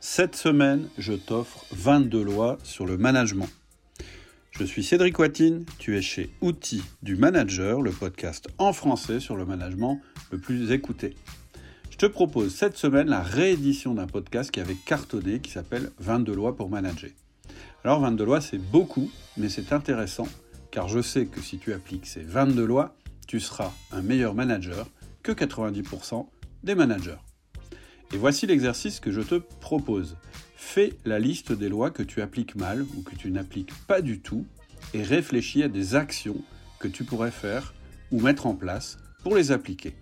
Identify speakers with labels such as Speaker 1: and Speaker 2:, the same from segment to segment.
Speaker 1: Cette semaine, je t'offre 22 lois sur le management. Je suis Cédric Watine, tu es chez Outils du Manager, le podcast en français sur le management le plus écouté. Je te propose cette semaine la réédition d'un podcast qui avait cartonné qui s'appelle 22 lois pour manager. Alors 22 lois, c'est beaucoup, mais c'est intéressant car je sais que si tu appliques ces 22 lois, tu seras un meilleur manager que 90% des managers. Et voici l'exercice que je te propose. Fais la liste des lois que tu appliques mal ou que tu n'appliques pas du tout et réfléchis à des actions que tu pourrais faire ou mettre en place pour les appliquer.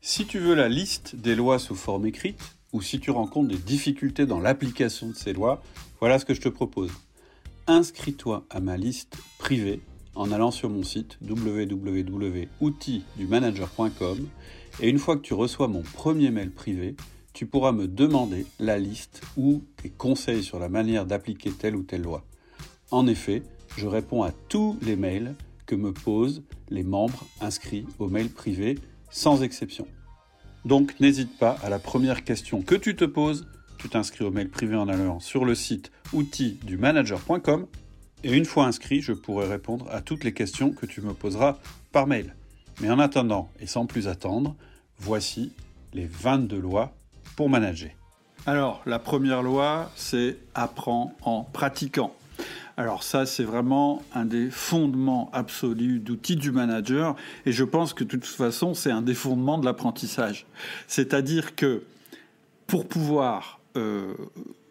Speaker 1: Si tu veux la liste des lois sous forme écrite ou si tu rencontres des difficultés dans l'application de ces lois, voilà ce que je te propose. Inscris-toi à ma liste privée en allant sur mon site www.outildumanager.com et une fois que tu reçois mon premier mail privé, tu pourras me demander la liste ou tes conseils sur la manière d'appliquer telle ou telle loi. En effet, je réponds à tous les mails que me posent les membres inscrits au mail privé, sans exception. Donc n'hésite pas à la première question que tu te poses, tu t'inscris au mail privé en allant sur le site outildumanager.com et une fois inscrit, je pourrai répondre à toutes les questions que tu me poseras par mail. Mais en attendant, et sans plus attendre, voici les 22 lois pour manager. Alors, la première loi, c'est apprends en pratiquant. Alors ça, c'est vraiment un des fondements absolus d'outils du manager, et je pense que de toute façon, c'est un des fondements de l'apprentissage. C'est-à-dire que pour pouvoir euh,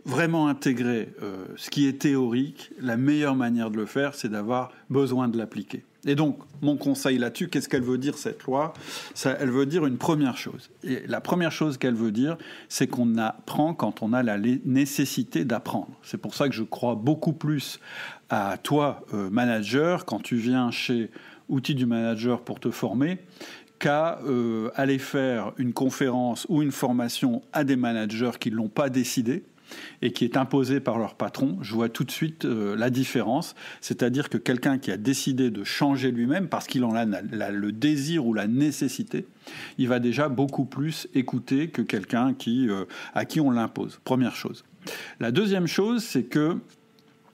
Speaker 1: vraiment intégrer euh, ce qui est théorique, la meilleure manière de le faire, c'est d'avoir besoin de l'appliquer. Et donc, mon conseil là-dessus, qu'est-ce qu'elle veut dire cette loi? Elle veut dire une première chose. Et la première chose qu'elle veut dire, c'est qu'on apprend quand on a la nécessité d'apprendre. C'est pour ça que je crois beaucoup plus à toi, euh, manager, quand tu viens chez Outils du Manager pour te former, qu'à euh, aller faire une conférence ou une formation à des managers qui ne l'ont pas décidé et qui est imposé par leur patron, je vois tout de suite euh, la différence. C'est-à-dire que quelqu'un qui a décidé de changer lui-même parce qu'il en a le désir ou la nécessité, il va déjà beaucoup plus écouter que quelqu'un qui, euh, à qui on l'impose. Première chose. La deuxième chose, c'est que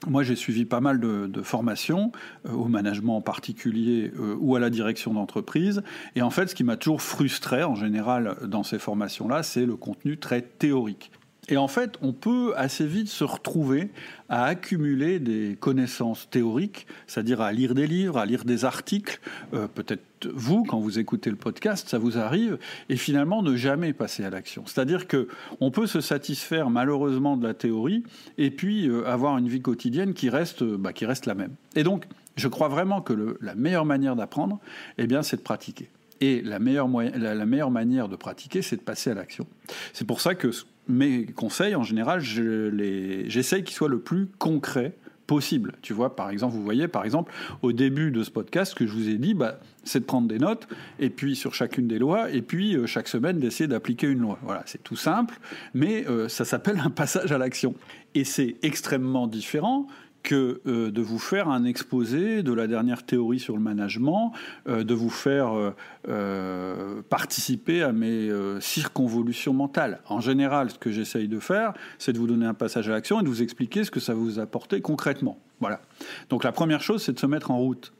Speaker 1: moi, j'ai suivi pas mal de, formations, euh, au management en particulier ou à la direction d'entreprise. Et en fait, ce qui m'a toujours frustré en général dans ces formations-là, c'est le contenu très théorique. Et en fait, on peut assez vite se retrouver à accumuler des connaissances théoriques, c'est-à-dire à lire des livres, à lire des articles, euh, peut-être vous, quand vous écoutez le podcast, ça vous arrive, et finalement ne jamais passer à l'action. C'est-à-dire que on peut se satisfaire malheureusement de la théorie, et puis euh, avoir une vie quotidienne qui reste, bah, qui reste la même. Et donc, je crois vraiment que la meilleure manière d'apprendre, eh bien, c'est de pratiquer. Et la meilleure, la meilleure manière de pratiquer, c'est de passer à l'action. C'est pour ça que mes conseils, en général, j'essaye qu'ils soient le plus concrets possible. Tu vois, par exemple, vous voyez, par exemple, au début de ce podcast, ce que je vous ai dit, bah, c'est de prendre des notes, et puis sur chacune des lois, et puis euh, chaque semaine d'essayer d'appliquer une loi. Voilà, c'est tout simple, mais euh, ça s'appelle un passage à l'action. Et c'est extrêmement différent que euh, de vous faire un exposé de la dernière théorie sur le management, euh, de vous faire euh, participer à mes circonvolutions mentales. En général, ce que j'essaye de faire, c'est de vous donner un passage à l'action et de vous expliquer ce que ça vous apporter concrètement. Voilà. Donc la première chose, c'est de se mettre en route.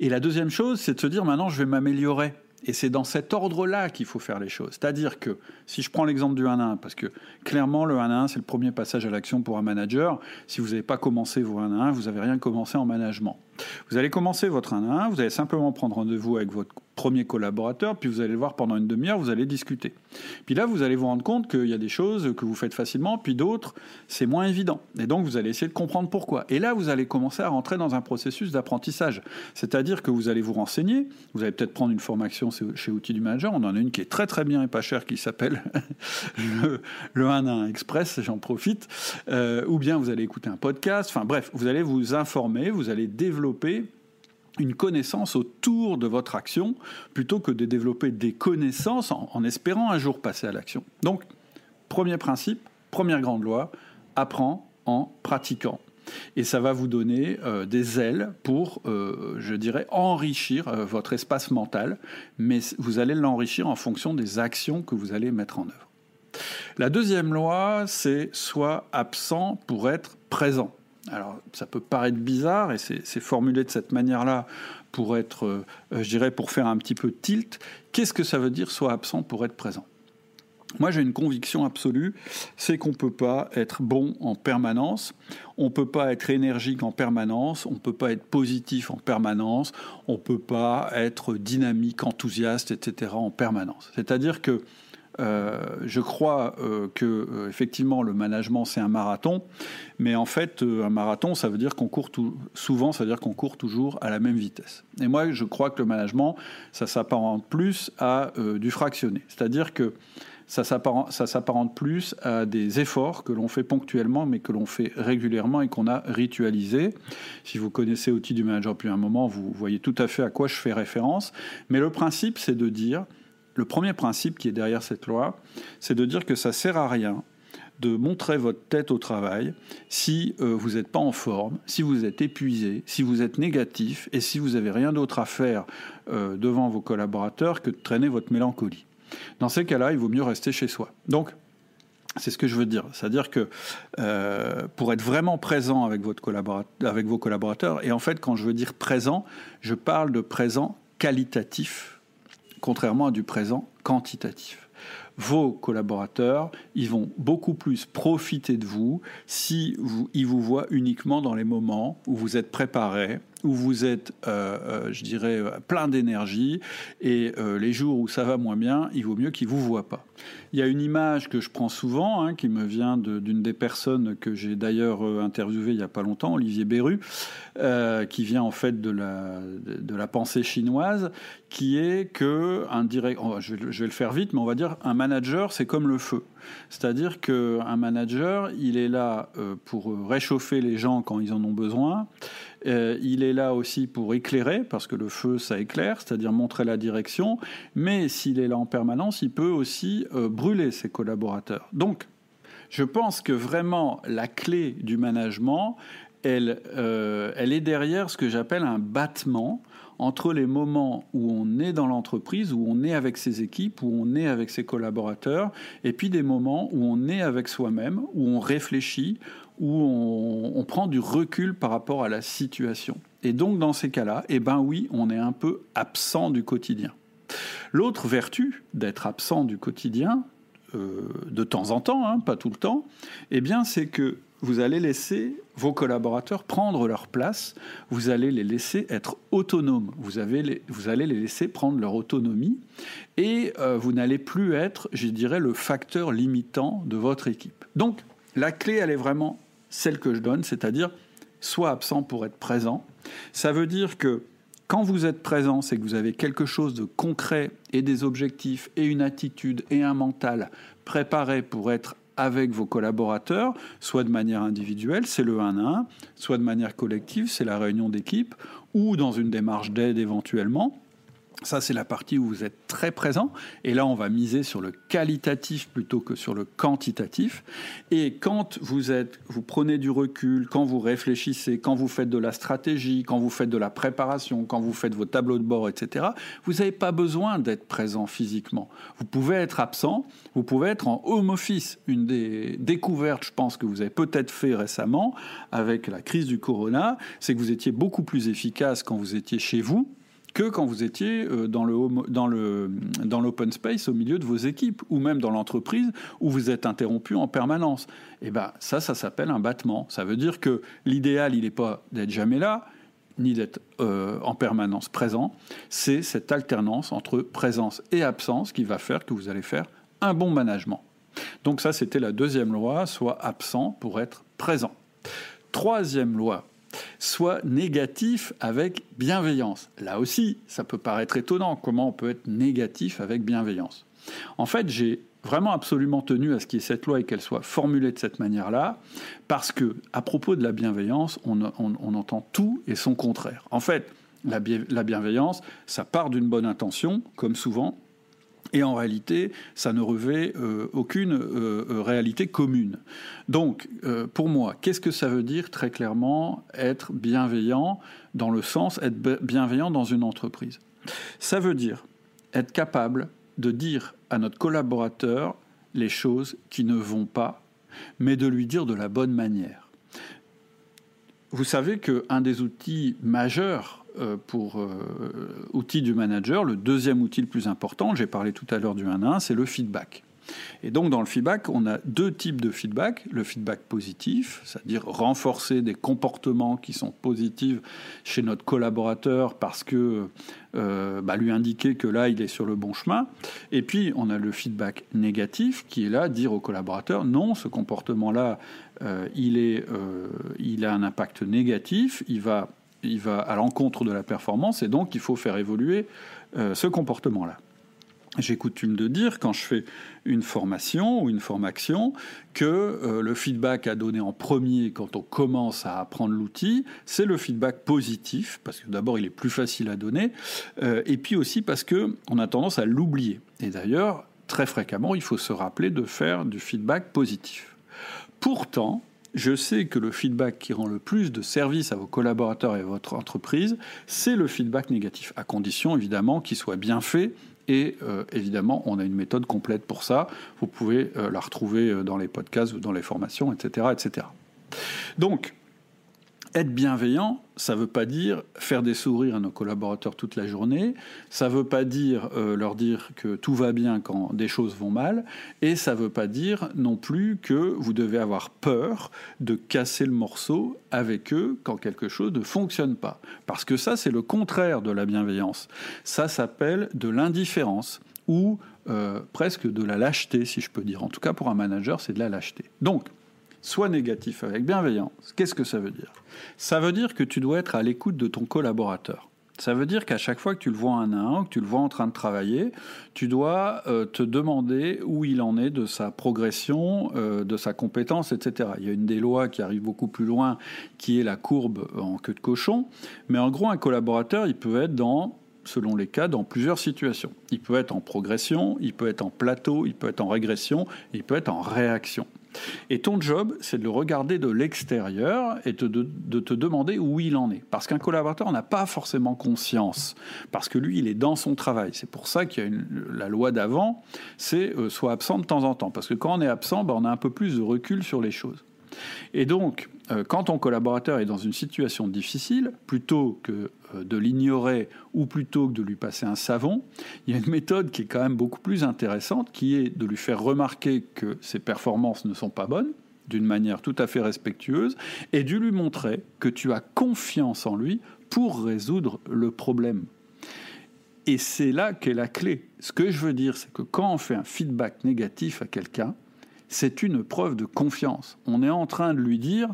Speaker 1: Et la deuxième chose, c'est de se dire maintenant, je vais m'améliorer. Et c'est dans cet ordre-là qu'il faut faire les choses. C'est-à-dire que, si je prends l'exemple du 1 1, parce que clairement, le 1 1, c'est le premier passage à l'action pour un manager. Si vous n'avez pas commencé vos 1 1, vous n'avez rien commencé en management. Vous allez commencer votre 1 1, vous allez simplement prendre rendez-vous avec votre premier collaborateur, puis vous allez le voir pendant une demi-heure, vous allez discuter. Puis là, vous allez vous rendre compte qu'il y a des choses que vous faites facilement, puis d'autres, c'est moins évident. Et donc, vous allez essayer de comprendre pourquoi. Et là, vous allez commencer à rentrer dans un processus d'apprentissage. C'est-à-dire que vous allez vous renseigner, vous allez peut-être prendre une formation chez Outils du Manager, on en a une qui est très très bien et pas chère, qui s'appelle le, le 1 1 Express, j'en profite, euh, ou bien vous allez écouter un podcast, enfin bref, vous allez vous informer, vous allez développer une connaissance autour de votre action plutôt que de développer des connaissances en, espérant un jour passer à l'action. Donc, premier principe, première grande loi, apprends en pratiquant. Et ça va vous donner euh, des ailes pour, euh, je dirais, enrichir euh, votre espace mental, mais vous allez l'enrichir en fonction des actions que vous allez mettre en œuvre. La deuxième loi, c'est soit absent pour être présent. Alors, ça peut paraître bizarre et c'est formulé de cette manière-là pour être, euh, je dirais, pour faire un petit peu tilt. Qu'est-ce que ça veut dire soit absent pour être présent? Moi, j'ai une conviction absolue, c'est qu'on ne peut pas être bon en permanence, on ne peut pas être énergique en permanence, on ne peut pas être positif en permanence, on ne peut pas être dynamique, enthousiaste, etc. en permanence. C'est-à-dire que je crois euh, que euh, effectivement le management c'est un marathon, mais en fait un marathon ça veut dire qu'on court souvent ça veut dire qu'on court toujours à la même vitesse. Et moi je crois que le management ça s'apparente plus à du fractionné, c'est-à-dire que ça s'apparente plus à des efforts que l'on fait ponctuellement, mais que l'on fait régulièrement et qu'on a ritualisé. Si vous connaissez Outils du Manager depuis un moment, vous voyez tout à fait à quoi je fais référence. Mais le principe, c'est de dire, le premier principe qui est derrière cette loi, c'est de dire que ça sert à rien de montrer votre tête au travail si euh, vous n'êtes pas en forme, si vous êtes épuisé, si vous êtes négatif et si vous n'avez rien d'autre à faire euh, devant vos collaborateurs que de traîner votre mélancolie. Dans ces cas-là, il vaut mieux rester chez soi. Donc, c'est ce que je veux dire. C'est-à-dire que euh, pour être vraiment présent avec, votre avec vos collaborateurs, et en fait, quand je veux dire présent, je parle de présent qualitatif, contrairement à du présent quantitatif. Vos collaborateurs, ils vont beaucoup plus profiter de vous si vous, ils vous voient uniquement dans les moments où vous êtes préparé, où vous êtes, euh, euh, je dirais, euh, plein d'énergie, et les jours où ça va moins bien, il vaut mieux qu'ils ne vous voient pas. Il y a une image que je prends souvent, hein, qui me vient d'une des personnes que j'ai d'ailleurs interviewé il n'y a pas longtemps, Olivier Beru, qui vient en fait de la, de la pensée chinoise, qui est que un direct, je, vais, je vais le faire vite, mais on va dire un manager, c'est comme le feu. C'est-à-dire qu'un manager, il est là pour réchauffer les gens quand ils en ont besoin. Euh, il est là aussi pour éclairer, parce que le feu, ça éclaire, c'est-à-dire montrer la direction. Mais s'il est là en permanence, il peut aussi euh, brûler ses collaborateurs. Donc, je pense que vraiment la clé du management, elle, euh, elle est derrière ce que j'appelle un battement entre les moments où on est dans l'entreprise, où on est avec ses équipes, où on est avec ses collaborateurs, et puis des moments où on est avec soi-même, où on réfléchit, où on, prend du recul par rapport à la situation. Et donc dans ces cas-là, eh ben oui, on est un peu absent du quotidien. L'autre vertu d'être absent du quotidien, euh, de temps en temps, hein, pas tout le temps, eh bien c'est que vous allez laisser vos collaborateurs prendre leur place, vous allez les laisser être autonomes, vous, allez les laisser prendre leur autonomie, et euh, vous n'allez plus être, je dirais, le facteur limitant de votre équipe. Donc, la clé, elle est vraiment celle que je donne, c'est-à-dire soit absent pour être présent. Ça veut dire que quand vous êtes présent, c'est que vous avez quelque chose de concret et des objectifs et une attitude et un mental préparé pour être avec vos collaborateurs, soit de manière individuelle, c'est le 1 à 1, soit de manière collective, c'est la réunion d'équipe, ou dans une démarche d'aide éventuellement. Ça, c'est la partie où vous êtes très présent. Et là, on va miser sur le qualitatif plutôt que sur le quantitatif. Et quand vous êtes, vous prenez du recul, quand vous réfléchissez, quand vous faites de la stratégie, quand vous faites de la préparation, quand vous faites vos tableaux de bord, etc., vous n'avez pas besoin d'être présent physiquement. Vous pouvez être absent, vous pouvez être en home office. Une des découvertes, je pense, que vous avez peut-être fait récemment avec la crise du corona, c'est que vous étiez beaucoup plus efficace quand vous étiez chez vous que quand vous étiez euh, dans le dans le dans l'open space au milieu de vos équipes ou même dans l'entreprise où vous êtes interrompu en permanence. Et eh ben ça ça s'appelle un battement. Ça veut dire que l'idéal il n'est pas d'être jamais là ni d'être euh, en permanence présent, c'est cette alternance entre présence et absence qui va faire que vous allez faire un bon management. Donc ça c'était la deuxième loi, soit absent pour être présent. Troisième loi, soit négatif avec bienveillance. Là aussi, ça peut paraître étonnant, comment on peut être négatif avec bienveillance. En fait, j'ai vraiment absolument tenu à ce qu'il y ait cette loi et qu'elle soit formulée de cette manière-là, parce que à propos de la bienveillance, on, entend tout et son contraire. En fait, la bienveillance, ça part d'une bonne intention, comme souvent, et en réalité, ça ne revêt euh, aucune euh, euh, réalité commune. Donc, pour moi, qu'est-ce que ça veut dire très clairement être bienveillant dans le sens être bienveillant dans une entreprise? Ça veut dire être capable de dire à notre collaborateur les choses qui ne vont pas, mais de lui dire de la bonne manière. Vous savez qu'un des outils majeurs pour euh, outils du manager, le deuxième outil le plus important, j'ai parlé tout à l'heure du 1 1, c'est le feedback. Et donc dans le feedback, on a deux types de feedback. Le feedback positif, c'est-à-dire renforcer des comportements qui sont positifs chez notre collaborateur parce que euh, bah, lui indiquer que là, il est sur le bon chemin. Et puis, on a le feedback négatif qui est là, dire au collaborateur, non, ce comportement-là, euh, il, euh, il a un impact négatif, il va, il va à l'encontre de la performance, et donc il faut faire évoluer ce comportement-là. J'ai coutume de dire, quand je fais une formation ou une formation, que euh, le feedback à donner en premier quand on commence à apprendre l'outil, c'est le feedback positif, parce que d'abord il est plus facile à donner, euh, et puis aussi parce qu'on a tendance à l'oublier. Et d'ailleurs, très fréquemment, il faut se rappeler de faire du feedback positif. Pourtant, je sais que le feedback qui rend le plus de service à vos collaborateurs et à votre entreprise, c'est le feedback négatif, à condition évidemment qu'il soit bien fait et euh, évidemment, on a une méthode complète pour ça. Vous pouvez euh, la retrouver euh, dans les podcasts ou dans les formations, etc. etc. Donc, être bienveillant, ça ne veut pas dire faire des sourires à nos collaborateurs toute la journée, ça ne veut pas dire euh, leur dire que tout va bien quand des choses vont mal, et ça ne veut pas dire non plus que vous devez avoir peur de casser le morceau avec eux quand quelque chose ne fonctionne pas. Parce que ça, c'est le contraire de la bienveillance. Ça s'appelle de l'indifférence ou euh, presque de la lâcheté, si je peux dire. En tout cas, pour un manager, c'est de la lâcheté. Donc, soit négatif avec bienveillance. Qu'est-ce que ça veut dire? Ça veut dire que tu dois être à l'écoute de ton collaborateur. Ça veut dire qu'à chaque fois que tu le vois un à un, que tu le vois en train de travailler, tu dois euh, te demander où il en est de sa progression, euh, de sa compétence, etc. Il y a une des lois qui arrive beaucoup plus loin, qui est la courbe en queue de cochon. Mais en gros, un collaborateur, il peut être dans selon les cas, dans plusieurs situations. Il peut être en progression, il peut être en plateau, il peut être en régression, il peut être en réaction. Et ton job, c'est de le regarder de l'extérieur et de, te demander où il en est. Parce qu'un collaborateur n'a pas forcément conscience, parce que lui, il est dans son travail. C'est pour ça qu'il y a la loi d'avant, c'est euh, soit absent de temps en temps. Parce que quand on est absent, ben, on a un peu plus de recul sur les choses. Et donc, euh, quand ton collaborateur est dans une situation difficile, plutôt que euh, de l'ignorer ou plutôt que de lui passer un savon, il y a une méthode qui est quand même beaucoup plus intéressante, qui est de lui faire remarquer que ses performances ne sont pas bonnes, d'une manière tout à fait respectueuse, et de lui montrer que tu as confiance en lui pour résoudre le problème. Et c'est là qu'est la clé. Ce que je veux dire, c'est que quand on fait un feedback négatif à quelqu'un, c'est une preuve de confiance. On est en train de lui dire,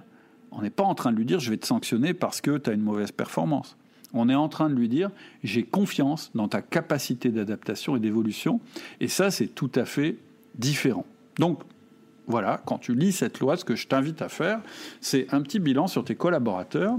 Speaker 1: on n'est pas en train de lui dire je vais te sanctionner parce que tu as une mauvaise performance. On est en train de lui dire j'ai confiance dans ta capacité d'adaptation et d'évolution. Et ça, c'est tout à fait différent. Donc, voilà, quand tu lis cette loi, ce que je t'invite à faire, c'est un petit bilan sur tes collaborateurs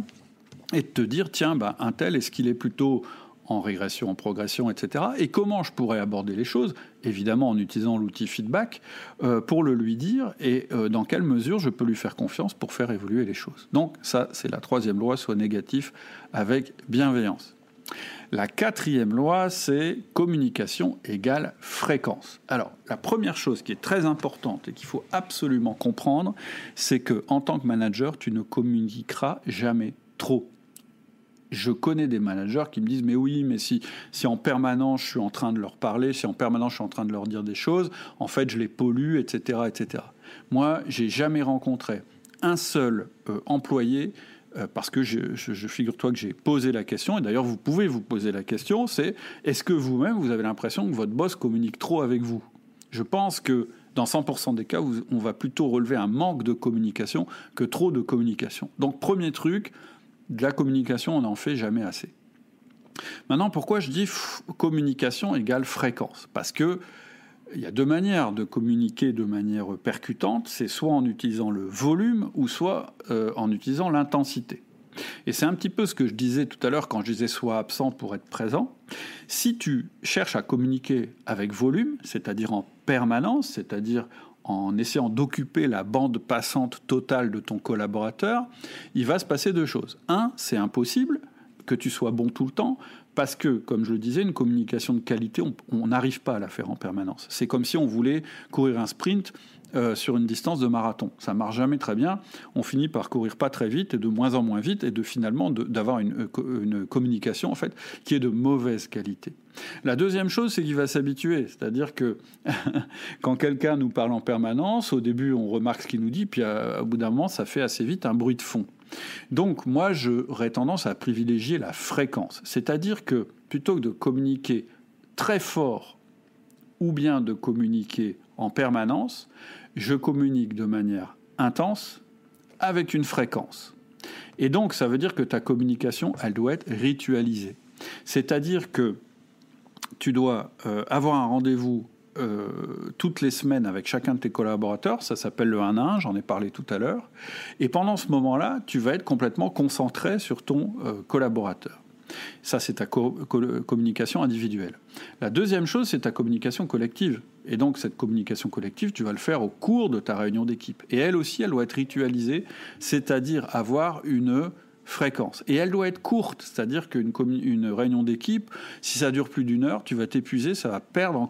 Speaker 1: et te dire tiens, ben, un tel, est-ce qu'il est plutôt en régression, en progression, etc. Et comment je pourrais aborder les choses, évidemment en utilisant l'outil feedback, euh, pour le lui dire et euh, dans quelle mesure je peux lui faire confiance pour faire évoluer les choses. Donc ça, c'est la troisième loi, soit négatif avec bienveillance. La quatrième loi, c'est communication égale fréquence. Alors, la première chose qui est très importante et qu'il faut absolument comprendre, c'est que en tant que manager, tu ne communiqueras jamais trop je connais des managers qui me disent mais oui mais si si en permanence je suis en train de leur parler si en permanence je suis en train de leur dire des choses en fait je les pollue etc etc moi j'ai jamais rencontré un seul euh, employé euh, parce que je, je figure-toi que j'ai posé la question, et d'ailleurs vous pouvez vous poser la question, c'est est-ce que vous-même vous avez l'impression que votre boss communique trop avec vous? Je pense que dans 100% des cas, on va plutôt relever un manque de communication que trop de communication. Donc premier truc, de la communication, on n'en fait jamais assez. Maintenant, pourquoi je dis communication égale fréquence? Parce que il y a deux manières de communiquer de manière percutante, c'est soit en utilisant le volume ou soit euh, en utilisant l'intensité. Et c'est un petit peu ce que je disais tout à l'heure quand je disais soit absent pour être présent. Si tu cherches à communiquer avec volume, c'est-à-dire en permanence, c'est-à-dire en essayant d'occuper la bande passante totale de ton collaborateur, il va se passer deux choses. Un, c'est impossible que tu sois bon tout le temps, Parce que, comme je le disais, une communication de qualité, on n'arrive pas à la faire en permanence. C'est comme si on voulait courir un sprint euh, sur une distance de marathon. Ça marche jamais très bien. On finit par courir pas très vite et de moins en moins vite et de finalement d'avoir une, euh, une, communication en fait qui est de mauvaise qualité. La deuxième chose, c'est qu'il va s'habituer. C'est-à-dire que quand quelqu'un nous parle en permanence, au début on remarque ce qu'il nous dit, puis au bout d'un moment ça fait assez vite un bruit de fond. Donc moi j'aurais tendance à privilégier la fréquence. C'est-à-dire que plutôt que de communiquer très fort ou bien de communiquer en permanence, je communique de manière intense avec une fréquence. Et donc, ça veut dire que ta communication, elle doit être ritualisée. C'est-à-dire que tu dois euh, avoir un rendez-vous euh, toutes les semaines avec chacun de tes collaborateurs, ça s'appelle le 1 1, j'en ai parlé tout à l'heure, et pendant ce moment-là, tu vas être complètement concentré sur ton euh, collaborateur. Ça, c'est ta communication individuelle. La deuxième chose, c'est ta communication collective. Et donc, cette communication collective, tu vas le faire au cours de ta réunion d'équipe. Et elle aussi, elle doit être ritualisée, c'est-à-dire avoir une fréquence. Et elle doit être courte, c'est-à-dire qu'une une réunion d'équipe, si ça dure plus d'une heure, tu vas t'épuiser, ça va perdre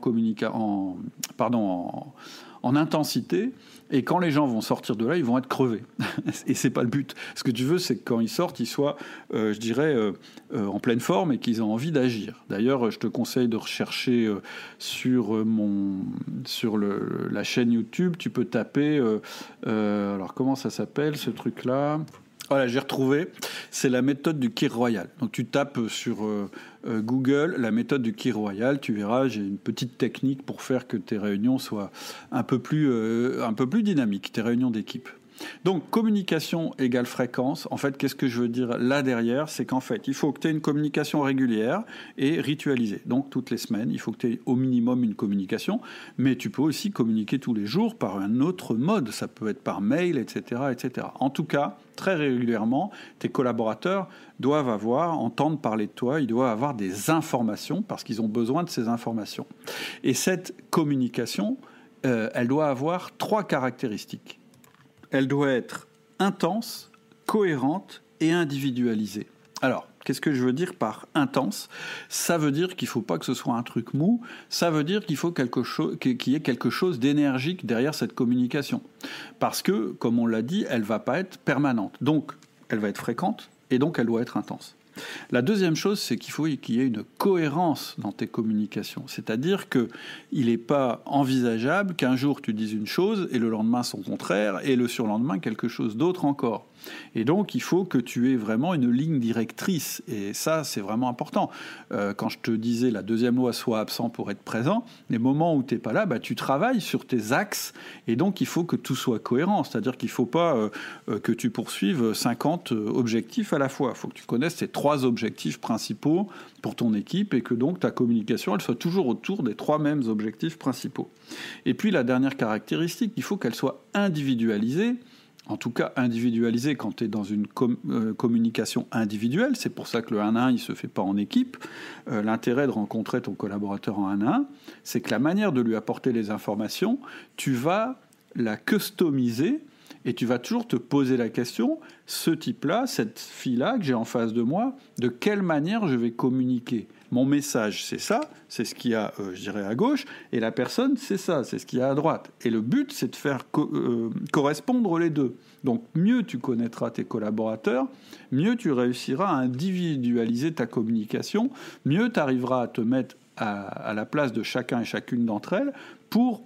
Speaker 1: en intensité. Et quand les gens vont sortir de là, ils vont être crevés. et c'est pas le but. Ce que tu veux, c'est que quand ils sortent, ils soient, euh, je dirais, euh, euh, en pleine forme et qu'ils aient envie d'agir. D'ailleurs, je te conseille de rechercher sur mon, sur la chaîne YouTube. Tu peux taper. alors comment ça s'appelle ce truc-là? Voilà, j'ai retrouvé. C'est la méthode du Kir Royal. Donc tu tapes sur euh, Google la méthode du Kir Royal. Tu verras, j'ai une petite technique pour faire que tes réunions soient un peu plus, euh, un peu plus dynamiques, tes réunions d'équipe. Donc communication égale fréquence. En fait, qu'est-ce que je veux dire là derrière? C'est qu'en fait, il faut que tu aies une communication régulière et ritualisée. Donc toutes les semaines, il faut que tu aies au minimum une communication, mais tu peux aussi communiquer tous les jours par un autre mode. Ça peut être par mail, etc. etc. En tout cas, très régulièrement, tes collaborateurs doivent avoir, entendre parler de toi, ils doivent avoir des informations parce qu'ils ont besoin de ces informations. Et cette communication, euh, elle doit avoir trois caractéristiques elle doit être intense, cohérente et individualisée. Alors, qu'est-ce que je veux dire par intense? Ça veut dire qu'il ne faut pas que ce soit un truc mou, ça veut dire qu'il faut qu'il y ait quelque chose d'énergique derrière cette communication. Parce que, comme on l'a dit, elle ne va pas être permanente. Donc, elle va être fréquente et donc elle doit être intense. La deuxième chose, c'est qu'il faut qu'il y ait une cohérence dans tes communications. C'est-à-dire qu'il n'est pas envisageable qu'un jour tu dises une chose et le lendemain son contraire et le surlendemain quelque chose d'autre encore. Et donc, il faut que tu aies vraiment une ligne directrice. Et ça, c'est vraiment important. Euh, quand je te disais la deuxième loi, soit absent pour être présent, les moments où tu n'es pas là, bah, tu travailles sur tes axes. Et donc, il faut que tout soit cohérent. C'est-à-dire qu'il ne faut pas euh, euh, que tu poursuives 50 objectifs à la fois. Il faut que tu connaisses tes trois objectifs principaux pour ton équipe et que donc ta communication, elle soit toujours autour des trois mêmes objectifs principaux. Et puis, la dernière caractéristique, il faut qu'elle soit individualisée en tout cas individualisé quand tu es dans une euh, communication individuelle. C'est pour ça que le 1 à 1, il ne se fait pas en équipe. Euh, l'intérêt de rencontrer ton collaborateur en 1 à 1, c'est que la manière de lui apporter les informations, tu vas la customiser et tu vas toujours te poser la question, ce type-là, cette fille-là que j'ai en face de moi, de quelle manière je vais communiquer? Mon message, c'est ça, c'est ce qu'il y a, euh, je dirais, à gauche, et la personne, c'est ça, c'est ce qu'il y a à droite. Et le but, c'est de faire euh, correspondre les deux. Donc, mieux tu connaîtras tes collaborateurs, mieux tu réussiras à individualiser ta communication, mieux tu arriveras à te mettre à, la place de chacun et chacune d'entre elles pour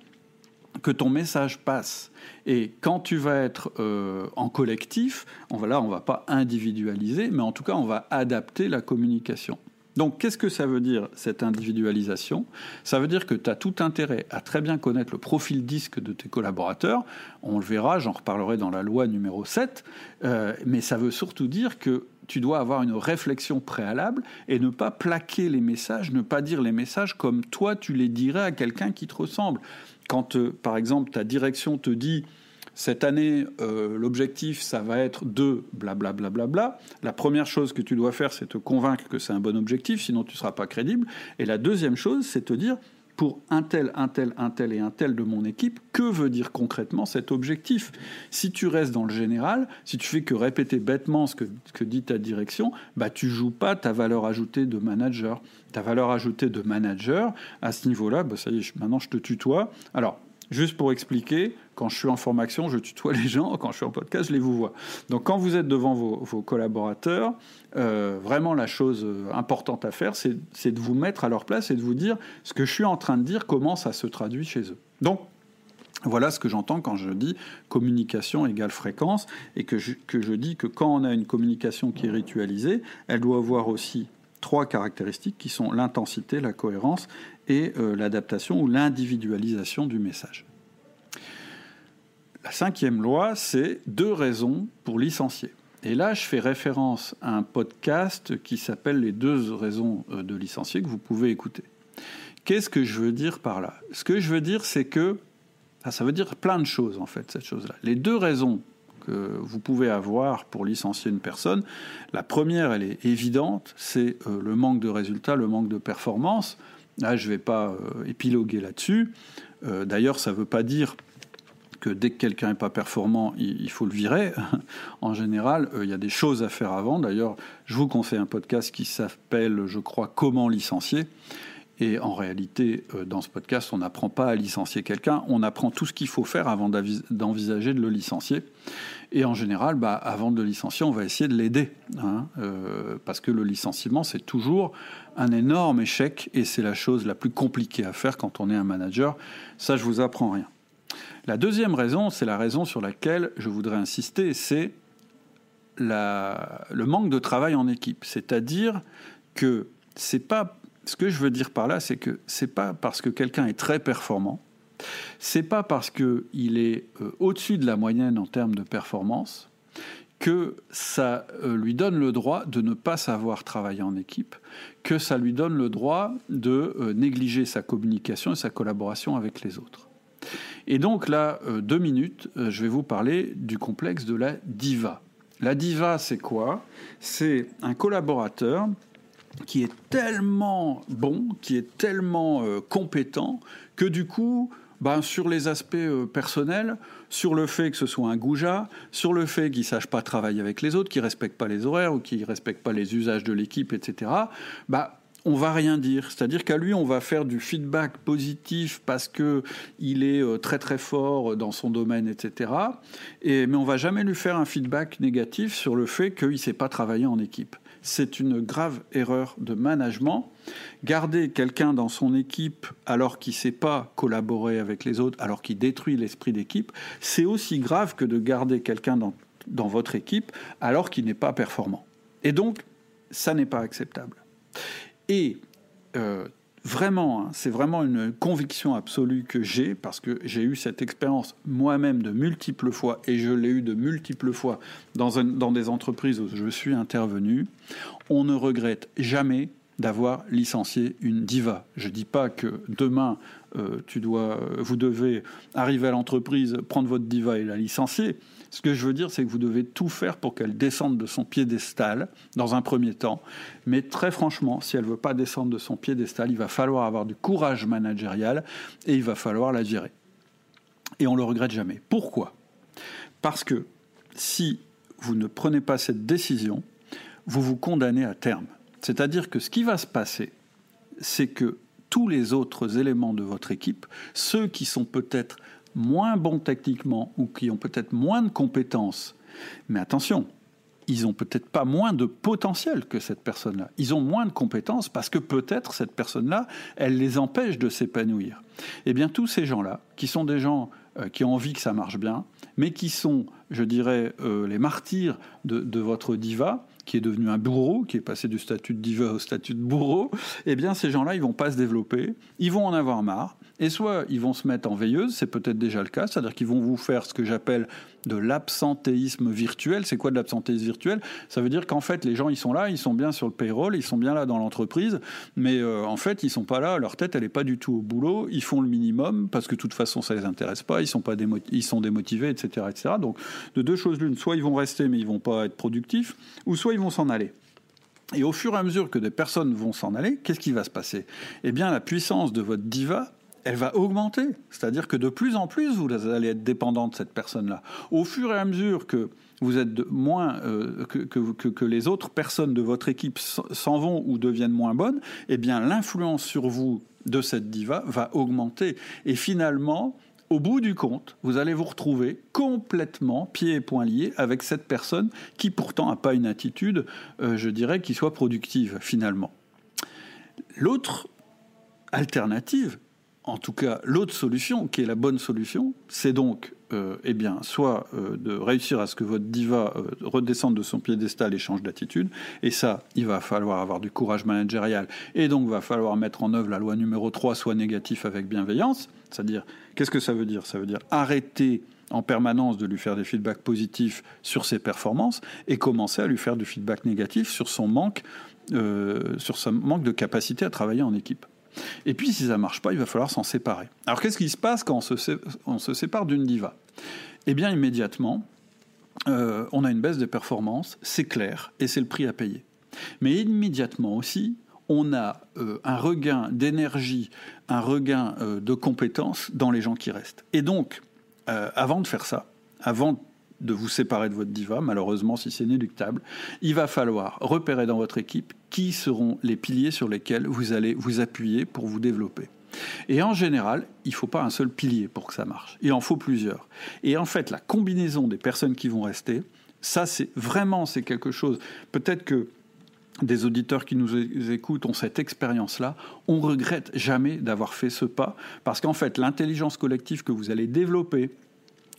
Speaker 1: que ton message passe. Et quand tu vas être euh, en collectif, on va, là, on va pas individualiser, mais en tout cas, on va adapter la communication. Donc qu'est-ce que ça veut dire cette individualisation? Ça veut dire que tu as tout intérêt à très bien connaître le profil disque de tes collaborateurs. On le verra, j'en reparlerai dans la loi numéro 7, euh, mais ça veut surtout dire que tu dois avoir une réflexion préalable et ne pas plaquer les messages, ne pas dire les messages comme toi tu les dirais à quelqu'un qui te ressemble. Quand, euh, par exemple, ta direction te dit cette année, euh, l'objectif, ça va être de blablabla. Bla, bla, bla, La première chose que tu dois faire, c'est te convaincre que c'est un bon objectif, sinon tu ne seras pas crédible. Et la deuxième chose, c'est te dire, pour un tel, un tel, un tel et un tel de mon équipe, que veut dire concrètement cet objectif? Si tu restes dans le général, si tu fais que répéter bêtement ce que, dit ta direction, bah tu joues pas ta valeur ajoutée de manager. Ta valeur ajoutée de manager, à ce niveau-là, bah ça y est, maintenant je te tutoie. Alors, Juste pour expliquer, quand je suis en formation, je tutoie les gens, quand je suis en podcast, je les vous vois. Donc quand vous êtes devant vos, collaborateurs, euh, vraiment la chose euh, importante à faire, c'est de vous mettre à leur place et de vous dire ce que je suis en train de dire, comment ça se traduit chez eux. Donc voilà ce que j'entends quand je dis communication égale fréquence et que je, que je dis que quand on a une communication qui est ritualisée, elle doit avoir aussi trois caractéristiques qui sont l'intensité, la cohérence euh, l'adaptation ou l'individualisation du message. La cinquième loi, c'est deux raisons pour licencier. Et là, je fais référence à un podcast qui s'appelle Les deux raisons euh, de licencier que vous pouvez écouter. Qu'est-ce que je veux dire par là? Ce que je veux dire, c'est que ça veut dire plein de choses en fait, cette chose-là. Les deux raisons que vous pouvez avoir pour licencier une personne. La première, elle est évidente, c'est euh, le manque de résultats, le manque de performance. Là, je ne vais pas euh, épiloguer là-dessus. Euh, d'ailleurs, ça ne veut pas dire que dès que quelqu'un n'est pas performant, il, faut le virer. en général, il y a des choses à faire avant. D'ailleurs, je vous conseille un podcast qui s'appelle, je crois, Comment licencier. Et en réalité, dans ce podcast, on n'apprend pas à licencier quelqu'un, on apprend tout ce qu'il faut faire avant d'envisager de le licencier. Et en général, bah, avant de le licencier, on va essayer de l'aider. Hein, euh, parce que le licenciement, c'est toujours un énorme échec et c'est la chose la plus compliquée à faire quand on est un manager. Ça, je vous apprends rien. La deuxième raison, c'est la raison sur laquelle je voudrais insister, c'est le manque de travail en équipe. C'est-à-dire que c'est pas. Ce que je veux dire par là, c'est que c'est pas parce que quelqu'un est très performant c'est pas parce qu'il est euh, au-dessus de la moyenne en termes de performance que ça euh, lui donne le droit de ne pas savoir travailler en équipe, que ça lui donne le droit de euh, négliger sa communication et sa collaboration avec les autres. Et donc là, deux minutes, je vais vous parler du complexe de la diva. La diva, c'est quoi? C'est un collaborateur qui est tellement bon, qui est tellement compétent, que du coup, ben, sur les aspects euh, personnels, sur le fait que ce soit un goujat, sur le fait qu'il ne sache pas travailler avec les autres, qu'il ne respecte pas les horaires ou qu'il ne respecte pas les usages de l'équipe, etc., bah, on va rien dire. C'est-à-dire qu'à lui, on va faire du feedback positif parce que il est euh, très très fort dans son domaine, etc. Et, mais on va jamais lui faire un feedback négatif sur le fait qu'il ne sait pas travailler en équipe c'est une grave erreur de management. Garder quelqu'un dans son équipe alors qu'il ne sait pas collaborer avec les autres, alors qu'il détruit l'esprit d'équipe, c'est aussi grave que de garder quelqu'un dans, votre équipe alors qu'il n'est pas performant. Et donc, ça n'est pas acceptable. Et euh, Vraiment, hein, c'est vraiment une conviction absolue que j'ai, parce que j'ai eu cette expérience moi-même de multiples fois, et je l'ai eu de multiples fois dans, dans des entreprises où je suis intervenu. On ne regrette jamais d'avoir licencié une diva. Je ne dis pas que demain, euh, tu dois, vous devez arriver à l'entreprise, prendre votre diva et la licencier. Ce que je veux dire, c'est que vous devez tout faire pour qu'elle descende de son piédestal, dans un premier temps. Mais très franchement, si elle ne veut pas descendre de son piédestal, il va falloir avoir du courage managérial et il va falloir la gérer. Et on ne le regrette jamais. Pourquoi? Parce que si vous ne prenez pas cette décision, vous vous condamnez à terme. C'est-à-dire que ce qui va se passer, c'est que tous les autres éléments de votre équipe, ceux qui sont peut-être moins bons techniquement ou qui ont peut-être moins de compétences, mais attention, ils ont peut-être pas moins de potentiel que cette personne-là. Ils ont moins de compétences parce que peut-être cette personne-là, elle les empêche de s'épanouir. Eh bien, tous ces gens-là, qui sont des gens euh, qui ont envie que ça marche bien, mais qui sont, je dirais, euh, les martyrs de, votre diva, qui est devenu un bourreau, qui est passé du statut de diva au statut de bourreau, eh bien ces gens-là, ils vont pas se développer, ils vont en avoir marre, et soit ils vont se mettre en veilleuse, c'est peut-être déjà le cas, c'est-à-dire qu'ils vont vous faire ce que j'appelle de l'absentéisme virtuel. C'est quoi de l'absentéisme virtuel? Ça veut dire qu'en fait, les gens, ils sont là, ils sont bien sur le payroll, ils sont bien là dans l'entreprise, mais euh, en fait, ils sont pas là, leur tête, elle n'est pas du tout au boulot, ils font le minimum, parce que de toute façon, ça les intéresse pas, ils sont, pas ils sont démotivés, etc., etc. Donc, de deux choses l'une, soit ils vont rester, mais ils vont pas être productifs, ou soit ils vont s'en aller. Et au fur et à mesure que des personnes vont s'en aller, qu'est-ce qui va se passer? Eh bien, la puissance de votre diva elle va augmenter. C'est-à-dire que de plus en plus, vous allez être dépendant de cette personne-là. Au fur et à mesure que vous êtes moins euh, que, que, les autres personnes de votre équipe s'en vont ou deviennent moins bonnes, eh bien l'influence sur vous de cette diva va augmenter. Et finalement, au bout du compte, vous allez vous retrouver complètement pieds et poings liés avec cette personne qui pourtant n'a pas une attitude, euh, je dirais, qui soit productive finalement. L'autre alternative, en tout cas l'autre solution, qui est la bonne solution, c'est donc euh, eh bien, soit euh, de réussir à ce que votre diva euh, redescende de son piédestal et change d'attitude. Et ça, il va falloir avoir du courage managérial. Et donc, il va falloir mettre en œuvre la loi numéro 3, soit négatif avec bienveillance. C'est-à-dire, qu'est-ce que ça veut dire? Ça veut dire arrêter en permanence de lui faire des feedbacks positifs sur ses performances et commencer à lui faire du feedback négatif sur son manque, sur son manque de capacité à travailler en équipe. Et puis, si ça marche pas, il va falloir s'en séparer. Alors, qu'est-ce qui se passe quand on se, sépare d'une diva? Eh bien, immédiatement, euh, on a une baisse des performances, c'est clair, et c'est le prix à payer. Mais immédiatement aussi, on a euh, un regain d'énergie, un regain euh, de compétences dans les gens qui restent. Et donc, avant de faire ça, avant de vous séparer de votre diva, malheureusement si c'est inéluctable, il va falloir repérer dans votre équipe qui seront les piliers sur lesquels vous allez vous appuyer pour vous développer. Et en général, il ne faut pas un seul pilier pour que ça marche. Il en faut plusieurs. Et en fait, la combinaison des personnes qui vont rester, ça, c'est vraiment, c'est quelque chose. Peut-être que des auditeurs qui nous écoutent ont cette expérience-là, on regrette jamais d'avoir fait ce pas, parce qu'en fait, l'intelligence collective que vous allez développer,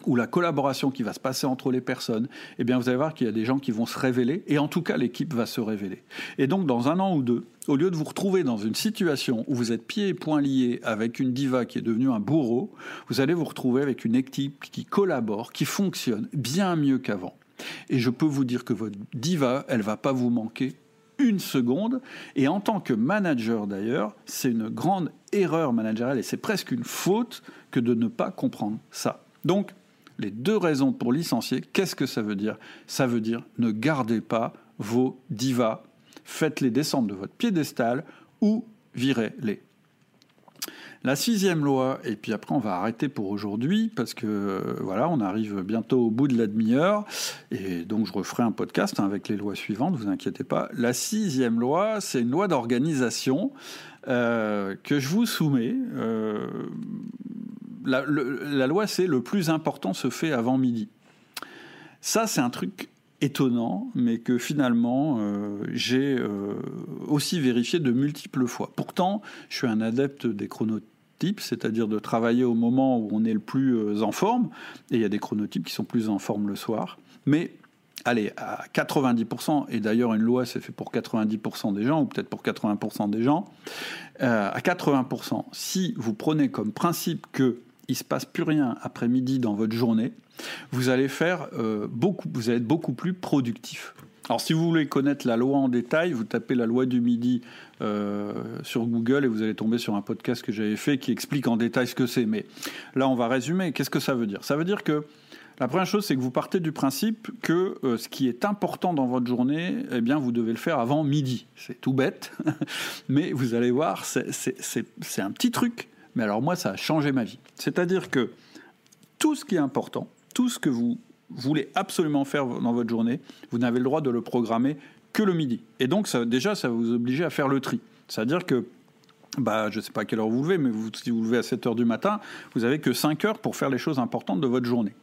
Speaker 1: ou la collaboration qui va se passer entre les personnes, eh bien vous allez voir qu'il y a des gens qui vont se révéler, et en tout cas l'équipe va se révéler. Et donc dans un an ou deux, au lieu de vous retrouver dans une situation où vous êtes pieds et poings liés avec une diva qui est devenue un bourreau, vous allez vous retrouver avec une équipe qui collabore, qui fonctionne bien mieux qu'avant. Et je peux vous dire que votre diva, elle va pas vous manquer une seconde. Et en tant que manager d'ailleurs, c'est une grande erreur managériale et c'est presque une faute que de ne pas comprendre ça. Donc, les deux raisons pour licencier, qu'est-ce que ça veut dire? Ça veut dire ne gardez pas vos divas, faites-les descendre de votre piédestal ou virez-les. La sixième loi, et puis après on va arrêter pour aujourd'hui parce que voilà, on arrive bientôt au bout de la demi-heure et donc je referai un podcast hein, avec les lois suivantes, vous inquiétez pas. La sixième loi, c'est une loi d'organisation euh, que je vous soumets. Euh, la, loi, c'est le plus important se fait avant midi. Ça, c'est un truc étonnant, mais que finalement, euh, j'ai euh, aussi vérifié de multiples fois. Pourtant, je suis un adepte des chronotypes, c'est-à-dire de travailler au moment où on est le plus euh, en forme, et il y a des chronotypes qui sont plus en forme le soir. Mais allez, à 90%, et d'ailleurs une loi c'est fait pour 90% des gens, ou peut-être pour 80% des gens, à 80%, si vous prenez comme principe que il se passe plus rien après midi dans votre journée, vous allez faire euh, beaucoup, vous allez être beaucoup plus productif. Alors si vous voulez connaître la loi en détail, vous tapez la loi du midi euh, sur Google et vous allez tomber sur un podcast que j'avais fait qui explique en détail ce que c'est. Mais là, on va résumer. Qu'est-ce que ça veut dire? Ça veut dire que la première chose, c'est que vous partez du principe que euh, ce qui est important dans votre journée, eh bien, vous devez le faire avant midi. C'est tout bête, mais vous allez voir, c'est un petit truc mais alors moi, ça a changé ma vie. C'est-à-dire que tout ce qui est important, tout ce que vous voulez absolument faire dans votre journée, vous n'avez le droit de le programmer que le midi. Et donc déjà, ça va vous obliger à faire le tri. C'est-à-dire que bah, je ne sais pas à quelle heure vous levez, mais vous, si vous levez à 7 heures du matin, vous n'avez que 5 heures pour faire les choses importantes de votre journée.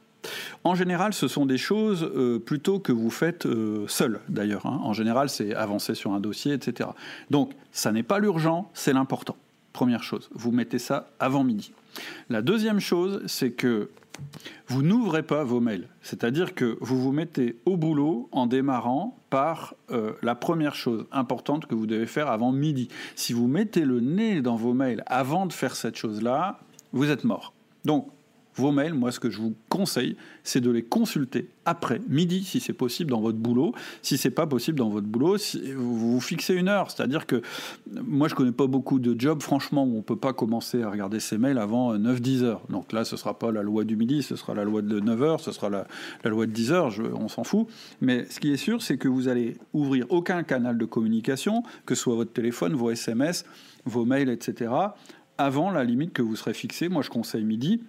Speaker 1: En général, ce sont des choses euh, plutôt que vous faites euh, seul, d'ailleurs. Hein. En général, c'est avancer sur un dossier, etc. Donc, ça n'est pas l'urgent, c'est l'important. Première chose, vous mettez ça avant midi. La deuxième chose, c'est que vous n'ouvrez pas vos mails. C'est-à-dire que vous vous mettez au boulot en démarrant par euh, la première chose importante que vous devez faire avant midi. Si vous mettez le nez dans vos mails avant de faire cette chose-là, vous êtes mort. Donc, vos mails, moi ce que je vous conseille, c'est de les consulter après midi si c'est possible dans votre boulot. Si c'est pas possible dans votre boulot, vous vous fixez une heure. C'est-à-dire que moi je connais pas beaucoup de jobs franchement où on peut pas commencer à regarder ses mails avant 9-10 heures. Donc là ce sera pas la loi du midi, ce sera la loi de 9 heures, ce sera la, loi de 10 heures, on s'en fout. Mais ce qui est sûr, c'est que vous allez ouvrir aucun canal de communication, que ce soit votre téléphone, vos SMS, vos mails, etc., avant la limite que vous serez fixée. Moi je conseille midi.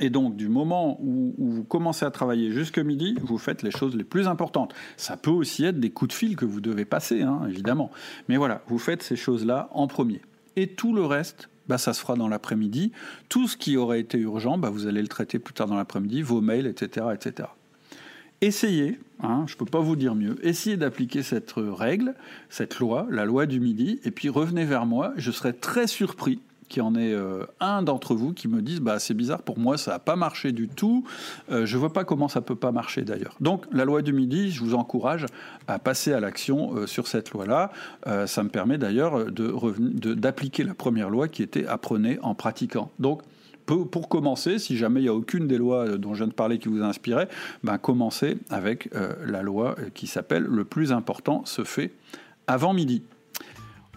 Speaker 1: Et donc, du moment où, vous commencez à travailler jusque midi, vous faites les choses les plus importantes. Ça peut aussi être des coups de fil que vous devez passer, hein, évidemment. Mais voilà, vous faites ces choses-là en premier. Et tout le reste, bah, ça se fera dans l'après-midi. Tout ce qui aurait été urgent, bah, vous allez le traiter plus tard dans l'après-midi, vos mails, etc. etc. Essayez, hein, je ne peux pas vous dire mieux, essayez d'appliquer cette règle, cette loi, la loi du midi, et puis revenez vers moi. Je serai très surpris qu'il y en ait euh, un d'entre vous qui me dise bah c'est bizarre pour moi ça n'a pas marché du tout. Euh, je vois pas comment ça peut pas marcher d'ailleurs. Donc la loi du midi je vous encourage à passer à l'action euh, sur cette loi là ça me permet d'ailleurs d'appliquer la première loi qui était apprenez en pratiquant. Donc pour commencer, si jamais il n'y a aucune des lois dont je viens de parler qui vous a inspiré, ben commencez avec la loi qui s'appelle Le plus important se fait avant midi.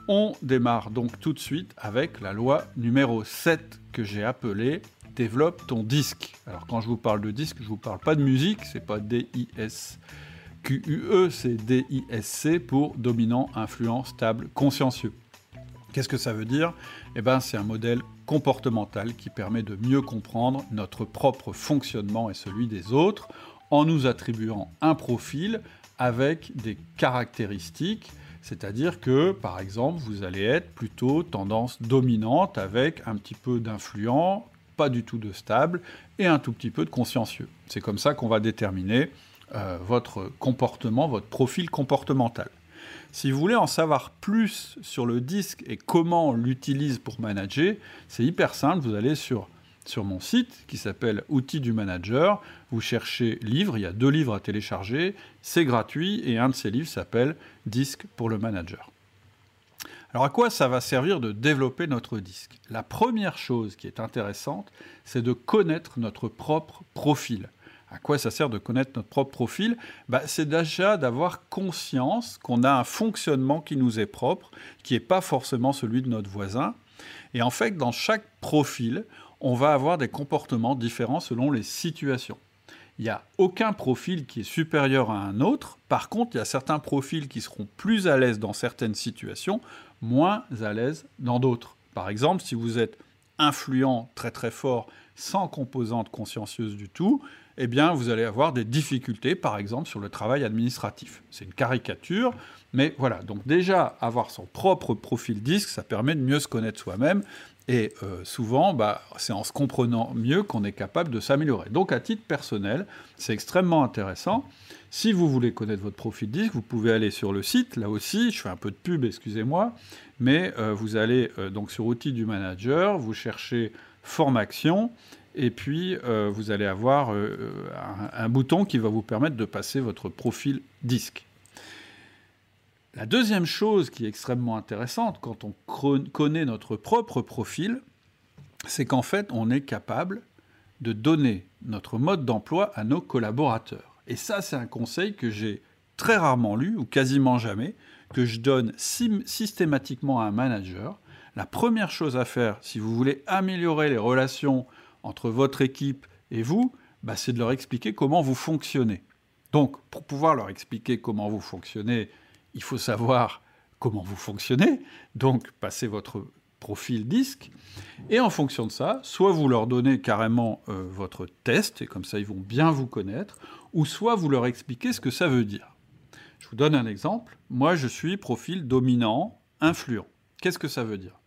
Speaker 1: On démarre donc tout de suite avec la loi numéro 7 que j'ai appelée Développe ton disque. Alors quand je vous parle de disque, je ne vous parle pas de musique, c'est pas D-I-S-Q-U-E, c'est D-I-S-C pour dominant, influent, stable, consciencieux. Qu'est-ce que ça veut dire? Eh bien, c'est un modèle comportemental qui permet de mieux comprendre notre propre fonctionnement et celui des autres en nous attribuant un profil avec des caractéristiques c'est-à-dire que, par exemple, vous allez être plutôt tendance dominante avec un petit peu d'influent, pas du tout de stable et un tout petit peu de consciencieux. C'est comme ça qu'on va déterminer euh, votre comportement, votre profil comportemental. Si vous voulez en savoir plus sur le disque et comment on l'utilise pour manager, c'est hyper simple, vous allez sur sur mon site qui s'appelle Outils du manager. Vous cherchez livres, il y a deux livres à télécharger, c'est gratuit et un de ces livres s'appelle Disque pour le manager. Alors à quoi ça va servir de développer notre disque? La première chose qui est intéressante, c'est de connaître notre propre profil. À quoi ça sert de connaître notre propre profil? Bah, C'est déjà d'avoir conscience qu'on a un fonctionnement qui nous est propre, qui n'est pas forcément celui de notre voisin. Et en fait, dans chaque profil, on va avoir des comportements différents selon les situations. Il n'y a aucun profil qui est supérieur à un autre. Par contre, il y a certains profils qui seront plus à l'aise dans certaines situations, moins à l'aise dans d'autres. Par exemple, si vous êtes influent très très fort sans composante consciencieuse du tout, eh bien vous allez avoir des difficultés, par exemple, sur le travail administratif. C'est une caricature, mais voilà. Donc déjà, avoir son propre profil disque, ça permet de mieux se connaître soi-même et euh, souvent, bah, c'est en se comprenant mieux qu'on est capable de s'améliorer. Donc à titre personnel, c'est extrêmement intéressant. Si vous voulez connaître votre profil disque, vous pouvez aller sur le site. Là aussi, je fais un peu de pub, excusez-moi, mais euh, vous allez euh, donc sur outils du manager, vous cherchez formation, et puis vous allez avoir un bouton qui va vous permettre de passer votre profil disque. La deuxième chose qui est extrêmement intéressante quand on connaît notre propre profil, c'est qu'en fait, on est capable de donner notre mode d'emploi à nos collaborateurs. Et ça, c'est un conseil que j'ai très rarement lu, ou quasiment jamais, que je donne systématiquement à un manager. La première chose à faire, si vous voulez améliorer les relations entre votre équipe et vous, bah, c'est de leur expliquer comment vous fonctionnez. Donc, pour pouvoir leur expliquer comment vous fonctionnez, il faut savoir comment vous fonctionnez, donc passez votre profil disque, et en fonction de ça, soit vous leur donnez carrément euh, votre test, et comme ça ils vont bien vous connaître, ou soit vous leur expliquez ce que ça veut dire. Je vous donne un exemple. Moi, je suis profil dominant, influent. Qu'est-ce que ça veut dire?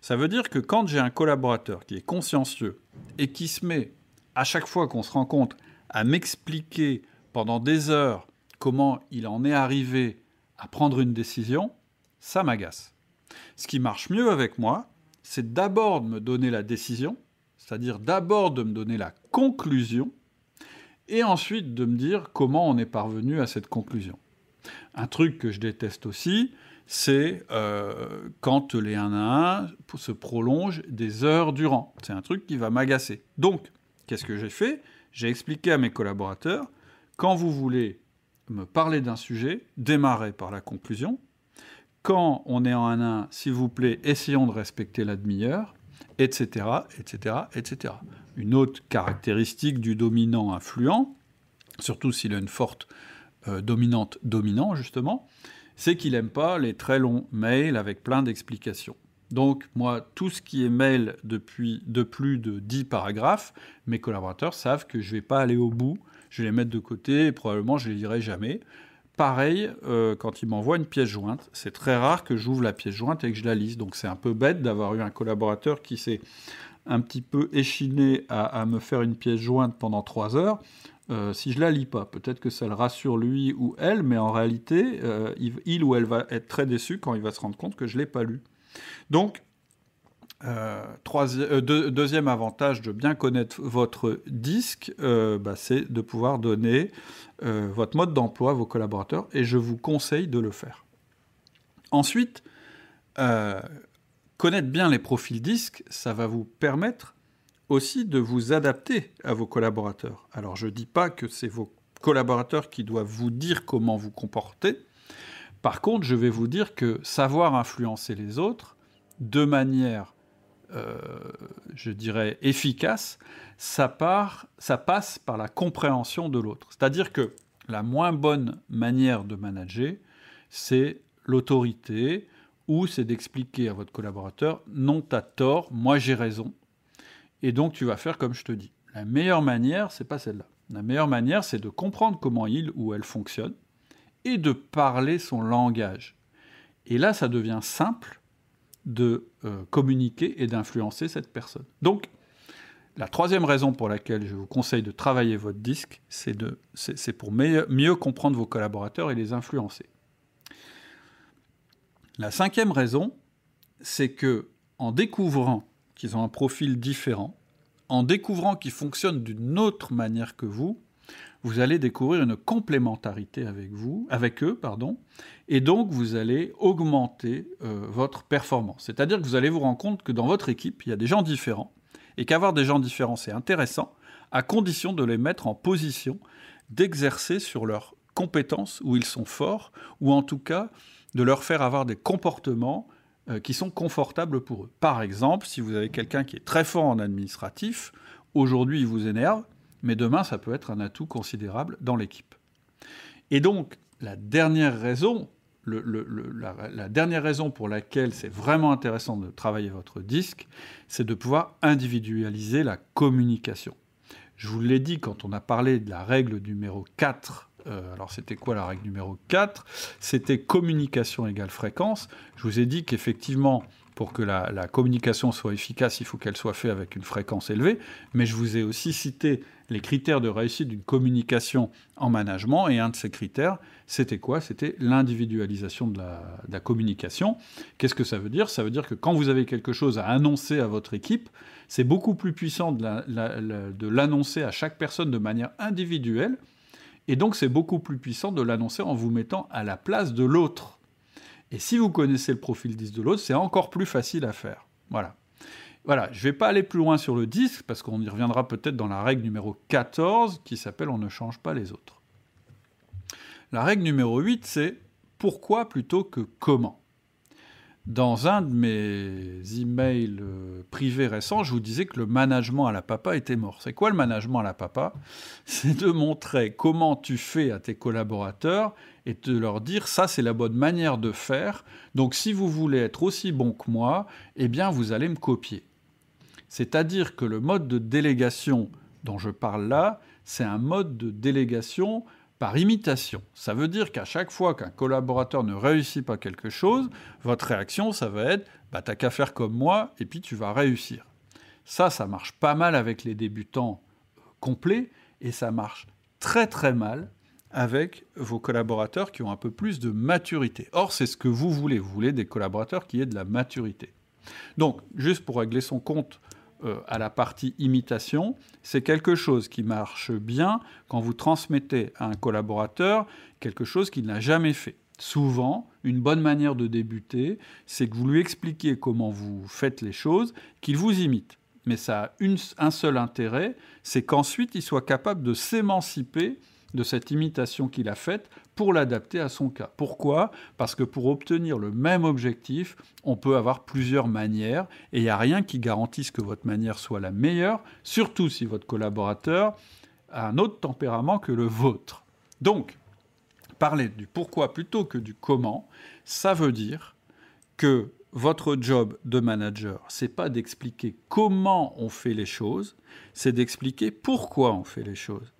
Speaker 1: Ça veut dire que quand j'ai un collaborateur qui est consciencieux et qui se met, à chaque fois qu'on se rencontre, à m'expliquer pendant des heures comment il en est arrivé à prendre une décision, ça m'agace. Ce qui marche mieux avec moi, c'est d'abord de me donner la décision, c'est-à-dire d'abord de me donner la conclusion, et ensuite de me dire comment on est parvenu à cette conclusion. Un truc que je déteste aussi, c'est euh, quand les 1 à 1 se prolongent des heures durant. C'est un truc qui va m'agacer. Donc, qu'est-ce que j'ai fait? J'ai expliqué à mes collaborateurs, quand vous voulez me parler d'un sujet, démarrez par la conclusion. Quand on est en un 1 s'il vous plaît, essayons de respecter la demi-heure, etc., etc., etc. Une autre caractéristique du dominant influent, surtout s'il a une forte euh, dominante dominant, justement, c'est qu'il n'aime pas les très longs mails avec plein d'explications. Donc, moi, tout ce qui est mail depuis, de plus de 10 paragraphes, mes collaborateurs savent que je ne vais pas aller au bout, je vais les mettre de côté et probablement je ne les lirai jamais. Pareil, euh, quand ils m'envoient une pièce jointe, c'est très rare que j'ouvre la pièce jointe et que je la lise. Donc, c'est un peu bête d'avoir eu un collaborateur qui s'est un petit peu échiné à, me faire une pièce jointe pendant 3 heures. Euh, si je la lis pas, peut-être que ça le rassure lui ou elle, mais en réalité, euh, il, ou elle va être très déçu quand il va se rendre compte que je l'ai pas lu. Donc, euh, euh, deuxième avantage de bien connaître votre disque, euh, bah, c'est de pouvoir donner votre mode d'emploi à vos collaborateurs et je vous conseille de le faire. Ensuite, connaître bien les profils disques, ça va vous permettre aussi de vous adapter à vos collaborateurs. Alors je ne dis pas que c'est vos collaborateurs qui doivent vous dire comment vous comporter. Par contre, je vais vous dire que savoir influencer les autres de manière euh, je dirais, efficace, ça, part, ça passe par la compréhension de l'autre. C'est-à-dire que la moins bonne manière de manager, c'est l'autorité, ou c'est d'expliquer à votre collaborateur, non, tu as tort, moi j'ai raison, et donc tu vas faire comme je te dis. La meilleure manière, c'est pas celle-là. La meilleure manière, c'est de comprendre comment il ou elle fonctionne et de parler son langage. Et là, ça devient simple de euh, communiquer et d'influencer cette personne. Donc, la troisième raison pour laquelle je vous conseille de travailler votre disque, c'est pour mieux comprendre vos collaborateurs et les influencer. La cinquième raison, c'est que en découvrant qu'ils ont un profil différent, en découvrant qu'ils fonctionnent d'une autre manière que vous, vous allez découvrir une complémentarité avec vous, avec eux, pardon, et donc vous allez augmenter euh, votre performance. C'est-à-dire que vous allez vous rendre compte que dans votre équipe, il y a des gens différents, et qu'avoir des gens différents, c'est intéressant, à condition de les mettre en position d'exercer sur leurs compétences où ils sont forts, ou en tout cas de leur faire avoir des comportements euh, qui sont confortables pour eux. Par exemple, si vous avez quelqu'un qui est très fort en administratif, aujourd'hui il vous énerve, mais demain, ça peut être un atout considérable dans l'équipe. Et donc, la dernière raison, la, dernière raison pour laquelle c'est vraiment intéressant de travailler votre disque, c'est de pouvoir individualiser la communication. Je vous l'ai dit quand on a parlé de la règle numéro 4. Euh, alors c'était quoi la règle numéro 4 C'était communication égale fréquence. Je vous ai dit qu'effectivement, pour que la, la, communication soit efficace, il faut qu'elle soit faite avec une fréquence élevée. Mais je vous ai aussi cité les critères de réussite d'une communication en management. Et un de ces critères, c'était quoi? C'était l'individualisation de la, communication. Qu'est-ce que ça veut dire? Ça veut dire que quand vous avez quelque chose à annoncer à votre équipe, c'est beaucoup plus puissant de l'annoncer à chaque personne de manière individuelle. Et donc c'est beaucoup plus puissant de l'annoncer en vous mettant à la place de l'autre. Et si vous connaissez le profil 10 de l'autre, c'est encore plus facile à faire. Voilà. Voilà, je ne vais pas aller plus loin sur le disque, parce qu'on y reviendra peut-être dans la règle numéro 14, qui s'appelle On ne change pas les autres. La règle numéro 8, c'est pourquoi plutôt que comment? Dans un de mes emails euh, privés récents, je vous disais que le management à la papa était mort. C'est quoi le management à la papa? C'est de montrer comment tu fais à tes collaborateurs et de leur dire ça c'est la bonne manière de faire. Donc si vous voulez être aussi bon que moi, eh bien vous allez me copier. C'est-à-dire que le mode de délégation dont je parle là, c'est un mode de délégation par imitation. Ça veut dire qu'à chaque fois qu'un collaborateur ne réussit pas quelque chose, votre réaction, ça va être bah, t'as qu'à faire comme moi et puis tu vas réussir. Ça, ça marche pas mal avec les débutants euh, complets et ça marche très très mal avec vos collaborateurs qui ont un peu plus de maturité. Or, c'est ce que vous voulez. Vous voulez des collaborateurs qui aient de la maturité. Donc, juste pour régler son compte euh, à la partie imitation, c'est quelque chose qui marche bien quand vous transmettez à un collaborateur quelque chose qu'il n'a jamais fait. Souvent, une bonne manière de débuter, c'est que vous lui expliquiez comment vous faites les choses, qu'il vous imite. mais ça a un seul intérêt, c'est qu'ensuite il soit capable de s'émanciper de cette imitation qu'il a faite pour l'adapter à son cas. Pourquoi? Parce que pour obtenir le même objectif, on peut avoir plusieurs manières et il n'y a rien qui garantisse que votre manière soit la meilleure, surtout si votre collaborateur a un autre tempérament que le vôtre. Donc, parler du pourquoi plutôt que du comment, ça veut dire que votre job de manager, c'est pas d'expliquer comment on fait les choses, c'est d'expliquer pourquoi on fait les choses.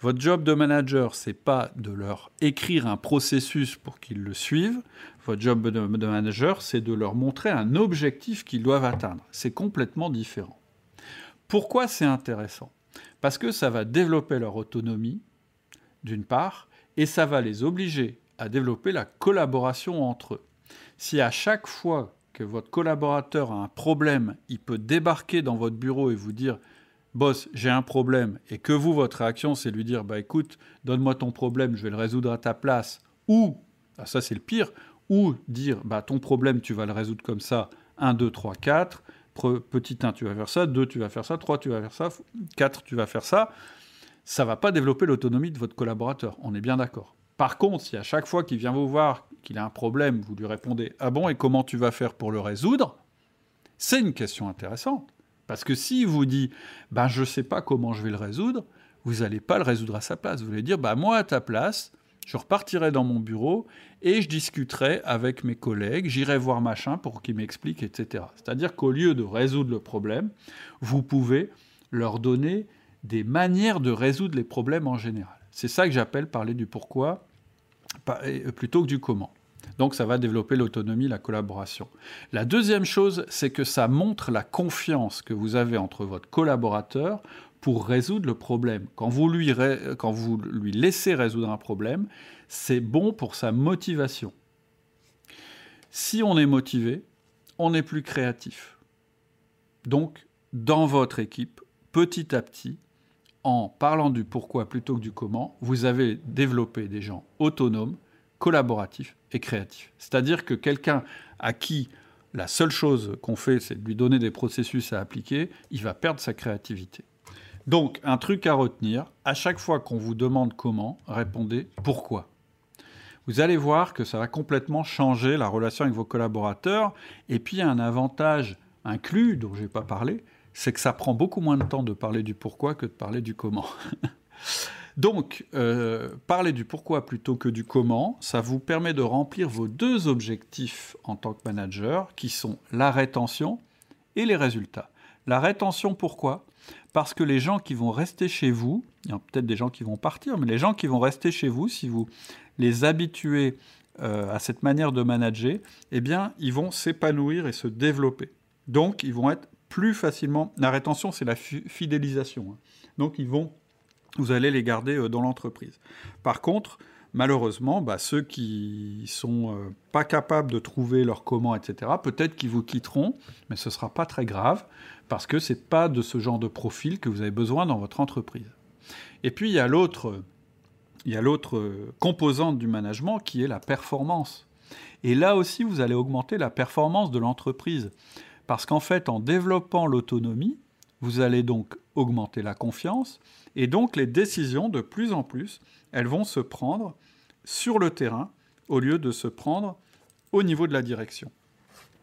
Speaker 1: Votre job de manager, c'est pas de leur écrire un processus pour qu'ils le suivent. Votre job de, manager, c'est de leur montrer un objectif qu'ils doivent atteindre. C'est complètement différent. Pourquoi c'est intéressant? Parce que ça va développer leur autonomie, d'une part, et ça va les obliger à développer la collaboration entre eux. Si à chaque fois que votre collaborateur a un problème, il peut débarquer dans votre bureau et vous dire Boss, j'ai un problème, et que vous, votre réaction, c'est lui dire Bah écoute, donne-moi ton problème, je vais le résoudre à ta place, ou, ah, ça c'est le pire, ou dire Bah ton problème, tu vas le résoudre comme ça 1, 2, 3, 4. Petit 1, tu vas faire ça. 2, tu vas faire ça. 3, tu vas faire ça. 4, tu vas faire ça. Ça va pas développer l'autonomie de votre collaborateur. On est bien d'accord. Par contre, si à chaque fois qu'il vient vous voir qu'il a un problème, vous lui répondez Ah bon, et comment tu vas faire pour le résoudre? C'est une question intéressante. Parce que s'il vous dit ben, Je ne sais pas comment je vais le résoudre, vous n'allez pas le résoudre à sa place. Vous allez dire bah, Moi, à ta place, je repartirai dans mon bureau et je discuterai avec mes collègues, j'irai voir machin pour qu'il m'explique, etc. C'est-à-dire qu'au lieu de résoudre le problème, vous pouvez leur donner des manières de résoudre les problèmes en général. C'est ça que j'appelle parler du pourquoi euh, plutôt que du comment. Donc ça va développer l'autonomie, la collaboration. La deuxième chose, c'est que ça montre la confiance que vous avez entre votre collaborateur pour résoudre le problème. Quand vous lui, laissez résoudre un problème, c'est bon pour sa motivation. Si on est motivé, on est plus créatif. Donc, dans votre équipe, petit à petit, en parlant du pourquoi plutôt que du comment, vous avez développé des gens autonomes, collaboratifs et créatifs. C'est-à-dire que quelqu'un à qui la seule chose qu'on fait, c'est de lui donner des processus à appliquer, il va perdre sa créativité. Donc, un truc à retenir, à chaque fois qu'on vous demande comment, répondez pourquoi. Vous allez voir que ça va complètement changer la relation avec vos collaborateurs. Et puis, un avantage inclus, dont je n'ai pas parlé, c'est que ça prend beaucoup moins de temps de parler du pourquoi que de parler du comment. Donc, euh, parler du pourquoi plutôt que du comment, ça vous permet de remplir vos deux objectifs en tant que manager, qui sont la rétention et les résultats. La rétention, pourquoi? Parce que les gens qui vont rester chez vous, il y a peut-être des gens qui vont partir, mais les gens qui vont rester chez vous, si vous les habituez euh, à cette manière de manager, eh bien, ils vont s'épanouir et se développer. Donc, ils vont être plus facilement. La rétention, c'est la fidélisation. Hein. Donc, ils vont, vous allez les garder euh, dans l'entreprise. Par contre, malheureusement, bah, ceux qui sont euh, pas capables de trouver leur comment, etc., peut-être qu'ils vous quitteront, mais ce sera pas très grave parce que c'est pas de ce genre de profil que vous avez besoin dans votre entreprise. Et puis il y a l'autre, il y a l'autre euh, composante du management qui est la performance. Et là aussi, vous allez augmenter la performance de l'entreprise. Parce qu'en fait, en développant l'autonomie, vous allez donc augmenter la confiance, et donc les décisions, de plus en plus, elles vont se prendre sur le terrain au lieu de se prendre au niveau de la direction.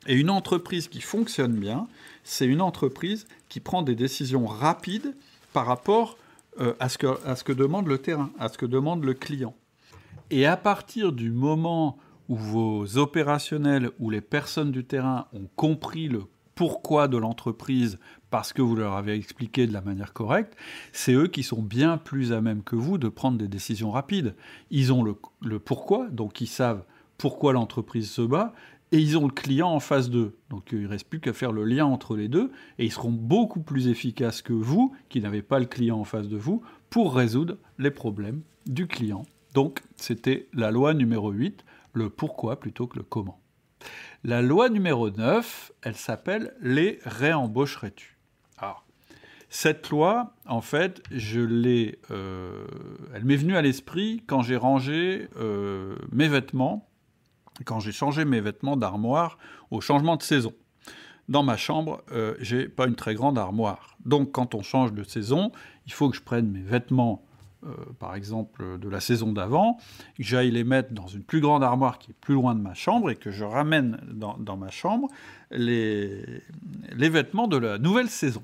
Speaker 1: Et une entreprise qui fonctionne bien, c'est une entreprise qui prend des décisions rapides par rapport euh, à, ce que, à ce que demande le terrain, à ce que demande le client. Et à partir du moment où vos opérationnels ou les personnes du terrain ont compris le pourquoi de l'entreprise parce que vous leur avez expliqué de la manière correcte, c'est eux qui sont bien plus à même que vous de prendre des décisions rapides. Ils ont le, pourquoi, donc ils savent pourquoi l'entreprise se bat, et ils ont le client en face d'eux. Donc il ne reste plus qu'à faire le lien entre les deux, et ils seront beaucoup plus efficaces que vous, qui n'avez pas le client en face de vous, pour résoudre les problèmes du client. Donc c'était la loi numéro 8, le pourquoi plutôt que le comment. La loi numéro 9, elle s'appelle les réembaucherais-tu? Cette loi, en fait, je l'ai, euh, elle m'est venue à l'esprit quand j'ai rangé euh, mes vêtements, quand j'ai changé mes vêtements d'armoire au changement de saison. dans ma chambre, euh, j'ai pas une très grande armoire. Donc quand on change de saison, il faut que je prenne mes vêtements, euh, par exemple de la saison d'avant, que j'aille les mettre dans une plus grande armoire qui est plus loin de ma chambre et que je ramène dans, ma chambre les, les vêtements de la nouvelle saison.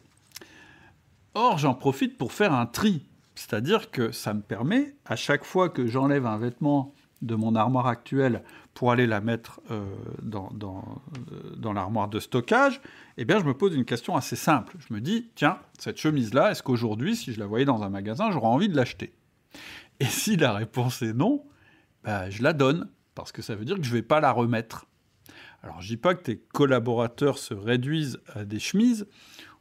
Speaker 1: Or, j'en profite pour faire un tri. C'est-à-dire que ça me permet, à chaque fois que j'enlève un vêtement de mon armoire actuelle pour aller la mettre euh, dans, euh, dans, l'armoire de stockage, eh bien, je me pose une question assez simple. Je me dis, tiens, cette chemise-là, est-ce qu'aujourd'hui, si je la voyais dans un magasin, j'aurais envie de l'acheter? Et si la réponse est non, bah, je la donne, parce que ça veut dire que je ne vais pas la remettre. Alors, je dis pas que tes collaborateurs se réduisent à des chemises,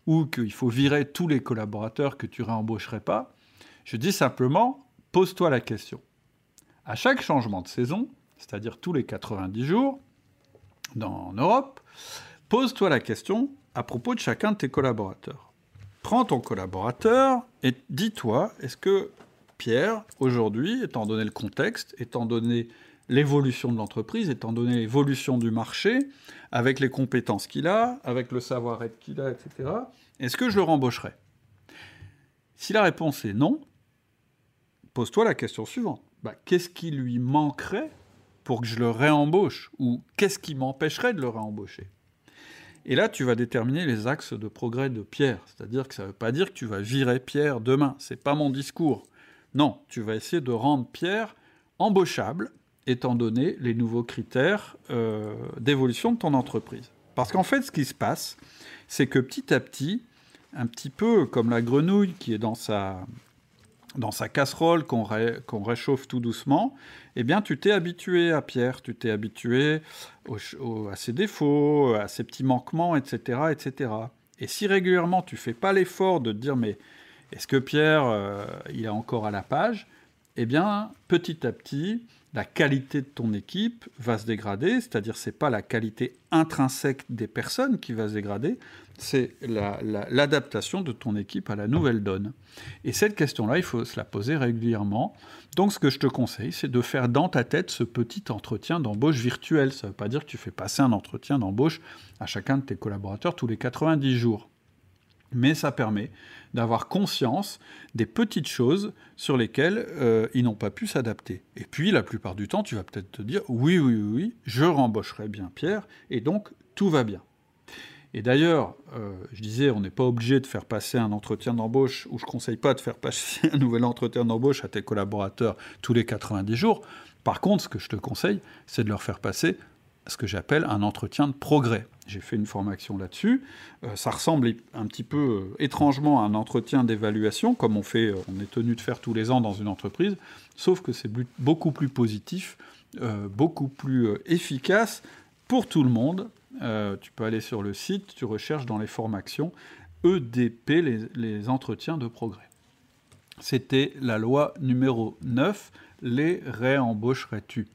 Speaker 1: ou qu'il faut virer tous les collaborateurs que tu réembaucherais pas. Je dis simplement, pose-toi la question. À chaque changement de saison, c'est-à-dire tous les 90 jours, dans, en Europe, pose-toi la question à propos de chacun de tes collaborateurs. Prends ton collaborateur et dis-toi, est-ce que Pierre, aujourd'hui, étant donné le contexte, étant donné l'évolution de l'entreprise, étant donné l'évolution du marché, avec les compétences qu'il a, avec le savoir-être qu'il a, etc., est-ce que je le rembaucherai Si la réponse est non, pose-toi la question suivante. Bah, qu'est-ce qui lui manquerait pour que je le réembauche? Ou qu'est-ce qui m'empêcherait de le réembaucher? Et là, tu vas déterminer les axes de progrès de Pierre. C'est-à-dire que ça ne veut pas dire que tu vas virer Pierre demain. C'est pas mon discours. Non, tu vas essayer de rendre Pierre embauchable étant donné les nouveaux critères euh, d'évolution de ton entreprise. Parce qu'en fait, ce qui se passe, c'est que petit à petit, un petit peu comme la grenouille qui est dans sa, dans sa casserole qu'on réchauffe tout doucement, eh bien, tu t'es habitué à Pierre, tu t'es habitué à ses défauts, à ses petits manquements, etc., etc. Et si régulièrement tu fais pas l'effort de te dire mais est-ce que Pierre euh, il est encore à la page? Eh bien, petit à petit, la qualité de ton équipe va se dégrader, c'est-à-dire c'est pas la qualité intrinsèque des personnes qui va se dégrader, c'est l'adaptation de ton équipe à la nouvelle donne. Et cette question-là, il faut se la poser régulièrement. Donc ce que je te conseille, c'est de faire dans ta tête ce petit entretien d'embauche virtuel. Ça ne veut pas dire que tu fais passer un entretien d'embauche à chacun de tes collaborateurs tous les 90 jours mais ça permet d'avoir conscience des petites choses sur lesquelles euh, ils n'ont pas pu s'adapter. Et puis, la plupart du temps, tu vas peut-être te dire, oui, oui, oui, je rembaucherai bien Pierre, et donc tout va bien. Et d'ailleurs, euh, je disais, on n'est pas obligé de faire passer un entretien d'embauche, ou je ne conseille pas de faire passer un nouvel entretien d'embauche à tes collaborateurs tous les 90 jours. Par contre, ce que je te conseille, c'est de leur faire passer ce que j'appelle un entretien de progrès. J'ai fait une formation là-dessus. Euh, ça ressemble un petit peu euh, étrangement à un entretien d'évaluation, comme on, fait, euh, on est tenu de faire tous les ans dans une entreprise, sauf que c'est beaucoup plus positif, beaucoup plus efficace pour tout le monde. tu peux aller sur le site, tu recherches dans les formations EDP, les, les entretiens de progrès. C'était la loi numéro 9, les réembaucherais-tu?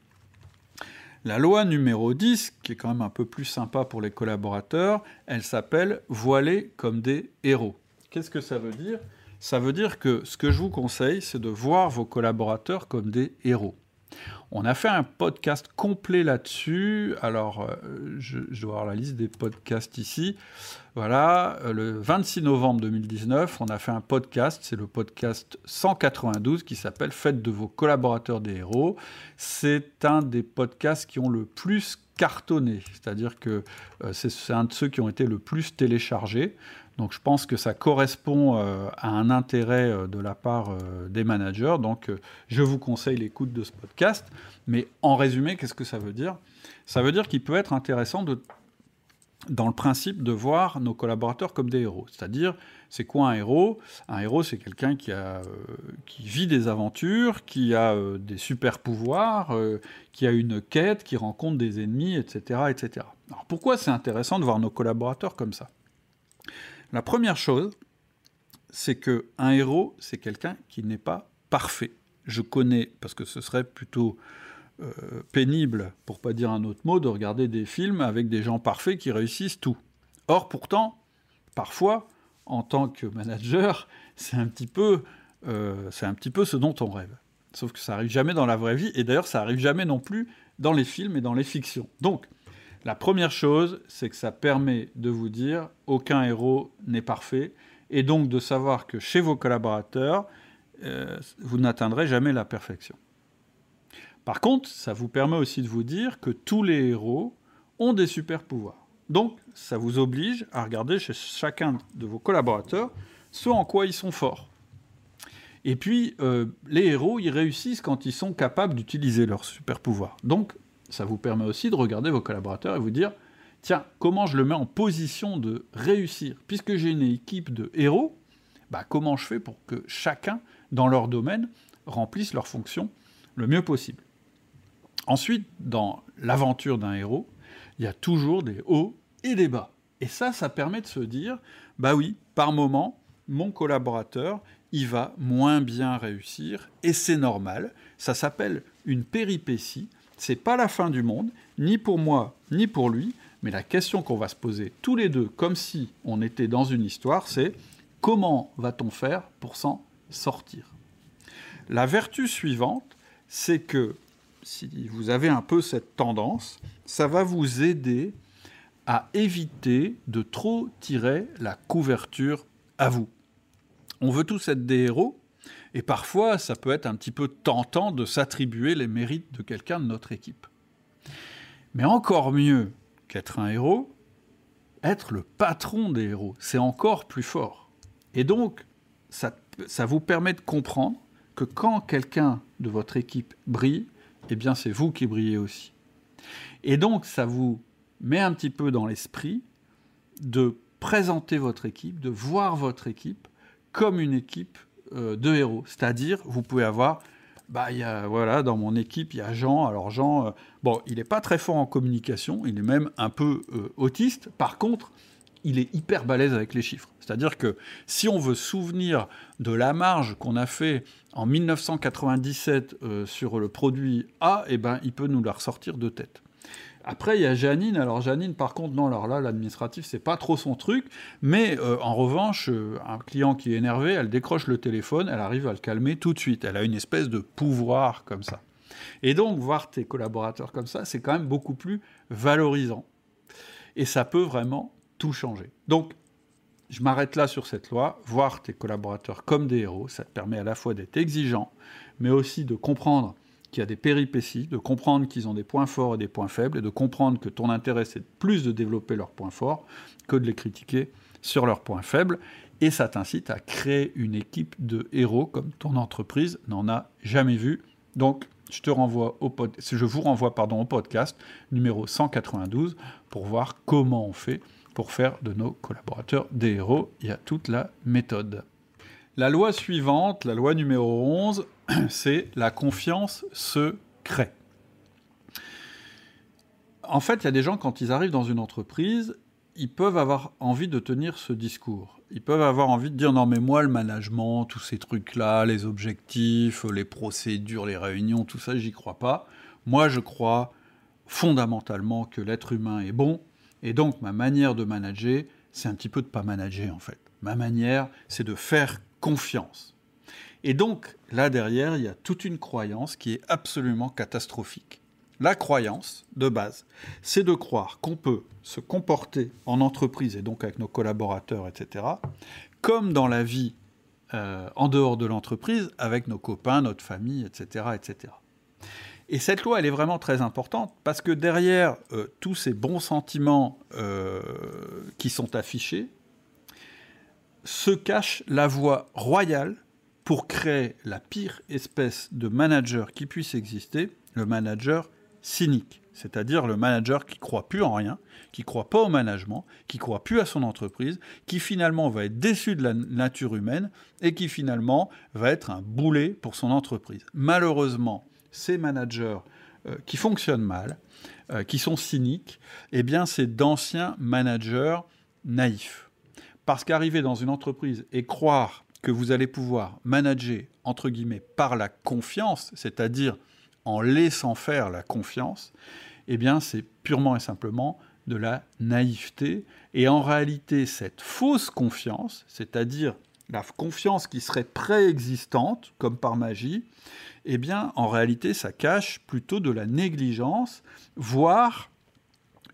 Speaker 1: La loi numéro 10, qui est quand même un peu plus sympa pour les collaborateurs, elle s'appelle Voiler comme des héros. Qu'est-ce que ça veut dire? Ça veut dire que ce que je vous conseille, c'est de voir vos collaborateurs comme des héros. On a fait un podcast complet là-dessus. Alors, euh, je, dois avoir la liste des podcasts ici. Voilà, euh, le 26 novembre 2019, on a fait un podcast, c'est le podcast 192 qui s'appelle Faites de vos collaborateurs des héros. C'est un des podcasts qui ont le plus cartonné, c'est-à-dire que euh, c'est un de ceux qui ont été le plus téléchargés. Donc je pense que ça correspond euh, à un intérêt euh, de la part euh, des managers. Donc je vous conseille l'écoute de ce podcast. Mais en résumé, qu'est-ce que ça veut dire? Ça veut dire qu'il peut être intéressant dans le principe de voir nos collaborateurs comme des héros. C'est-à-dire, c'est quoi un héros? Un héros, c'est quelqu'un qui, qui vit des aventures, qui a des super pouvoirs, qui a une quête, qui rencontre des ennemis, etc. etc. Alors pourquoi c'est intéressant de voir nos collaborateurs comme ça? La première chose, c'est que un héros, c'est quelqu'un qui n'est pas parfait. Je connais, parce que ce serait plutôt euh, pénible, pour pas dire un autre mot, de regarder des films avec des gens parfaits qui réussissent tout. Or, pourtant, parfois, en tant que manager, c'est un petit peu, euh, c'est un petit peu ce dont on rêve. Sauf que ça arrive jamais dans la vraie vie, et d'ailleurs, ça arrive jamais non plus dans les films et dans les fictions. Donc, La première chose, c'est que ça permet de vous dire aucun héros n'est parfait et donc de savoir que chez vos collaborateurs, euh, vous n'atteindrez jamais la perfection. Par contre, ça vous permet aussi de vous dire que tous les héros ont des super pouvoirs. Donc, ça vous oblige à regarder chez chacun de vos collaborateurs ce en quoi ils sont forts. Et puis, euh, les héros, ils réussissent quand ils sont capables d'utiliser leurs super pouvoirs. Donc, ça vous permet aussi de regarder vos collaborateurs et vous dire, tiens, comment je le mets en position de réussir? Puisque j'ai une équipe de héros, bah, comment je fais pour que chacun, dans leur domaine, remplisse leur fonction le mieux possible? Ensuite, dans l'aventure d'un héros, il y a toujours des hauts et des bas. Et ça, ça permet de se dire, bah oui, par moment, mon collaborateur, il va moins bien réussir, et c'est normal. Ça s'appelle une péripétie. C'est pas la fin du monde, ni pour moi, ni pour lui. Mais la question qu'on va se poser tous les deux, comme si on était dans une histoire, c'est comment va-t-on faire pour s'en sortir? La vertu suivante, c'est que si vous avez un peu cette tendance, ça va vous aider à éviter de trop tirer la couverture à vous. On veut tous être des héros, et parfois ça peut être un petit peu tentant de s'attribuer les mérites de quelqu'un de notre équipe. Mais encore mieux qu'être un héros, être le patron des héros, c'est encore plus fort. Et donc, ça, vous permet de comprendre que quand quelqu'un de votre équipe brille, eh bien c'est vous qui brillez aussi. Et donc ça vous met un petit peu dans l'esprit de présenter votre équipe, de voir votre équipe comme une équipe euh, de héros. C'est-à-dire, vous pouvez avoir, bah, y a, voilà, dans mon équipe, il y a Jean. Alors Jean, euh, bon, il n'est pas très fort en communication, il est même un peu euh, autiste. Par contre, il est hyper balèze avec les chiffres. C'est-à-dire que si on veut souvenir de la marge qu'on a fait en 1997 euh, sur le produit A, eh ben, il peut nous la ressortir de tête. Après, il y a Janine. Alors Janine, par contre, non, alors là, l'administratif, c'est pas trop son truc. Mais euh, en revanche, euh, un client qui est énervé, elle décroche le téléphone, elle arrive à le calmer tout de suite. Elle a une espèce de pouvoir comme ça. Et donc, voir tes collaborateurs comme ça, c'est quand même beaucoup plus valorisant. Et ça peut vraiment tout changer. Donc, je m'arrête là sur cette loi, voir tes collaborateurs comme des héros, ça te permet à la fois d'être exigeant, mais aussi de comprendre qu'il y a des péripéties, de comprendre qu'ils ont des points forts et des points faibles, et de comprendre que ton intérêt, c'est plus de développer leurs points forts que de les critiquer sur leurs points faibles, et ça t'incite à créer une équipe de héros comme ton entreprise n'en a jamais vu. Donc, je, te renvoie au vous renvoie au podcast numéro 192 pour voir comment on fait pour faire de nos collaborateurs des héros. Il y a toute la méthode. La loi suivante, la loi numéro 11, c'est la confiance se crée. En fait, il y a des gens, quand ils arrivent dans une entreprise, ils peuvent avoir envie de tenir ce discours. Ils peuvent avoir envie de dire non mais moi le management, tous ces trucs-là, les objectifs, les procédures, les réunions, tout ça, j'y crois pas. Moi je crois fondamentalement que l'être humain est bon et donc, ma manière de manager, c'est un petit peu de pas manager, en fait. Ma manière, c'est de faire confiance. Et donc, là derrière, il y a toute une croyance qui est absolument catastrophique. La croyance, de base, c'est de croire qu'on peut se comporter en entreprise et donc avec nos collaborateurs, etc., comme dans la vie euh, en dehors de l'entreprise, avec nos copains, notre famille, etc., etc. Et cette loi, elle est vraiment très importante parce que derrière euh, tous ces bons sentiments euh, qui sont affichés, se cache la voie royale pour créer la pire espèce de manager qui puisse exister, le manager cynique, c'est-à-dire le manager qui croit plus en rien, qui croit pas au management, qui croit plus à son entreprise, qui finalement va être déçu de la nature humaine et qui finalement va être un boulet pour son entreprise. Malheureusement, ces managers euh, qui fonctionnent mal, euh, qui sont cyniques, eh bien, c'est d'anciens managers naïfs. Parce qu'arriver dans une entreprise et croire que vous allez pouvoir manager, entre guillemets, par la confiance, c'est-à-dire en laissant faire la confiance, eh bien, c'est purement et simplement de la naïveté. Et en réalité, cette fausse confiance, c'est-à-dire la confiance qui serait préexistante, comme par magie, eh bien, en réalité, ça cache plutôt de la négligence, voire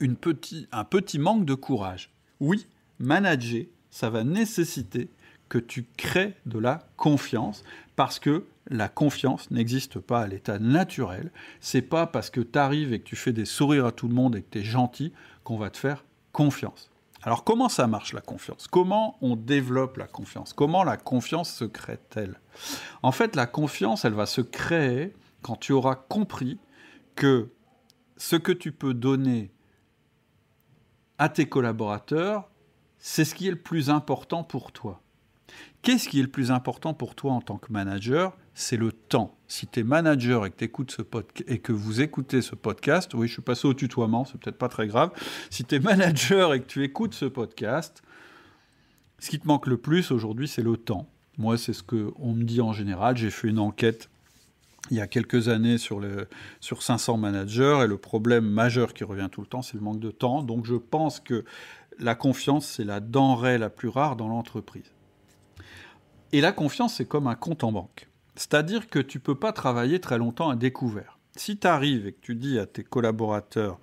Speaker 1: un petit manque de courage. Oui, manager, ça va nécessiter que tu crées de la confiance parce que la confiance n'existe pas à l'état naturel. C'est pas parce que tu arrives et que tu fais des sourires à tout le monde et que tu es gentil qu'on va te faire confiance. Alors comment ça marche la confiance? Comment on développe la confiance? Comment la confiance se crée-t-elle? En fait, la confiance, elle va se créer quand tu auras compris que ce que tu peux donner à tes collaborateurs, c'est ce qui est le plus important pour toi. Qu'est-ce qui est le plus important pour toi en tant que manager? C'est le temps. Si tu es manager et que, écoutes ce et que vous écoutez ce podcast, oui, je suis passé au tutoiement, c'est peut-être pas très grave. Si tu es manager et que tu écoutes ce podcast, ce qui te manque le plus aujourd'hui, c'est le temps. Moi, c'est ce qu'on me dit en général. J'ai fait une enquête il y a quelques années sur, sur 500 managers et le problème majeur qui revient tout le temps, c'est le manque de temps. Donc je pense que la confiance, c'est la denrée la plus rare dans l'entreprise. Et la confiance, c'est comme un compte en banque. C'est-à-dire que tu ne peux pas travailler très longtemps à découvert. Si tu arrives et que tu dis à tes collaborateurs,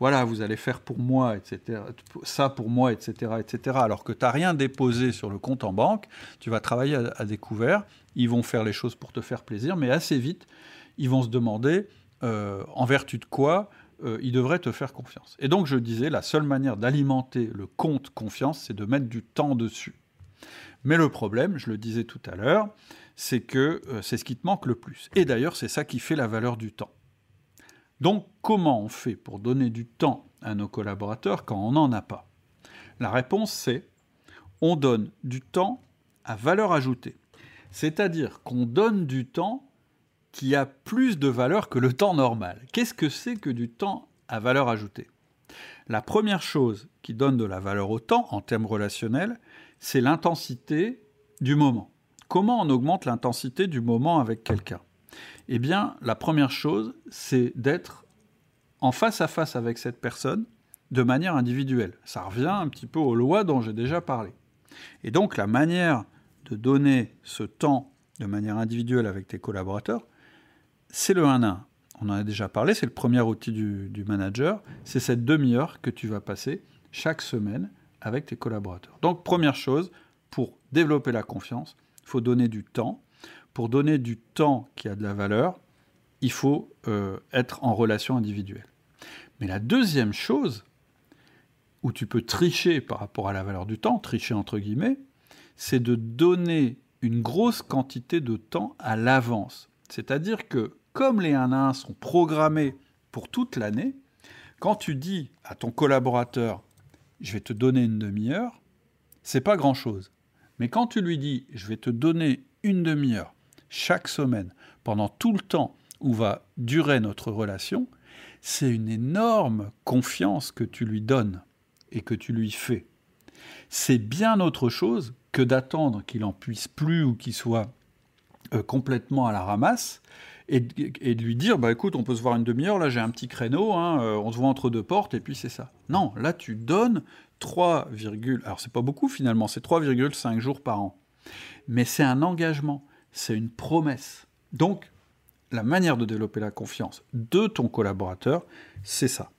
Speaker 1: voilà, vous allez faire pour moi, etc., ça pour moi, etc., etc., alors que tu n'as rien déposé sur le compte en banque, tu vas travailler à, découvert, ils vont faire les choses pour te faire plaisir, mais assez vite, ils vont se demander euh, en vertu de quoi euh, ils devraient te faire confiance. Et donc je disais, la seule manière d'alimenter le compte confiance, c'est de mettre du temps dessus. Mais le problème, je le disais tout à l'heure, c'est que euh, c'est ce qui te manque le plus. Et d'ailleurs, c'est ça qui fait la valeur du temps. Donc, comment on fait pour donner du temps à nos collaborateurs quand on n'en a pas? La réponse, c'est on donne du temps à valeur ajoutée. C'est-à-dire qu'on donne du temps qui a plus de valeur que le temps normal. Qu'est-ce que c'est que du temps à valeur ajoutée? La première chose qui donne de la valeur au temps en termes relationnels, c'est l'intensité du moment. Comment on augmente l'intensité du moment avec quelqu'un? Eh bien, la première chose, c'est d'être en face à face avec cette personne de manière individuelle. Ça revient un petit peu aux lois dont j'ai déjà parlé. Et donc, la manière de donner ce temps de manière individuelle avec tes collaborateurs, c'est le 1 1. On en a déjà parlé, c'est le premier outil du manager. C'est cette demi-heure que tu vas passer chaque semaine avec tes collaborateurs. Donc première chose, pour développer la confiance, il faut donner du temps. Pour donner du temps qui a de la valeur, il faut euh, être en relation individuelle. Mais la deuxième chose, où tu peux tricher par rapport à la valeur du temps, tricher entre guillemets, c'est de donner une grosse quantité de temps à l'avance. C'est-à-dire que comme les 1 à 1 sont programmés pour toute l'année, quand tu dis à ton collaborateur je vais te donner une demi-heure, c'est pas grand-chose. Mais quand tu lui dis, je vais te donner une demi-heure chaque semaine pendant tout le temps où va durer notre relation, c'est une énorme confiance que tu lui donnes et que tu lui fais. C'est bien autre chose que d'attendre qu'il en puisse plus ou qu'il soit euh, complètement à la ramasse et, de lui dire bah écoute on peut se voir une demi-heure là j'ai un petit créneau hein, euh, on se voit entre deux portes et puis c'est ça. Non là tu donnes 3, alors c'est pas beaucoup finalement c'est 3,5 jours par an. Mais c'est un engagement c'est une promesse. Donc la manière de développer la confiance de ton collaborateur c'est ça.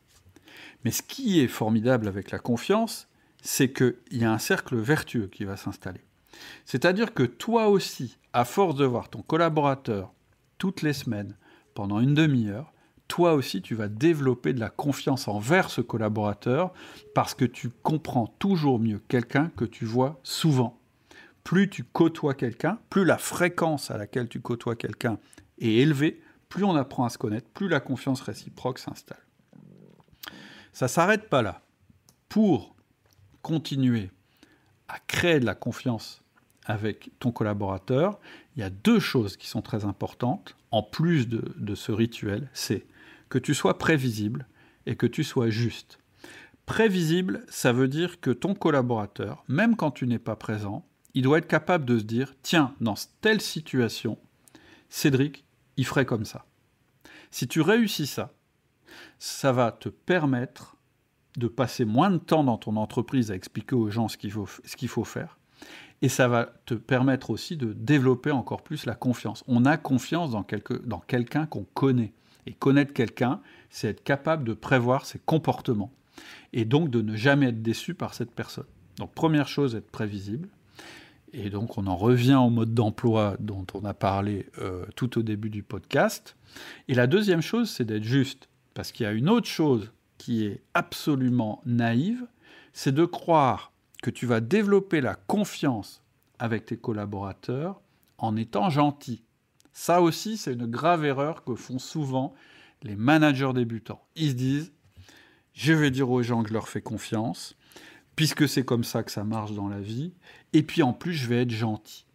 Speaker 1: Mais ce qui est formidable avec la confiance c'est qu'il y a un cercle vertueux qui va s'installer. C'est-à-dire que toi aussi, à force de voir ton collaborateur toutes les semaines, pendant une demi-heure, toi aussi, tu vas développer de la confiance envers ce collaborateur parce que tu comprends toujours mieux quelqu'un que tu vois souvent. Plus tu côtoies quelqu'un, plus la fréquence à laquelle tu côtoies quelqu'un est élevée, plus on apprend à se connaître, plus la confiance réciproque s'installe. Ça ne s'arrête pas là. Pour continuer à créer de la confiance avec ton collaborateur, il y a deux choses qui sont très importantes, en plus de, ce rituel, c'est que tu sois prévisible et que tu sois juste. Prévisible, ça veut dire que ton collaborateur, même quand tu n'es pas présent, il doit être capable de se dire, tiens, dans telle situation, Cédric, il ferait comme ça. Si tu réussis ça, ça va te permettre de passer moins de temps dans ton entreprise à expliquer aux gens ce qu'il faut, faut, faire, et ça va te permettre aussi de développer encore plus la confiance. On a confiance dans, quelqu'un qu'on connaît. Et connaître quelqu'un, c'est être capable de prévoir ses comportements. et donc de ne jamais être déçu par cette personne. Donc première chose, être prévisible. Et donc on en revient au mode d'emploi dont on a parlé euh, tout au début du podcast. Et la deuxième chose, c'est d'être juste. Parce qu'il y a une autre chose qui est absolument naïve, c'est de croire que tu vas développer la confiance avec tes collaborateurs en étant gentil. Ça aussi, c'est une grave erreur que font souvent les managers débutants. Ils se disent, je vais dire aux gens que je leur fais confiance, puisque c'est comme ça que ça marche dans la vie, et puis en plus, je vais être gentil.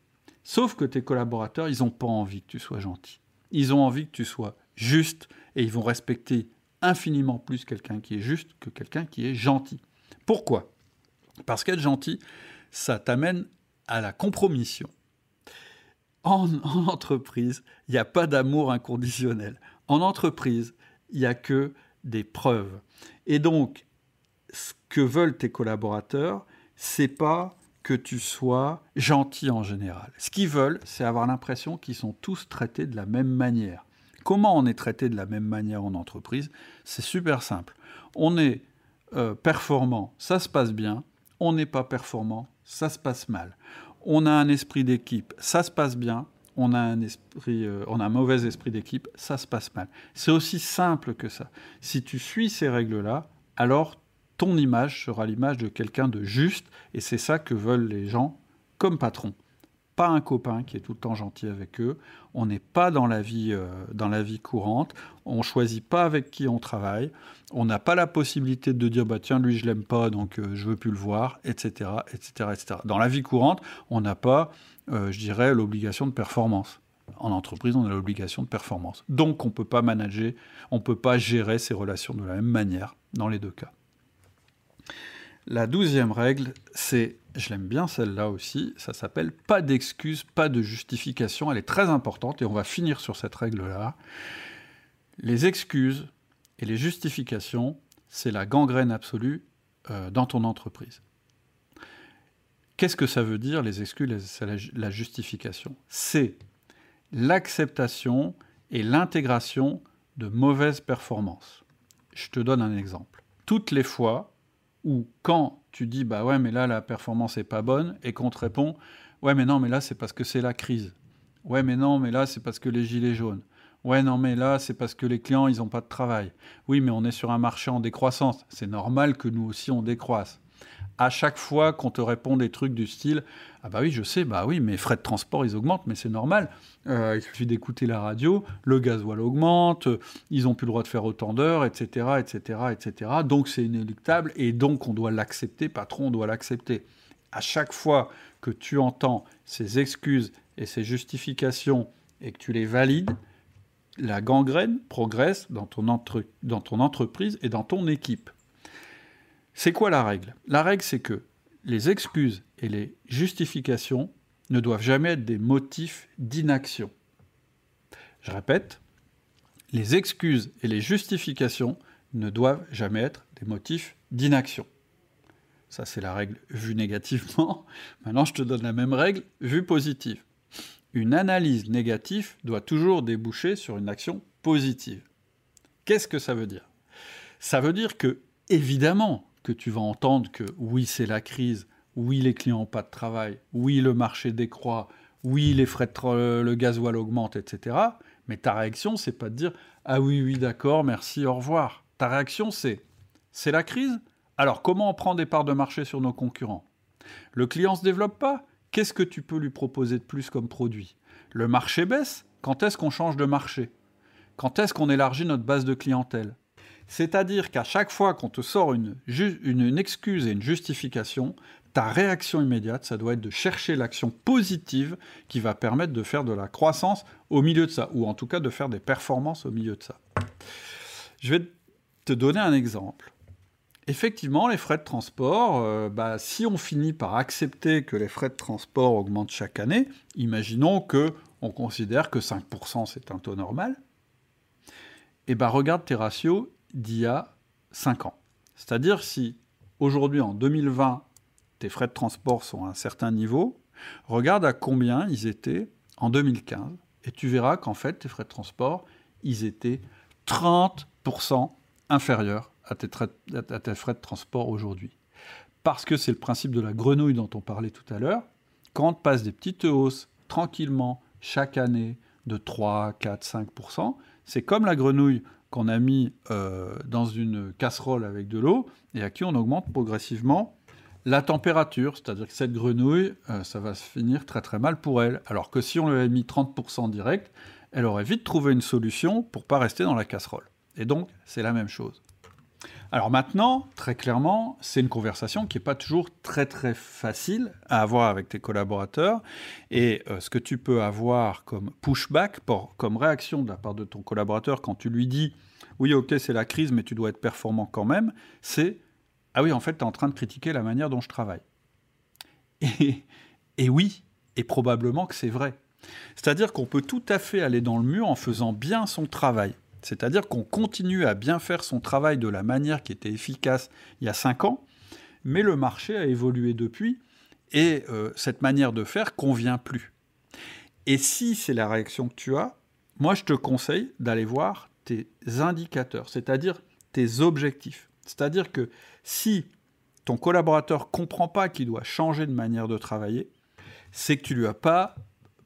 Speaker 1: Sauf que tes collaborateurs, ils n'ont pas envie que tu sois gentil. Ils ont envie que tu sois juste, et ils vont respecter infiniment plus quelqu'un qui est juste que quelqu'un qui est gentil. Pourquoi? Parce qu'être gentil, ça t'amène à la compromission. En, entreprise, il n'y a pas d'amour inconditionnel. En entreprise, il n'y a que des preuves. Et donc, ce que veulent tes collaborateurs, c'est pas que tu sois gentil en général. Ce qu'ils veulent, c'est avoir l'impression qu'ils sont tous traités de la même manière. Comment on est traité de la même manière en entreprise? C'est super simple. On est euh, performant, ça se passe bien. On n'est pas performant, ça se passe mal. On a un esprit d'équipe, ça se passe bien. On a un esprit, euh, on a un mauvais esprit d'équipe, ça se passe mal. C'est aussi simple que ça. Si tu suis ces règles-là, alors ton image sera l'image de quelqu'un de juste, et c'est ça que veulent les gens comme patron pas un copain qui est tout le temps gentil avec eux. On n'est pas dans la vie euh, courante. On choisit pas avec qui on travaille. On n'a pas la possibilité de dire bah tiens lui je l'aime pas donc euh, je veux plus le voir, etc., etc., etc. Dans la vie courante, on n'a pas, euh, je dirais, l'obligation de performance. En entreprise, on a l'obligation de performance. Donc on peut pas manager, on peut pas gérer ces relations de la même manière dans les deux cas. La douzième règle, c'est, je l'aime bien celle-là aussi, ça s'appelle pas d'excuses, pas de justification. Elle est très importante et on va finir sur cette règle-là. Les excuses et les justifications, c'est la gangrène absolue euh, dans ton entreprise. Qu'est-ce que ça veut dire, les excuses et la justification? C'est l'acceptation et l'intégration de mauvaises performances. Je te donne un exemple. Toutes les fois ou quand tu dis bah ouais mais là la performance est pas bonne et qu'on te répond ouais mais non mais là c'est parce que c'est la crise. Ouais mais non mais là c'est parce que les gilets jaunes. Ouais non mais là c'est parce que les clients ils ont pas de travail. Oui mais on est sur un marché en décroissance. C'est normal que nous aussi on décroisse à chaque fois qu'on te répond des trucs du style Ah bah oui, je sais, bah oui, mes frais de transport, ils augmentent, mais c'est normal. Euh, il suffit d'écouter la radio, le gasoil augmente, ils n'ont plus le droit de faire autant d'heures, etc., etc., etc. Donc c'est inéluctable et donc on doit l'accepter, patron, on doit l'accepter. À chaque fois que tu entends ces excuses et ces justifications et que tu les valides, la gangrène progresse dans ton entreprise et dans ton équipe. C'est quoi la règle? La règle, c'est que les excuses et les justifications ne doivent jamais être des motifs d'inaction. Je répète, les excuses et les justifications ne doivent jamais être des motifs d'inaction. Ça, c'est la règle vue négativement. Maintenant, je te donne la même règle vue positive. Une analyse négative doit toujours déboucher sur une action positive. Qu'est-ce que ça veut dire? Ça veut dire que, évidemment, que tu vas entendre que oui, c'est la crise, oui, les clients n'ont pas de travail, oui, le marché décroît, oui, les frais de le gasoil augmentent, etc. Mais ta réaction, c'est pas de dire ah oui, oui, d'accord, merci, au revoir. Ta réaction, c'est c'est la crise? Alors comment on prend des parts de marché sur nos concurrents? Le client ne se développe pas? Qu'est-ce que tu peux lui proposer de plus comme produit? Le marché baisse? Quand est-ce qu'on change de marché? Quand est-ce qu'on élargit notre base de clientèle? C'est-à-dire qu'à chaque fois qu'on te sort une, excuse et une justification, ta réaction immédiate, ça doit être de chercher l'action positive qui va permettre de faire de la croissance au milieu de ça, ou en tout cas de faire des performances au milieu de ça. Je vais te donner un exemple. Effectivement, les frais de transport, euh, bah, si on finit par accepter que les frais de transport augmentent chaque année, imaginons que on considère que 5% c'est un taux normal, et eh ben regarde tes ratios d'il y a 5 ans. C'est-à-dire si aujourd'hui, en 2020, tes frais de transport sont à un certain niveau, regarde à combien ils étaient en 2015, et tu verras qu'en fait, tes frais de transport, ils étaient 30% inférieurs à tes, frais de transport aujourd'hui. Parce que c'est le principe de la grenouille dont on parlait tout à l'heure. Quand on passe des petites hausses tranquillement chaque année de 3, 4, 5% c'est comme la grenouille qu'on a mis euh, dans une casserole avec de l'eau et à qui on augmente progressivement la température. C'est-à-dire que cette grenouille, euh, ça va se finir très très mal pour elle. Alors que si on lui avait mis 30% direct, elle aurait vite trouvé une solution pour pas rester dans la casserole. Et donc, c'est la même chose. Alors maintenant, très clairement, c'est une conversation qui n'est pas toujours très très facile à avoir avec tes collaborateurs. Et euh, ce que tu peux avoir comme pushback, comme réaction de la part de ton collaborateur quand tu lui dis oui, ok, c'est la crise, mais tu dois être performant quand même, c'est ah oui, en fait, tu es en train de critiquer la manière dont je travaille. Et, et oui, et probablement que c'est vrai. C'est-à-dire qu'on peut tout à fait aller dans le mur en faisant bien son travail. C'est-à-dire qu'on continue à bien faire son travail de la manière qui était efficace il y a cinq ans, mais le marché a évolué depuis et euh, cette manière de faire convient plus. Et si c'est la réaction que tu as, moi je te conseille d'aller voir tes indicateurs, c'est-à-dire tes objectifs. C'est-à-dire que si ton collaborateur comprend pas qu'il doit changer de manière de travailler, c'est que tu lui as pas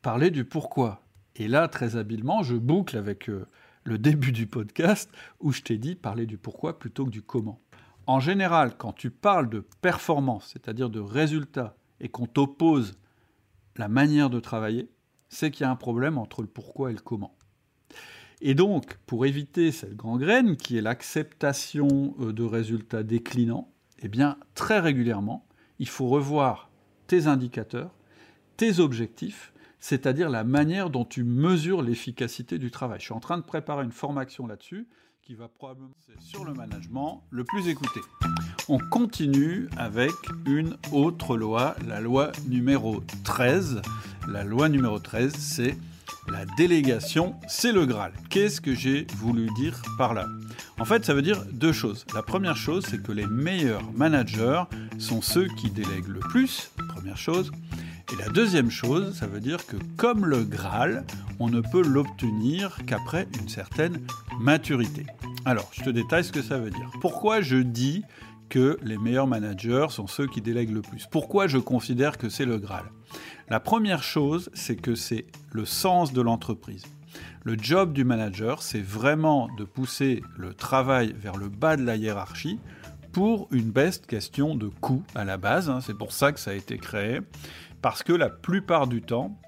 Speaker 1: parlé du pourquoi. Et là, très habilement, je boucle avec euh, le début du podcast où je t'ai dit parler du pourquoi plutôt que du comment. En général, quand tu parles de performance, c'est-à-dire de résultat, et qu'on t'oppose la manière de travailler, c'est qu'il y a un problème entre le pourquoi et le comment. Et donc, pour éviter cette gangrène qui est l'acceptation euh, de résultats déclinants, eh bien, très régulièrement, il faut revoir tes indicateurs, tes objectifs, c'est-à-dire la manière dont tu mesures l'efficacité du travail. Je suis en train de préparer une formation là-dessus qui va probablement sur le management le plus écouté. On continue avec une autre loi, la loi numéro 13. La loi numéro 13, c'est la délégation, c'est le Graal. Qu'est-ce que j'ai voulu dire par là? En fait, ça veut dire deux choses. La première chose, c'est que les meilleurs managers sont ceux qui délèguent le plus, première chose. Et la deuxième chose, ça veut dire que comme le Graal, on ne peut l'obtenir qu'après une certaine maturité. Alors, je te détaille ce que ça veut dire. Pourquoi je dis que les meilleurs managers sont ceux qui délèguent le plus? Pourquoi je considère que c'est le Graal? La première chose, c'est que c'est le sens de l'entreprise. Le job du manager, c'est vraiment de pousser le travail vers le bas de la hiérarchie pour une best question de coût à la base. Hein. c'est pour ça que ça a été créé parce que la plupart du temps,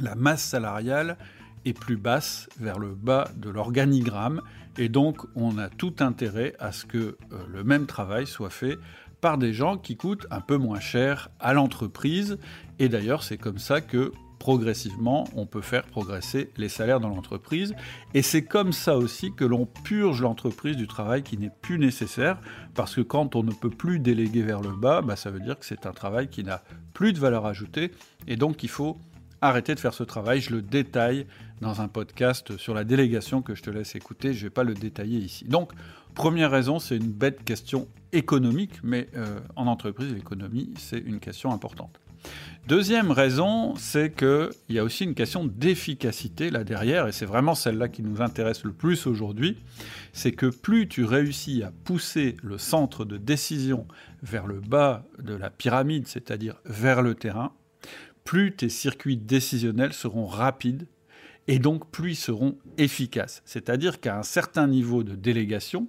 Speaker 1: la masse salariale est plus basse vers le bas de l'organigramme, et donc on a tout intérêt à ce que euh, le même travail soit fait par des gens qui coûtent un peu moins cher à l'entreprise, et d'ailleurs c'est comme ça que progressivement, on peut faire progresser les salaires dans l'entreprise. Et c'est comme ça aussi que l'on purge l'entreprise du travail qui n'est plus nécessaire, parce que quand on ne peut plus déléguer vers le bas, bah, ça veut dire que c'est un travail qui n'a plus de valeur ajoutée, et donc il faut arrêter de faire ce travail. Je le détaille dans un podcast sur la délégation que je te laisse écouter, je ne vais pas le détailler ici. Donc, première raison, c'est une bête question économique, mais euh, en entreprise, l'économie, c'est une question importante. Deuxième raison, c'est qu'il y a aussi une question d'efficacité là derrière, et c'est vraiment celle-là qui nous intéresse le plus aujourd'hui, c'est que plus tu réussis à pousser le centre de décision vers le bas de la pyramide, c'est-à-dire vers le terrain, plus tes circuits décisionnels seront rapides et donc plus ils seront efficaces. C'est-à-dire qu'à un certain niveau de délégation,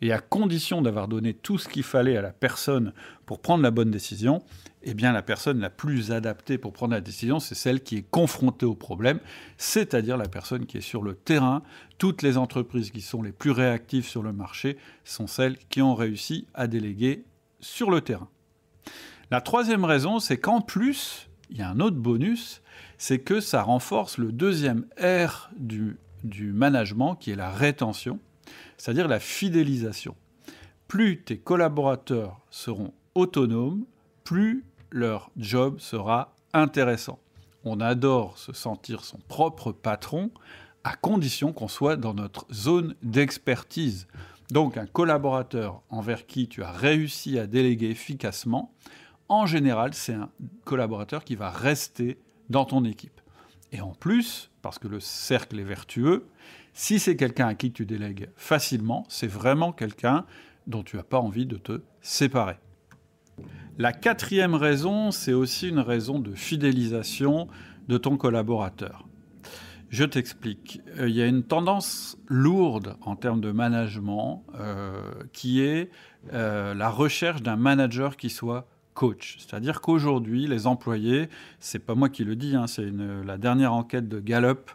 Speaker 1: et à condition d'avoir donné tout ce qu'il fallait à la personne pour prendre la bonne décision, eh bien la personne la plus adaptée pour prendre la décision, c'est celle qui est confrontée au problème, c'est-à-dire la personne qui est sur le terrain. Toutes les entreprises qui sont les plus réactives sur le marché sont celles qui ont réussi à déléguer sur le terrain. La troisième raison, c'est qu'en plus, il y a un autre bonus, c'est que ça renforce le deuxième R du, du management, qui est la rétention, c'est-à-dire la fidélisation. Plus tes collaborateurs seront autonomes, plus leur job sera intéressant. On adore se sentir son propre patron à condition qu'on soit dans notre zone d'expertise. Donc un collaborateur envers qui tu as réussi à déléguer efficacement, en général, c'est un collaborateur qui va rester dans ton équipe. Et en plus, parce que le cercle est vertueux, Si c'est quelqu'un à qui tu délègues facilement, c'est vraiment quelqu'un dont tu n'as pas envie de te séparer. La quatrième raison, c'est aussi une raison de fidélisation de ton collaborateur. Je t'explique. Euh, il y a une tendance lourde en termes de management euh, qui est euh, la recherche d'un manager qui soit coach. C'est-à-dire qu'aujourd'hui, les employés, c'est pas moi qui le dis, hein, c'est la dernière enquête de Gallup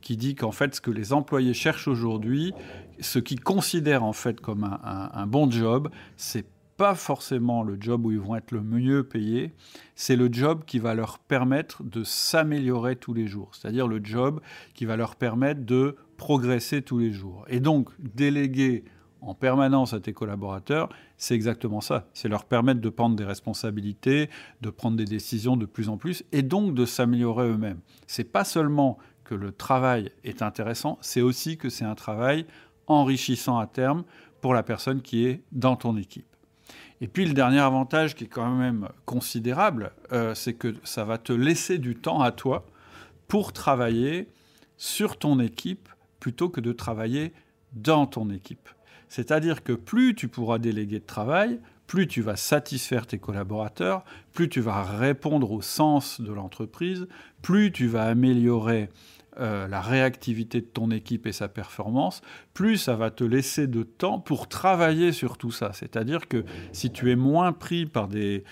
Speaker 1: qui dit qu'en fait, ce que les employés cherchent aujourd'hui, ce qu'ils considèrent en fait comme un, un bon job, c'est pas forcément le job où ils vont être le mieux payés, c'est le job qui va leur permettre de s'améliorer tous les jours, c'est-à-dire le job qui va leur permettre de progresser tous les jours. Et donc, déléguer en permanence à tes collaborateurs, c'est exactement ça. C'est leur permettre de prendre des responsabilités, de prendre des décisions de plus en plus, et donc de s'améliorer eux-mêmes. C'est pas seulement que le travail est intéressant, c'est aussi que c'est un travail enrichissant à terme pour la personne qui est dans ton équipe. Et puis le dernier avantage qui est quand même considérable, euh, c'est que ça va te laisser du temps à toi pour travailler sur ton équipe plutôt que de travailler dans ton équipe. C'est-à-dire que plus tu pourras déléguer de travail, plus tu vas satisfaire tes collaborateurs, plus tu vas répondre au sens de l'entreprise, plus tu vas améliorer euh, la réactivité de ton équipe et sa performance, plus ça va te laisser de temps pour travailler sur tout ça. C'est-à-dire que si tu es moins pris par des,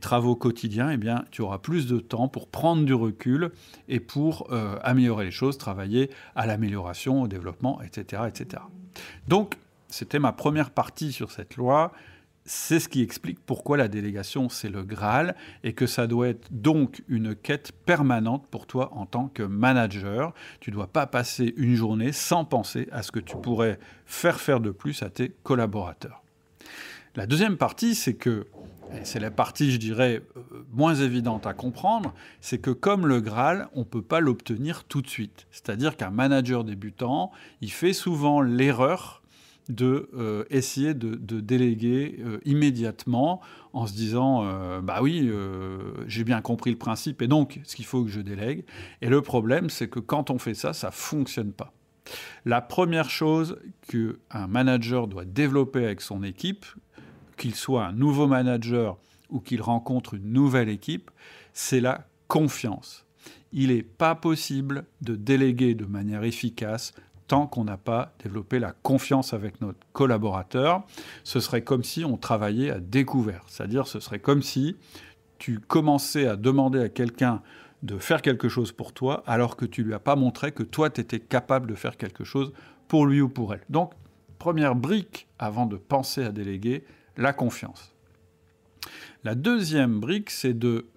Speaker 1: travaux quotidiens, eh bien, tu auras plus de temps pour prendre du recul et pour euh, améliorer les choses, travailler à l'amélioration, au développement, etc. etc. Donc, c'était ma première partie sur cette loi c'est ce qui explique pourquoi la délégation, c'est le Graal, et que ça doit être donc une quête permanente pour toi en tant que manager. Tu ne dois pas passer une journée sans penser à ce que tu pourrais faire faire de plus à tes collaborateurs. La deuxième partie, c'est que, et c'est la partie, je dirais, euh, moins évidente à comprendre, c'est que comme le Graal, on ne peut pas l'obtenir tout de suite. C'est-à-dire qu'un manager débutant, il fait souvent l'erreur de euh, essayer de, déléguer euh, immédiatement en se disant euh, bah oui j'ai bien compris le principe et donc ce qu'il faut que je délègue. Et le problème c'est que quand on fait ça ça fonctionne pas. La première chose qu'un manager doit développer avec son équipe qu'il soit un nouveau manager ou qu'il rencontre une nouvelle équipe c'est la confiance. Il n'est pas possible de déléguer de manière efficace tant qu'on n'a pas développé la confiance avec notre collaborateur. Ce serait comme si on travaillait à découvert, c'est-à-dire ce serait comme si tu commençais à demander à quelqu'un de faire quelque chose pour toi alors que tu lui as pas montré que toi tu étais capable de faire quelque chose pour lui ou pour elle. Donc première brique avant de penser à déléguer, la confiance. La deuxième brique, c'est de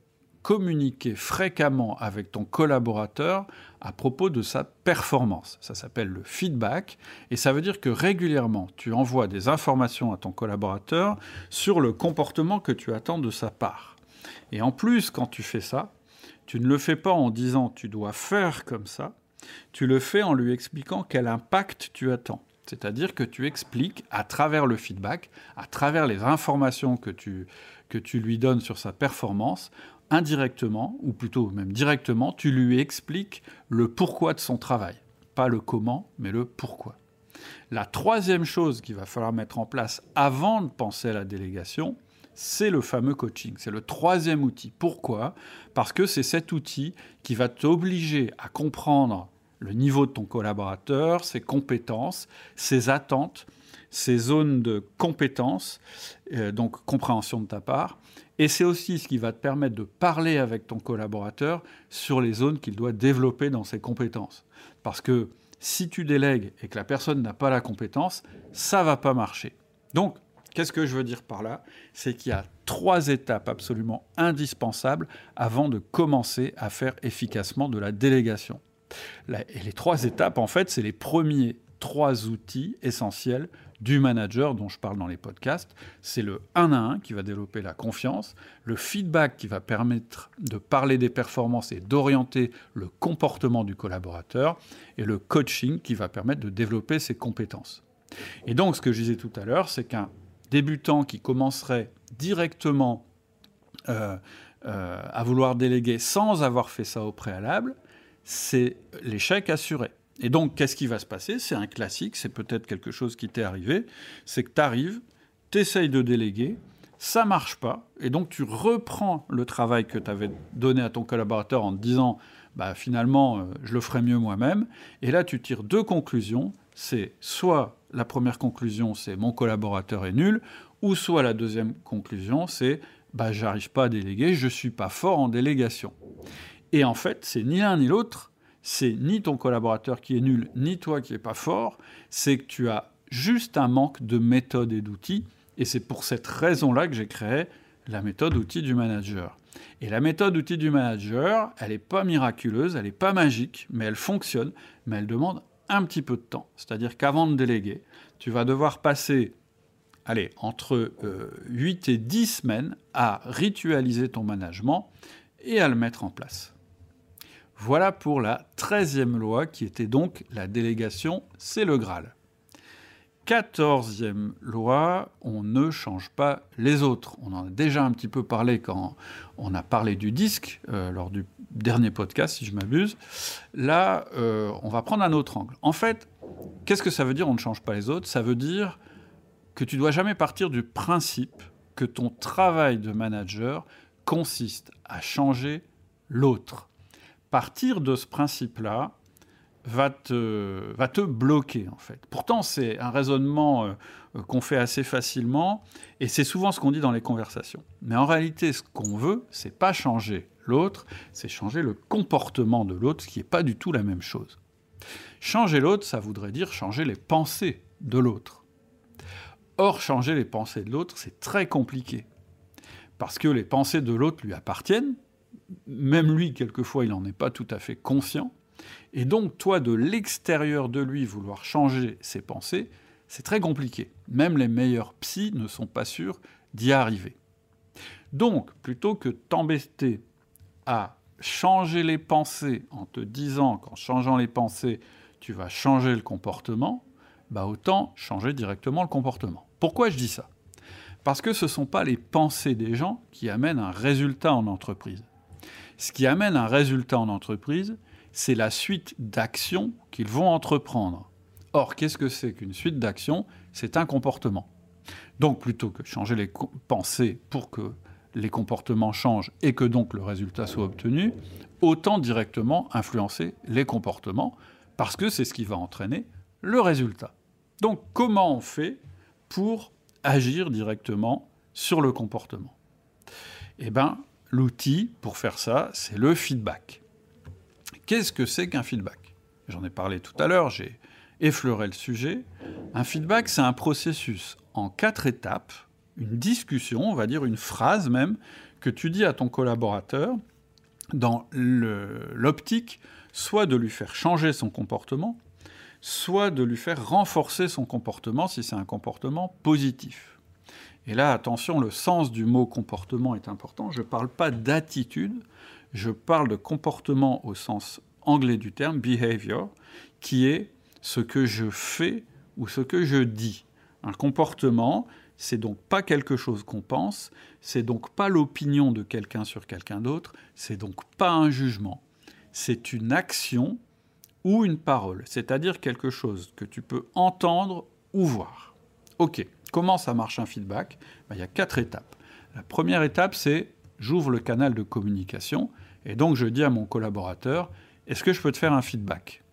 Speaker 1: communiquer fréquemment avec ton collaborateur à propos de sa performance. Ça s'appelle le feedback et ça veut dire que régulièrement, tu envoies des informations à ton collaborateur sur le comportement que tu attends de sa part. Et en plus, quand tu fais ça, tu ne le fais pas en disant tu dois faire comme ça, tu le fais en lui expliquant quel impact tu attends. C'est-à-dire que tu expliques à travers le feedback, à travers les informations que tu, que tu lui donnes sur sa performance, indirectement, ou plutôt même directement, tu lui expliques le pourquoi de son travail. Pas le comment, mais le pourquoi. La troisième chose qu'il va falloir mettre en place avant de penser à la délégation, c'est le fameux coaching. C'est le troisième outil. Pourquoi? Parce que c'est cet outil qui va t'obliger à comprendre le niveau de ton collaborateur, ses compétences, ses attentes, ses zones de compétences, euh, donc compréhension de ta part, et c'est aussi ce qui va te permettre de parler avec ton collaborateur sur les zones qu'il doit développer dans ses compétences. Parce que si tu délègues et que la personne n'a pas la compétence, ça va pas marcher. Donc, qu'est-ce que je veux dire par là? C'est qu'il y a trois étapes absolument indispensables avant de commencer à faire efficacement de la délégation. Et les trois étapes, en fait, c'est les premiers trois outils essentiels du manager dont je parle dans les podcasts. C'est le 1 à 1 qui va développer la confiance, le feedback qui va permettre de parler des performances et d'orienter le comportement du collaborateur, et le coaching qui va permettre de développer ses compétences. Et donc ce que je disais tout à l'heure, c'est qu'un débutant qui commencerait directement euh, euh, à vouloir déléguer sans avoir fait ça au préalable, c'est l'échec assuré. Et donc, qu'est-ce qui va se passer? C'est un classique, c'est peut-être quelque chose qui t'est arrivé, c'est que tu arrives, tu essayes de déléguer, ça marche pas, et donc tu reprends le travail que tu avais donné à ton collaborateur en te disant, bah, finalement, euh, je le ferai mieux moi-même, et là tu tires deux conclusions, c'est soit la première conclusion, c'est mon collaborateur est nul, ou soit la deuxième conclusion, c'est bah, j'arrive pas à déléguer, je suis pas fort en délégation. Et en fait, c'est ni l'un ni l'autre, c'est ni ton collaborateur qui est nul, ni toi qui est pas fort, c'est que tu as juste un manque de méthode et d'outils et c'est pour cette raison-là que j'ai créé la méthode outil du manager. Et la méthode outil du manager, elle n'est pas miraculeuse, elle n'est pas magique, mais elle fonctionne, mais elle demande un petit peu de temps. C'est-à-dire qu'avant de déléguer, tu vas devoir passer allez, entre 8 euh, et 10 semaines à ritualiser ton management et à le mettre en place. Voilà pour la 13e loi qui était donc la délégation, c'est le Graal. Quatorzième loi, on ne change pas les autres. On en a déjà un petit peu parlé quand on a parlé du disque, euh, lors du dernier podcast, si je m'abuse. Là, euh, on va prendre un autre angle. En fait, qu'est-ce que ça veut dire on ne change pas les autres? Ça veut dire que tu dois jamais partir du principe que ton travail de manager consiste à changer l'autre. Partir de ce principe-là, va te, va te bloquer, en fait. Pourtant, c'est un raisonnement euh, qu'on fait assez facilement, et c'est souvent ce qu'on dit dans les conversations. Mais en réalité, ce qu'on veut, c'est pas changer l'autre, c'est changer le comportement de l'autre, ce qui n'est pas du tout la même chose. Changer l'autre, ça voudrait dire changer les pensées de l'autre. Or, changer les pensées de l'autre, c'est très compliqué. Parce que les pensées de l'autre lui appartiennent, même lui, quelquefois, il n'en est pas tout à fait conscient, et donc, toi, de l'extérieur de lui, vouloir changer ses pensées, c'est très compliqué. Même les meilleurs psys ne sont pas sûrs d'y arriver. Donc, plutôt que t'embêter à changer les pensées en te disant qu'en changeant les pensées, tu vas changer le comportement, bah autant changer directement le comportement. Pourquoi je dis ça? Parce que ce ne sont pas les pensées des gens qui amènent un résultat en entreprise. Ce qui amène un résultat en entreprise, c'est la suite d'actions qu'ils vont entreprendre. Or, qu'est-ce que c'est qu'une suite d'actions? C'est un comportement. Donc, plutôt que changer les pensées pour que les comportements changent et que donc le résultat soit obtenu, autant directement influencer les comportements, parce que c'est ce qui va entraîner le résultat. Donc, comment on fait pour agir directement sur le comportement? Eh bien, l'outil pour faire ça, c'est le feedback. Qu'est-ce que c'est qu'un feedback? J'en ai parlé tout à l'heure, j'ai effleuré le sujet. Un feedback, c'est un processus en quatre étapes, une discussion, on va dire une phrase même, que tu dis à ton collaborateur dans l'optique soit de lui faire changer son comportement, soit de lui faire renforcer son comportement si c'est un comportement positif. Et là, attention, le sens du mot comportement est important. Je ne parle pas d'attitude, je parle de comportement au sens anglais du terme, behavior, qui est ce que je fais ou ce que je dis. Un comportement, c'est donc pas quelque chose qu'on pense, c'est donc pas l'opinion de quelqu'un sur quelqu'un d'autre, c'est donc pas un jugement. C'est une action ou une parole, c'est-à-dire quelque chose que tu peux entendre ou voir. Ok, comment ça marche un feedback ben, Il y a quatre étapes. La première étape, c'est j'ouvre le canal de communication et donc je dis à mon collaborateur, est-ce que je peux te faire un feedback?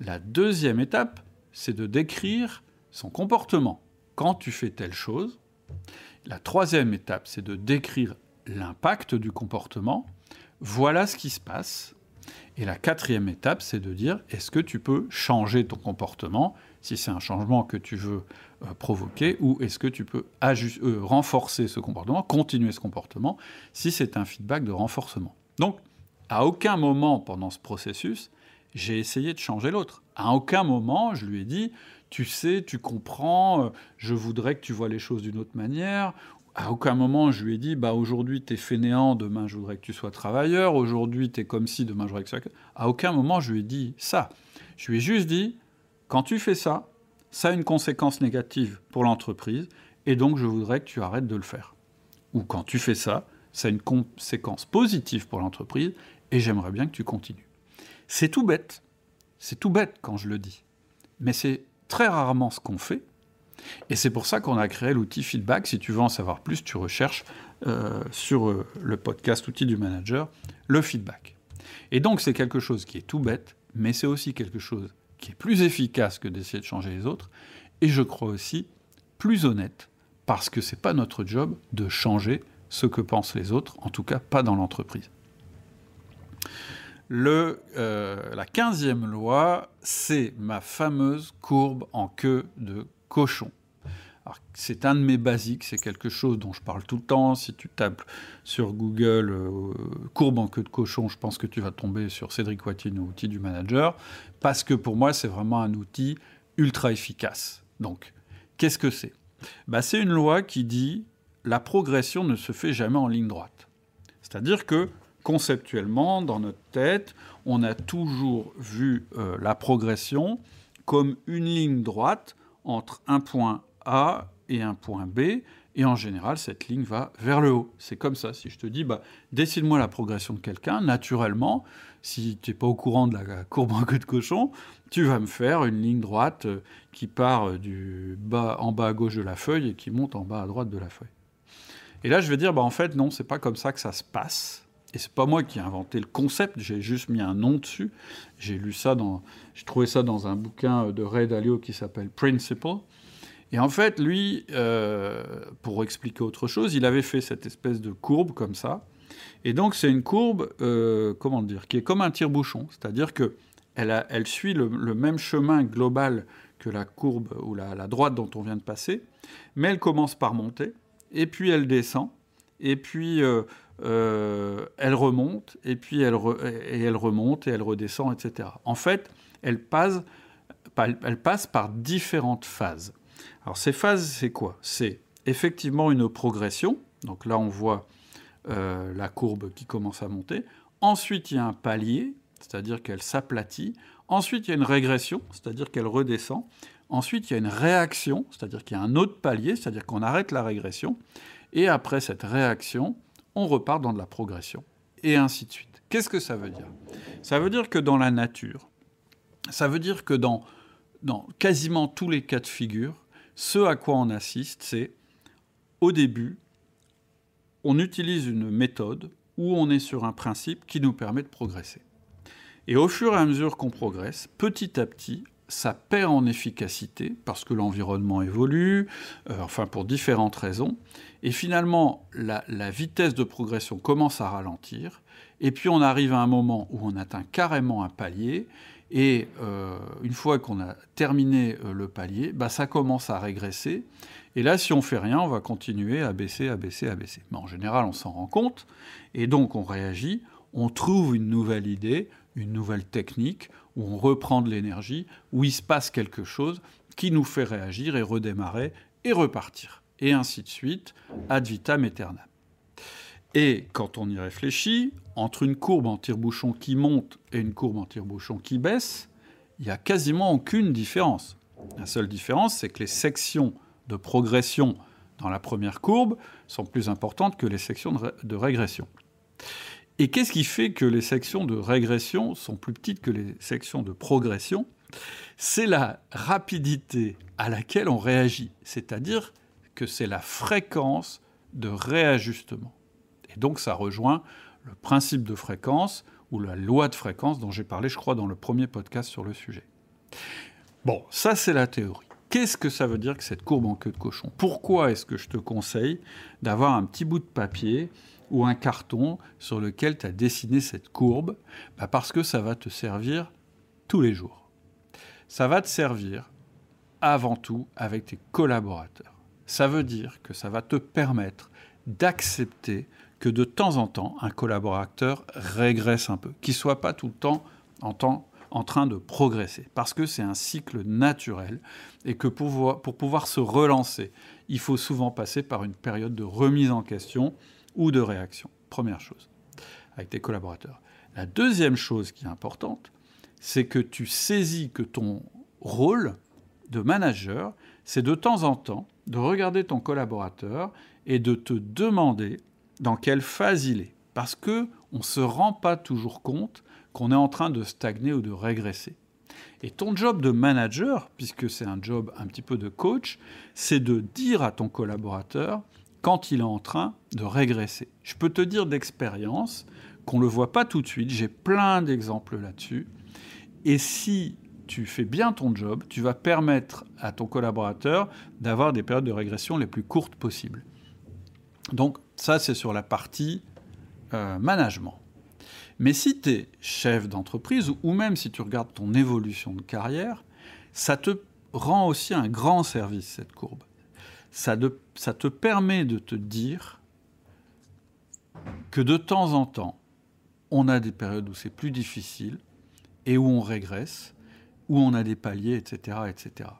Speaker 1: La deuxième étape, c'est de décrire son comportement quand tu fais telle chose. La troisième étape, c'est de décrire l'impact du comportement. Voilà ce qui se passe. Et la quatrième étape, c'est de dire est-ce que tu peux changer ton comportement? Si c'est un changement que tu veux provoquer ou est-ce que tu peux euh, renforcer ce comportement, continuer ce comportement si c'est un feedback de renforcement? Donc, à aucun moment pendant ce processus, j'ai essayé de changer l'autre. À aucun moment, je lui ai dit, tu sais, tu comprends, euh, je voudrais que tu vois les choses d'une autre manière. À aucun moment, je lui ai dit, bah aujourd'hui, tu es fainéant, demain, je voudrais que tu sois travailleur, aujourd'hui, tu es comme si, demain, je voudrais que tu sois... À aucun moment, je lui ai dit ça. Je lui ai juste dit, quand tu fais ça, ça a une conséquence négative pour l'entreprise, et donc je voudrais que tu arrêtes de le faire. Ou quand tu fais ça, ça a une conséquence positive pour l'entreprise et j'aimerais bien que tu continues. C'est tout bête. C'est tout bête quand je le dis. Mais c'est très rarement ce qu'on fait. Et c'est pour ça qu'on a créé l'outil feedback. Si tu veux en savoir plus, tu recherches euh, sur euh, le podcast outil du manager le feedback. Et donc c'est quelque chose qui est tout bête, mais c'est aussi quelque chose qui est plus efficace que d'essayer de changer les autres. Et je crois aussi plus honnête, parce que c'est pas notre job de changer ce que pensent les autres, en tout cas pas dans l'entreprise. Le, euh, la quinzième loi, c'est ma fameuse courbe en queue de cochon. C'est un de mes basiques, c'est quelque chose dont je parle tout le temps. Si tu tapes sur Google euh, courbe en queue de cochon, je pense que tu vas tomber sur Cédric Watine, outil du manager, parce que pour moi, c'est vraiment un outil ultra efficace. Donc, qu'est-ce que c'est? Bah, C'est une loi qui dit la progression ne se fait jamais en ligne droite. C'est-à-dire que conceptuellement, dans notre tête, on a toujours vu euh, la progression comme une ligne droite entre un point A et un point B, et en général, cette ligne va vers le haut. C'est comme ça. Si je te dis, bah, décide-moi la progression de quelqu'un, naturellement, si tu n'es pas au courant de la courbe en queue de cochon, tu vas me faire une ligne droite euh, qui part euh, du bas, en bas à gauche de la feuille et qui monte en bas à droite de la feuille. Et là, je vais dire, bah, en fait, non, c'est pas comme ça que ça se passe. Et c'est pas moi qui ai inventé le concept, j'ai juste mis un nom dessus. J'ai lu ça dans, j'ai trouvé ça dans un bouquin de Ray Dalio qui s'appelle Principle. Et en fait, lui, euh, pour expliquer autre chose, il avait fait cette espèce de courbe comme ça. Et donc, c'est une courbe, euh, comment dire, qui est comme un tire-bouchon. C'est-à-dire que elle, suit le, même chemin global que la courbe ou la, droite dont on vient de passer, mais elle commence par monter, et puis elle descend, et puis euh, elle remonte, et puis elle, et elle remonte, et elle redescend, etc. En fait, elle passe, elle passe par différentes phases. Alors ces phases, c'est quoi? C'est effectivement une progression. Donc là, on voit euh, la courbe qui commence à monter. Ensuite, il y a un palier, c'est-à-dire qu'elle s'aplatit. Ensuite, il y a une régression, c'est-à-dire qu'elle redescend. Ensuite, il y a une réaction, c'est-à-dire qu'il y a un autre palier, c'est-à-dire qu'on arrête la régression. Et après cette réaction, on repart dans de la progression, et ainsi de suite. Qu'est-ce que ça veut dire? Ça veut dire que dans la nature, ça veut dire que dans, dans quasiment tous les cas de figure, ce à quoi on assiste, c'est au début, on utilise une méthode où on est sur un principe qui nous permet de progresser. Et au fur et à mesure qu'on progresse, petit à petit, ça perd en efficacité parce que l'environnement évolue, euh, enfin pour différentes raisons. Et finalement, la, vitesse de progression commence à ralentir. Et puis on arrive à un moment où on atteint carrément un palier. Et euh, une fois qu'on a terminé euh, le palier, bah, ça commence à régresser. Et là, si on fait rien, on va continuer à baisser, à baisser, à baisser. Mais en général, on s'en rend compte. Et donc on réagit, on trouve une nouvelle idée, une nouvelle technique, où on reprend de l'énergie, où il se passe quelque chose qui nous fait réagir et redémarrer et repartir. Et ainsi de suite, ad vitam aeternam. Et quand on y réfléchit, entre une courbe en tire-bouchon qui monte et une courbe en tire-bouchon qui baisse, il n'y a quasiment aucune différence. La seule différence, c'est que les sections de progression dans la première courbe sont plus importantes que les sections de régression. Et qu'est-ce qui fait que les sections de régression sont plus petites que les sections de progression? C'est la rapidité à laquelle on réagit, c'est-à-dire que c'est la fréquence de réajustement. Et donc ça rejoint le principe de fréquence ou la loi de fréquence dont j'ai parlé, je crois, dans le premier podcast sur le sujet. Bon, ça c'est la théorie. Qu'est-ce que ça veut dire que cette courbe en queue de cochon? Pourquoi est-ce que je te conseille d'avoir un petit bout de papier ou un carton sur lequel tu as dessiné cette courbe? Bah, Parce que ça va te servir tous les jours. Ça va te servir avant tout avec tes collaborateurs. Ça veut dire que ça va te permettre d'accepter que de temps en temps, un collaborateur régresse un peu, qu'il ne soit pas tout le temps en, train de progresser, parce que c'est un cycle naturel et que pour pouvoir se relancer, il faut souvent passer par une période de remise en question ou de réaction. Première chose, avec tes collaborateurs. La deuxième chose qui est importante, c'est que tu saisis que ton rôle de manager, c'est de temps en temps de regarder ton collaborateur et de te demander dans quelle phase il est. Parce que on ne se rend pas toujours compte qu'on est en train de stagner ou de régresser. Et ton job de manager, puisque c'est un job un petit peu de coach, c'est de dire à ton collaborateur quand il est en train de régresser. Je peux te dire d'expérience qu'on ne le voit pas tout de suite, j'ai plein d'exemples là-dessus. Et si tu fais bien ton job, tu vas permettre à ton collaborateur d'avoir des périodes de régression les plus courtes possibles. Donc ça, c'est sur la partie euh, management. Mais si tu es chef d'entreprise, ou même si tu regardes ton évolution de carrière, ça te rend aussi un grand service, cette courbe. Ça, ça te permet de te dire que de temps en temps, on a des périodes où c'est plus difficile et où on régresse, où on a des paliers, etc., etc.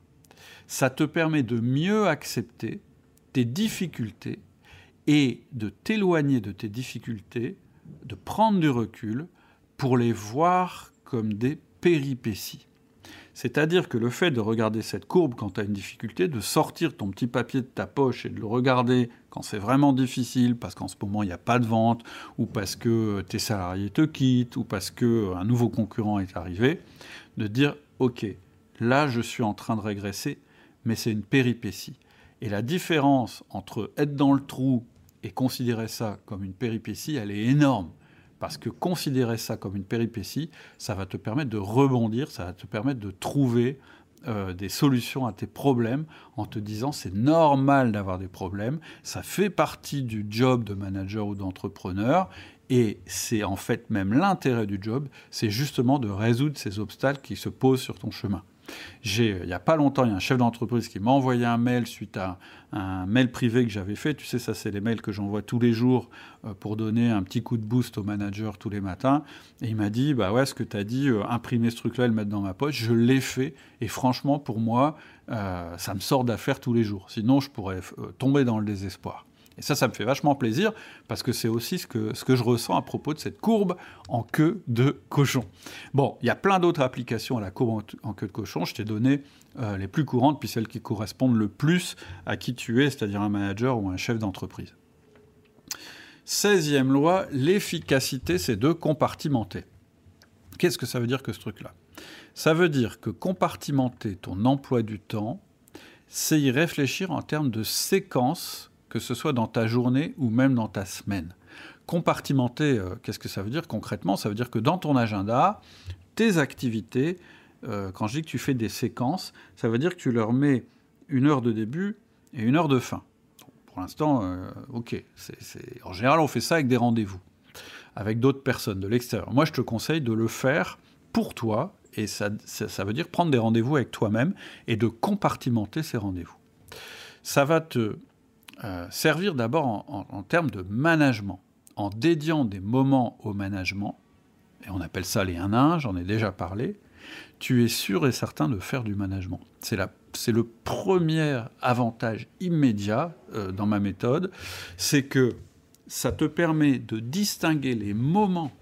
Speaker 1: Ça te permet de mieux accepter tes difficultés et de t'éloigner de tes difficultés, de prendre du recul pour les voir comme des péripéties. C'est-à-dire que le fait de regarder cette courbe quand tu as une difficulté, de sortir ton petit papier de ta poche et de le regarder quand c'est vraiment difficile, parce qu'en ce moment il n'y a pas de vente, ou parce que tes salariés te quittent, ou parce qu'un nouveau concurrent est arrivé, de dire ok, là je suis en train de régresser, mais c'est une péripétie. Et la différence entre être dans le trou et considérer ça comme une péripétie, elle est énorme. Parce que considérer ça comme une péripétie, ça va te permettre de rebondir, ça va te permettre de trouver euh, des solutions à tes problèmes en te disant c'est normal d'avoir des problèmes, ça fait partie du job de manager ou d'entrepreneur et c'est en fait même l'intérêt du job, c'est justement de résoudre ces obstacles qui se posent sur ton chemin. J'ai, il n'y a pas longtemps, il y a un chef d'entreprise qui m'a envoyé un mail suite à un mail privé que j'avais fait. Tu sais, ça, c'est les mails que j'envoie tous les jours euh, pour donner un petit coup de boost au manager tous les matins. Et il m'a dit, bah ouais, ce que tu as dit, euh, imprimer ce truc-là et le mettre dans ma poche, je l'ai fait. Et franchement, pour moi, euh, ça me sort d'affaire tous les jours. Sinon, je pourrais tomber dans le désespoir. Et ça, ça me fait vachement plaisir parce que c'est aussi ce que, ce que je ressens à propos de cette courbe en queue de cochon. Bon, il y a plein d'autres applications à la courbe en, queue de cochon. Je t'ai donné euh, les plus courantes, puis celles qui correspondent le plus à qui tu es, c'est-à-dire un manager ou un chef d'entreprise. 16e loi, l'efficacité, c'est de compartimenter. Qu'est-ce que ça veut dire que ce truc-là? Ça veut dire que compartimenter ton emploi du temps, c'est y réfléchir en termes de séquence que ce soit dans ta journée ou même dans ta semaine. Compartimenter, euh, qu'est-ce que ça veut dire concrètement? Ça veut dire que dans ton agenda, tes activités, euh, quand je dis que tu fais des séquences, ça veut dire que tu leur mets une heure de début et une heure de fin. Pour l'instant, euh, ok. En général, on fait ça avec des rendez-vous, avec d'autres personnes de l'extérieur. Moi, je te conseille de le faire pour toi, et ça, ça veut dire prendre des rendez-vous avec toi-même et de compartimenter ces rendez-vous. Ça va te euh, servir d'abord en, termes de management, en dédiant des moments au management, et on appelle ça les 1 1, j'en ai déjà parlé, tu es sûr et certain de faire du management. C'est le premier avantage immédiat euh, dans ma méthode, c'est que ça te permet de distinguer les moments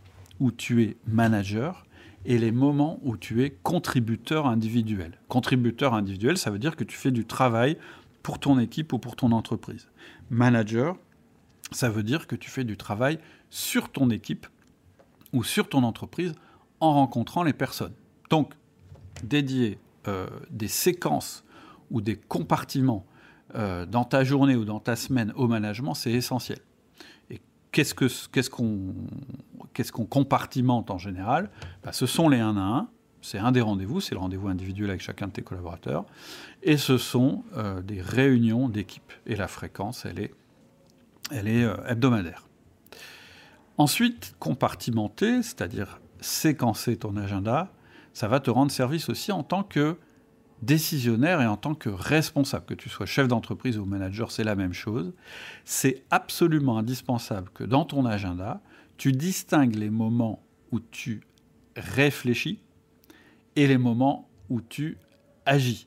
Speaker 1: où tu es manager et les moments où tu es contributeur individuel. Contributeur individuel, ça veut dire que tu fais du travail pour ton équipe ou pour ton entreprise. Manager, ça veut dire que tu fais du travail sur ton équipe ou sur ton entreprise en rencontrant les personnes. Donc, dédier euh, des séquences ou des compartiments euh, dans ta journée ou dans ta semaine au management, c'est essentiel. Et qu'est-ce qu'on compartimente en général? Bah, Ce sont les 1 à 1, c'est un des rendez-vous, c'est le rendez-vous individuel avec chacun de tes collaborateurs. Et ce sont euh, des réunions d'équipe. Et la fréquence, elle est, euh, hebdomadaire. Ensuite, compartimenter, c'est-à-dire séquencer ton agenda, ça va te rendre service aussi en tant que décisionnaire et en tant que responsable, que tu sois chef d'entreprise ou manager, c'est la même chose. C'est absolument indispensable que dans ton agenda, tu distingues les moments où tu réfléchis et les moments où tu agis.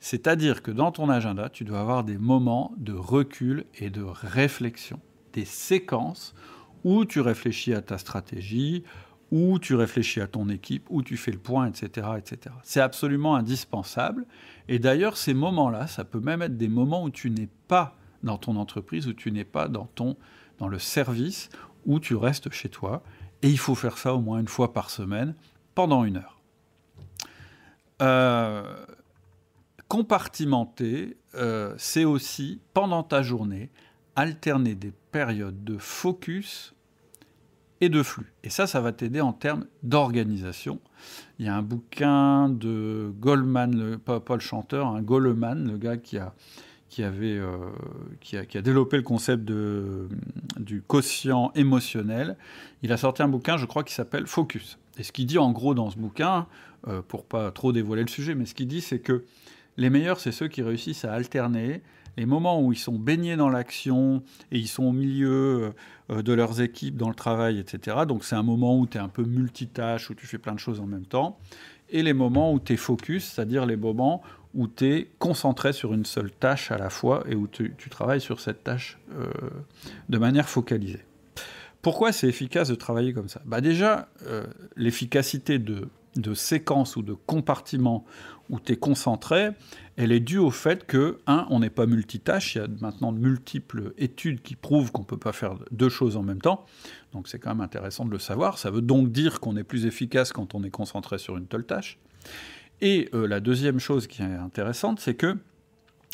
Speaker 1: C'est-à-dire que dans ton agenda, tu dois avoir des moments de recul et de réflexion, des séquences où tu réfléchis à ta stratégie, où tu réfléchis à ton équipe, où tu fais le point, etc. etc. C'est absolument indispensable. Et d'ailleurs, ces moments-là, ça peut même être des moments où tu n'es pas dans ton entreprise, où tu n'es pas dans, ton, dans le service, où tu restes chez toi. Et il faut faire ça au moins une fois par semaine, pendant une heure. Compartimenter, c'est aussi, pendant ta journée, alterner des périodes de focus et de flux. Et ça, ça va t'aider en termes d'organisation. Il y a un bouquin de Goldman, le, pas, chanteur, un Goleman, le gars qui a, qui, avait, euh, qui, a, développé le concept de, du quotient émotionnel. Il a sorti un bouquin, je crois, qui s'appelle Focus. Et ce qu'il dit en gros dans ce bouquin, euh, pour pas trop dévoiler le sujet, mais ce qu'il dit, c'est que les meilleurs, c'est ceux qui réussissent à alterner les moments où ils sont baignés dans l'action et ils sont au milieu euh, de leurs équipes, dans le travail, etc. Donc c'est un moment où tu es un peu multitâche, où tu fais plein de choses en même temps. Et les moments où tu es focus, c'est-à-dire les moments où tu es concentré sur une seule tâche à la fois et où tu, travailles sur cette tâche euh, de manière focalisée. Pourquoi c'est efficace de travailler comme ça? Bah Déjà, euh, l'efficacité de, séquence ou de compartiment où tu es concentré, elle est due au fait que, un, on n'est pas multitâche, il y a maintenant de multiples études qui prouvent qu'on ne peut pas faire deux choses en même temps, donc c'est quand même intéressant de le savoir, ça veut donc dire qu'on est plus efficace quand on est concentré sur une telle tâche. Et euh, la deuxième chose qui est intéressante, c'est que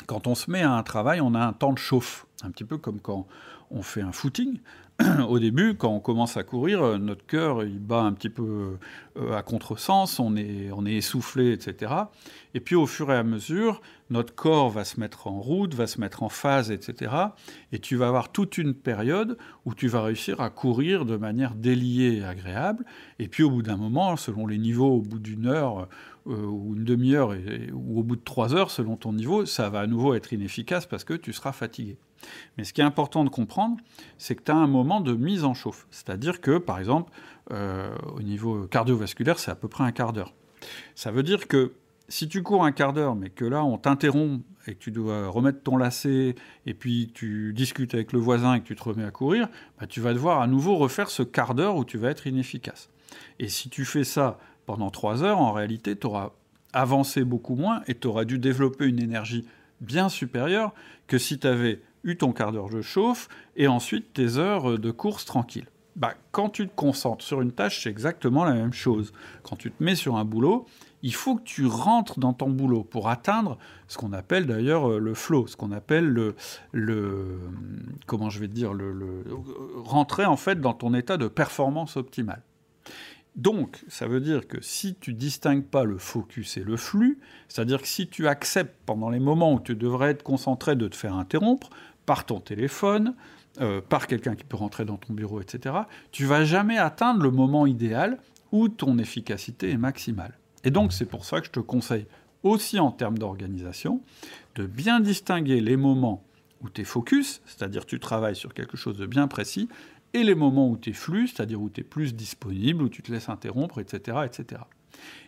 Speaker 1: quand on se met à un travail, on a un temps de chauffe, un petit peu comme quand on fait un footing. au début, quand on commence à courir, euh, notre cœur il bat un petit peu euh, à contresens, on est, on est essoufflé, etc. Et puis au fur et à mesure, notre corps va se mettre en route, va se mettre en phase, etc. Et tu vas avoir toute une période où tu vas réussir à courir de manière déliée et agréable. Et puis au bout d'un moment, selon les niveaux, au bout d'une heure euh, ou une demi-heure ou au bout de trois heures, selon ton niveau, ça va à nouveau être inefficace parce que tu seras fatigué. Mais ce qui est important de comprendre, c'est que tu as un moment de mise en chauffe. C'est-à-dire que, par exemple, euh, au niveau cardiovasculaire, c'est à peu près un quart d'heure. Ça veut dire que si tu cours un quart d'heure, mais que là, on t'interrompt et que tu dois remettre ton lacet, et puis tu discutes avec le voisin et que tu te remets à courir, bah, tu vas devoir à nouveau refaire ce quart d'heure où tu vas être inefficace. Et si tu fais ça pendant trois heures, en réalité, tu auras avancé beaucoup moins et tu auras dû développer une énergie bien supérieure que si tu avais eu ton quart d'heure de chauffe, et ensuite tes heures de course tranquille. Bah, quand tu te concentres sur une tâche, c'est exactement la même chose. Quand tu te mets sur un boulot, il faut que tu rentres dans ton boulot pour atteindre ce qu'on appelle d'ailleurs euh, le flow, ce qu'on appelle le, le, comment je vais dire, le, le, rentrer en fait dans ton état de performance optimale. Donc, ça veut dire que si tu distingues pas le focus et le flux, c'est-à-dire que si tu acceptes pendant les moments où tu devrais être concentré de te faire interrompre par ton téléphone, euh, par quelqu'un qui peut rentrer dans ton bureau, etc., tu vas jamais atteindre le moment idéal où ton efficacité est maximale. Et donc, c'est pour ça que je te conseille aussi en termes d'organisation de bien distinguer les moments où tu es focus, c'est-à-dire tu travailles sur quelque chose de bien précis, et les moments où tu es flux, c'est-à-dire où tu es plus disponible, où tu te laisses interrompre, etc., etc.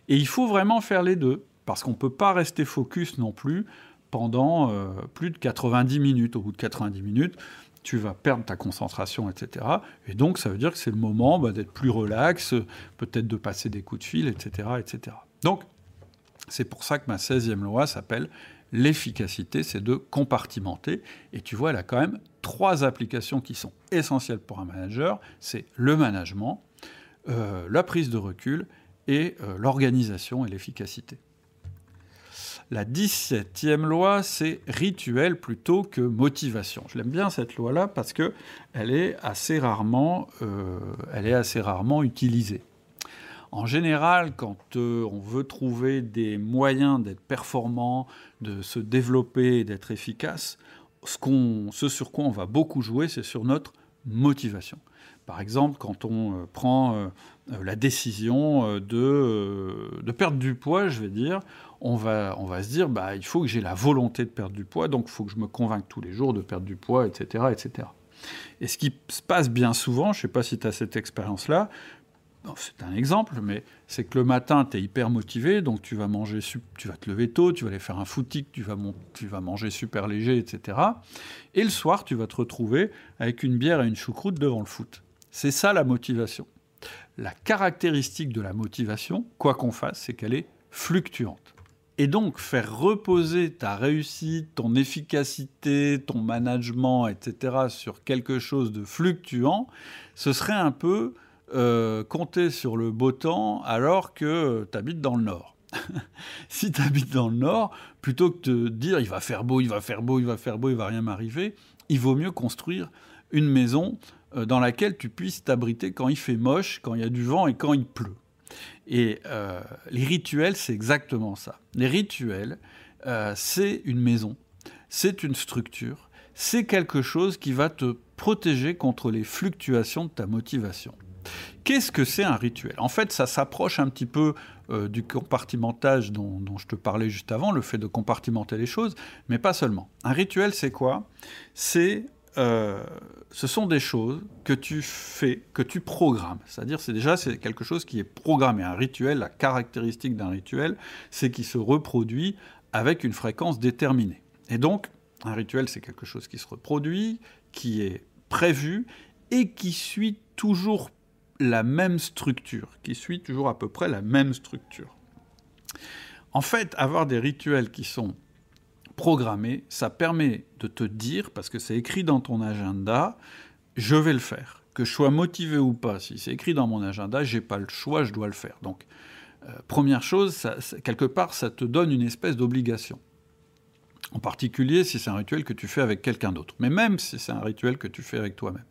Speaker 1: Et il faut vraiment faire les deux, parce qu'on ne peut pas rester focus non plus pendant euh, plus de 90 minutes. Au bout de 90 minutes, tu vas perdre ta concentration, etc. Et donc, ça veut dire que c'est le moment bah, d'être plus relax, peut-être de passer des coups de fil, etc. etc. Donc, c'est pour ça que ma 16e loi s'appelle l'efficacité, c'est de compartimenter. Et tu vois, elle a quand même trois applications qui sont essentielles pour un manager. C'est le management, euh, la prise de recul et euh, l'organisation et l'efficacité. La 17e loi, c'est rituel plutôt que motivation. Je l'aime bien cette loi-là parce que elle est assez rarement, euh, est assez rarement utilisée. En général, quand euh, on veut trouver des moyens d'être performant, de se développer d'être efficace, ce, sur quoi on va beaucoup jouer, c'est sur notre motivation. Par exemple, quand on euh, prend la décision de, de, perdre du poids, je vais dire, on va, on va se dire, bah, il faut que j'ai la volonté de perdre du poids, donc il faut que je me convainque tous les jours de perdre du poids, etc. etc. Et ce qui se passe bien souvent, je ne sais pas si tu as cette expérience-là, c'est un exemple, mais c'est que le matin, tu es hyper motivé, donc tu vas manger, tu vas te lever tôt, tu vas aller faire un footing, tu vas, tu vas manger super léger, etc. Et le soir, tu vas te retrouver avec une bière et une choucroute devant le foot. C'est ça la motivation. La caractéristique de la motivation, quoi qu'on fasse, c'est qu'elle est fluctuante. Et donc, faire reposer ta réussite, ton efficacité, ton management, etc., sur quelque chose de fluctuant, ce serait un peu euh, compter sur le beau temps alors que tu habites dans le nord. si tu habites dans le nord, plutôt que de dire il va faire beau, il va faire beau, il va faire beau, il va rien m'arriver, il vaut mieux construire une maison euh, dans laquelle tu puisses t'abriter quand il fait moche, quand il y a du vent et quand il pleut. Et euh, les rituels, c'est exactement ça. Les rituels, euh, c'est une maison, c'est une structure, c'est quelque chose qui va te protéger contre les fluctuations de ta motivation. Qu'est-ce que c'est un rituel? En fait, ça s'approche un petit peu euh, du compartimentage dont, je te parlais juste avant, le fait de compartimenter les choses, mais pas seulement. Un rituel, c'est quoi? C'est euh, ce sont des choses que tu fais, que tu programmes. C'est-à-dire, c'est déjà c'est quelque chose qui est programmé. Un rituel, la caractéristique d'un rituel, c'est qu'il se reproduit avec une fréquence déterminée. Et donc, un rituel, c'est quelque chose qui se reproduit, qui est prévu et qui suit toujours la même structure, qui suit toujours à peu près la même structure. En fait, avoir des rituels qui sont programmés, ça permet de te dire, parce que c'est écrit dans ton agenda, je vais le faire. Que je sois motivé ou pas, si c'est écrit dans mon agenda, j'ai pas le choix, je dois le faire. Donc, euh, première chose, quelque part, ça te donne une espèce d'obligation. En particulier si c'est un rituel que tu fais avec quelqu'un d'autre, mais même si c'est un rituel que tu fais avec toi-même.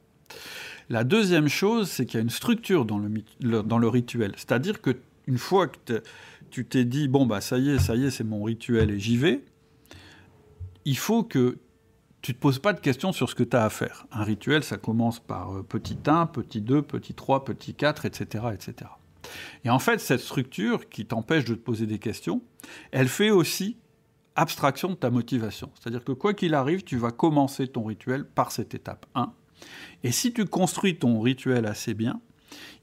Speaker 1: La deuxième chose, c'est qu'il y a une structure dans le, dans le rituel. C'est-à-dire que une fois que tu t'es dit, bon, bah ça y est, ça y est, c'est mon rituel et j'y vais, il faut que tu ne te poses pas de questions sur ce que tu as à faire. Un rituel, ça commence par euh, petit 1, petit 2, petit 3, petit 4, etc., etc. Et en fait, cette structure qui t'empêche de te poser des questions, elle fait aussi abstraction de ta motivation. C'est-à-dire que quoi qu'il arrive, tu vas commencer ton rituel par cette étape 1. Et si tu construis ton rituel assez bien,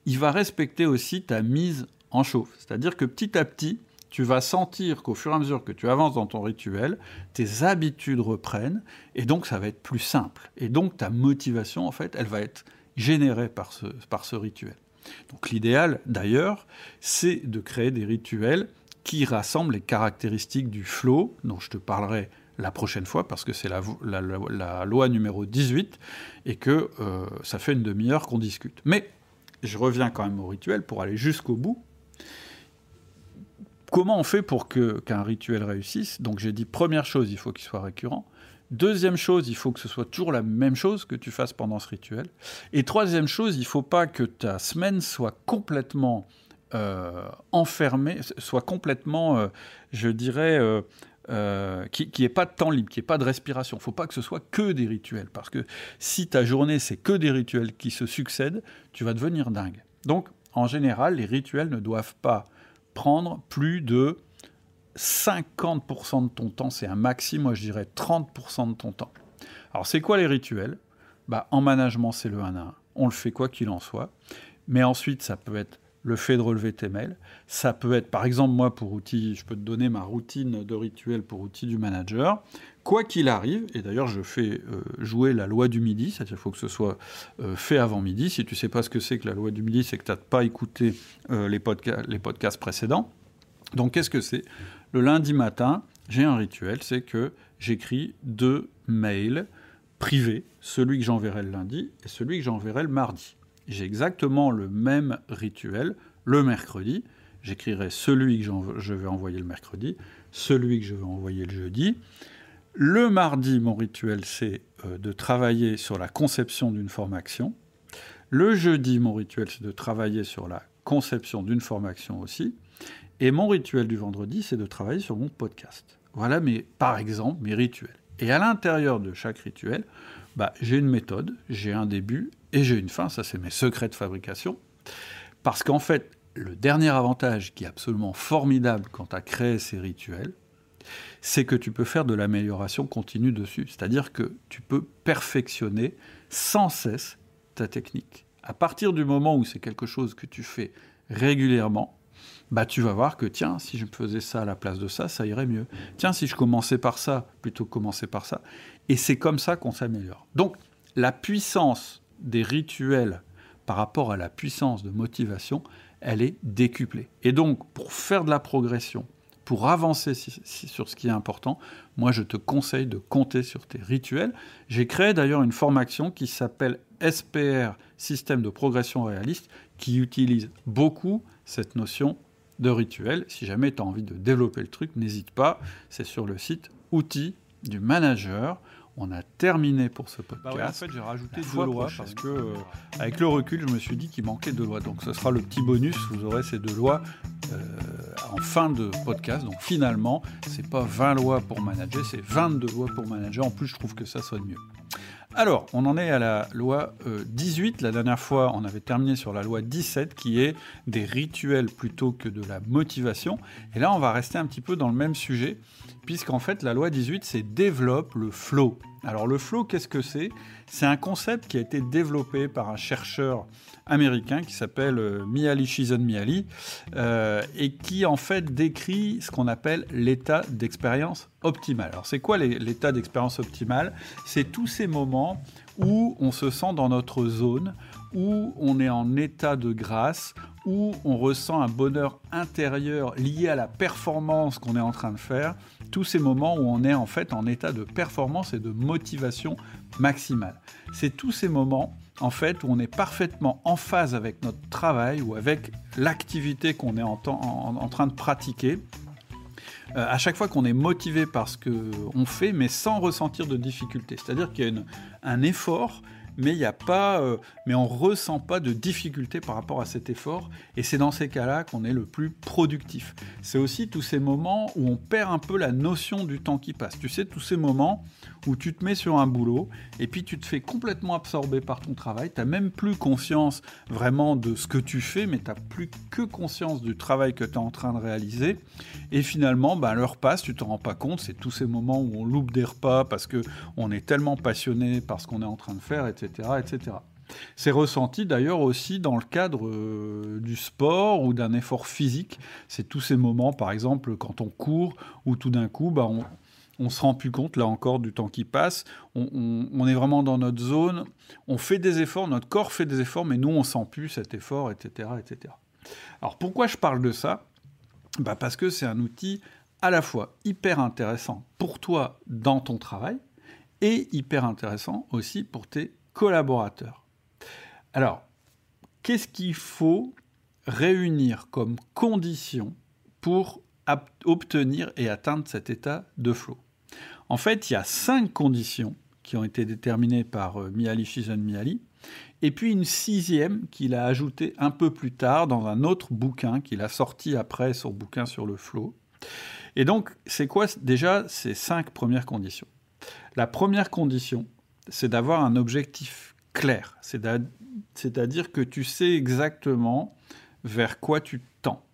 Speaker 1: il va respecter aussi ta mise en chauffe. C'est-à-dire que petit à petit, tu vas sentir qu'au fur et à mesure que tu avances dans ton rituel, tes habitudes reprennent, et donc ça va être plus simple. Et donc ta motivation, en fait, elle va être générée par ce, rituel. Donc l'idéal, d'ailleurs, c'est de créer des rituels qui rassemblent les caractéristiques du flow, dont je te parlerai la prochaine fois, parce que c'est la, la, loi numéro 18, et que euh, ça fait une demi-heure qu'on discute. Mais je reviens quand même au rituel pour aller jusqu'au bout. Comment on fait pour qu'un rituel réussisse? Donc j'ai dit, première chose, il faut qu'il soit récurrent. Deuxième chose, il faut que ce soit toujours la même chose que tu fasses pendant ce rituel. Et troisième chose, il ne faut pas que ta semaine soit complètement euh, enfermée, soit complètement, euh, je dirais, euh, qui n'y ait pas de temps libre, qui n'y ait pas de respiration. Il ne faut pas que ce soit que des rituels, parce que si ta journée, c'est que des rituels qui se succèdent, tu vas devenir dingue. Donc, en général, les rituels ne doivent pas prendre plus de 50% de ton temps, c'est un maxi, moi je dirais 30% de ton temps. Alors c'est quoi les rituels? Bah, En management, c'est le 1 à 1. On le fait quoi qu'il en soit. Mais ensuite, ça peut être le fait de relever tes mails. Ça peut être, par exemple, moi, pour outil, je peux te donner ma routine de rituel pour outil du manager. Quoi qu'il arrive, et d'ailleurs, je fais euh, jouer la loi du midi, c'est-à-dire qu'il faut que ce soit euh, fait avant midi. Si tu ne sais pas ce que c'est que la loi du midi, c'est que tu n'as pas écouté euh, les, les podcasts précédents. Donc, qu'est-ce que c'est? Le lundi matin, j'ai un rituel, c'est que j'écris deux mails privés, celui que j'enverrai le lundi et celui que j'enverrai le mardi j'ai exactement le même rituel le mercredi. J'écrirai celui que je vais envoyer le mercredi, celui que je vais envoyer le jeudi. Le mardi, mon rituel, c'est euh, de travailler sur la conception d'une formation. Le jeudi, mon rituel, c'est de travailler sur la conception d'une formation aussi. Et mon rituel du vendredi, c'est de travailler sur mon podcast. Voilà, mes, par exemple, mes rituels. Et à l'intérieur de chaque rituel, bah, j'ai une méthode, j'ai un début et j'ai une fin, ça c'est mes secrets de fabrication. Parce qu'en fait, le dernier avantage qui est absolument formidable quand tu as ces rituels, c'est que tu peux faire de l'amélioration continue dessus. C'est-à-dire que tu peux perfectionner sans cesse ta technique. À partir du moment où c'est quelque chose que tu fais régulièrement, bah tu vas voir que tiens, si je faisais ça à la place de ça, ça irait mieux. Tiens, si je commençais par ça plutôt que commencer par ça. Et c'est comme ça qu'on s'améliore. Donc, la puissance des rituels par rapport à la puissance de motivation, elle est décuplée. Et donc, pour faire de la progression, pour avancer sur ce qui est important, moi, je te conseille de compter sur tes rituels. J'ai créé d'ailleurs une formation qui s'appelle SPR, Système de progression réaliste, qui utilise beaucoup cette notion de rituels. Si jamais tu as envie de développer le truc, n'hésite pas. C'est sur le site outils du manager. On a terminé pour ce podcast.
Speaker 2: Bah en fait, j'ai rajouté deux lois parce que, euh, avec le recul, je me suis dit qu'il manquait deux lois. Donc, ce sera le petit bonus. Vous aurez ces deux lois euh, en fin de podcast. Donc, finalement, c'est pas 20 lois pour manager, c'est 22 lois pour manager. En plus, je trouve que ça sonne mieux. Alors, on en est à la loi 18. Euh, la dernière fois, on avait terminé sur la loi 17, qui est des rituels plutôt que de la motivation. Et là, on va rester un petit peu dans le même sujet, puisqu'en fait, la loi 18, c'est développe le flow. Alors, le flow, qu'est-ce que c'est? C'est un concept qui a été développé par un chercheur américain qui s'appelle euh, Miali Shizon Miali euh, et qui en fait décrit ce qu'on appelle l'état d'expérience optimale. Alors c'est quoi l'état d'expérience optimale? C'est tous ces moments où on se sent dans notre zone, où on est en état de grâce, où on ressent un bonheur intérieur lié à la performance qu'on est en train de faire, tous ces moments où on est en fait en état de performance et de motivation maximale. C'est tous ces moments en fait, où on est parfaitement en phase avec notre travail ou avec l'activité qu'on est en, train de pratiquer. Euh, à chaque fois qu'on est motivé par ce qu'on fait, mais sans ressentir de difficulté. C'est-à-dire qu'il y a un effort, mais il n'y a pas, euh, mais on ressent pas de difficulté par rapport à cet effort. Et c'est dans ces cas-là qu'on est le plus productif. C'est aussi tous ces moments où on perd un peu la notion du temps qui passe. Tu sais, tous ces moments où tu te mets sur un boulot et puis tu te fais complètement absorber par ton travail. Tu n'as même plus conscience vraiment de ce que tu fais, mais tu n'as plus que conscience du travail que tu es en train de réaliser. Et finalement, ben, l'heure passe, tu t'en rends pas compte. C'est tous ces moments où on loupe des repas parce qu'on est tellement passionné par ce qu'on est en train de faire, etc. etc. C'est ressenti d'ailleurs aussi dans le cadre euh, du sport ou d'un effort physique. C'est tous ces moments, par exemple, quand on court, où tout d'un coup, bah, on, on se rend plus compte, là encore, du temps qui passe. On, est vraiment dans notre zone. On fait des efforts, notre corps fait des efforts, mais nous, on sent plus cet effort, etc., etc. Alors, pourquoi je parle de ça? Bah Parce que c'est un outil à la fois hyper intéressant pour toi dans ton travail et hyper intéressant aussi pour tes collaborateurs. Alors, qu'est-ce qu'il faut réunir comme condition pour obtenir et atteindre cet état de flow? En fait, il y a cinq conditions qui ont été déterminées par euh, Miali Shizun Miali, et puis une sixième qu'il a ajoutée un peu plus tard dans un autre bouquin qu'il a sorti après son bouquin sur le flow. Et donc, c'est quoi déjà ces cinq premières conditions? La première condition, c'est d'avoir un objectif clair, c'est-à-dire que tu sais exactement vers quoi tu tends.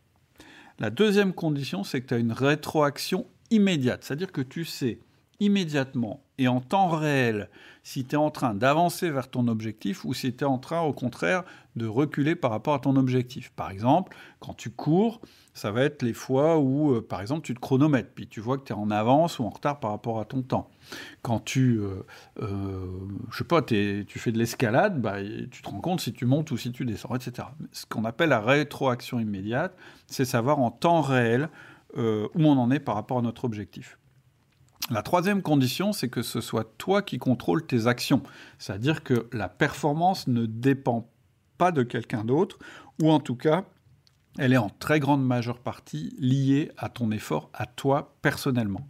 Speaker 2: La deuxième condition, c'est que tu as une rétroaction immédiate, c'est-à-dire que tu sais immédiatement et en temps réel si tu es en train d'avancer vers ton objectif ou si tu es en train au contraire de reculer par rapport à ton objectif. Par exemple, quand tu cours, ça va être les fois où, euh, par exemple, tu te chronomètres, puis tu vois que tu es en avance ou en retard par rapport à ton temps. Quand tu, euh, euh, je sais pas, tu fais de l'escalade, bah, tu te rends compte si tu montes ou si tu descends, etc. Ce qu'on appelle la rétroaction immédiate, c'est savoir en temps réel où on en est par rapport à notre objectif. La troisième condition, c'est que ce soit toi qui contrôles tes actions. C'est-à-dire que la performance ne dépend pas de quelqu'un d'autre, ou en tout cas, elle est en très grande majeure partie liée à ton effort, à toi personnellement.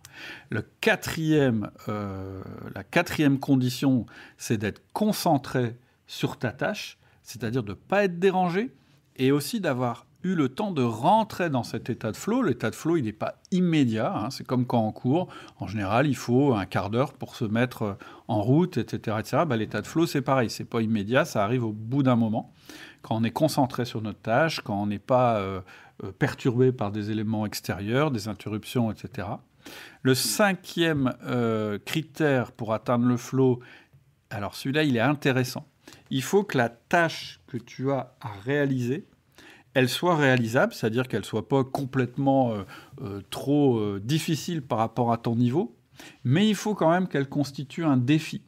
Speaker 2: Le quatrième, euh, la quatrième condition, c'est d'être concentré sur ta tâche, c'est-à-dire de ne pas être dérangé, et aussi d'avoir eu le temps de rentrer dans cet état de flow. L'état de flow, il n'est pas immédiat. Hein. C'est comme quand on court. En général, il faut un quart d'heure pour se mettre euh, en route, etc. etc. Bah, l'état de flow, c'est pareil. C'est pas immédiat. Ça arrive au bout d'un moment. Quand on est concentré sur notre tâche, quand on n'est pas euh, euh, perturbé par des éléments extérieurs, des interruptions, etc. Le cinquième critère pour atteindre le flow, alors celui-là, il est intéressant. Il faut que la tâche que tu as à réaliser, elle soit réalisable, c'est-à-dire qu'elle soit pas complètement euh, euh, trop euh, difficile par rapport à ton niveau, mais il faut quand même qu'elle constitue un défi.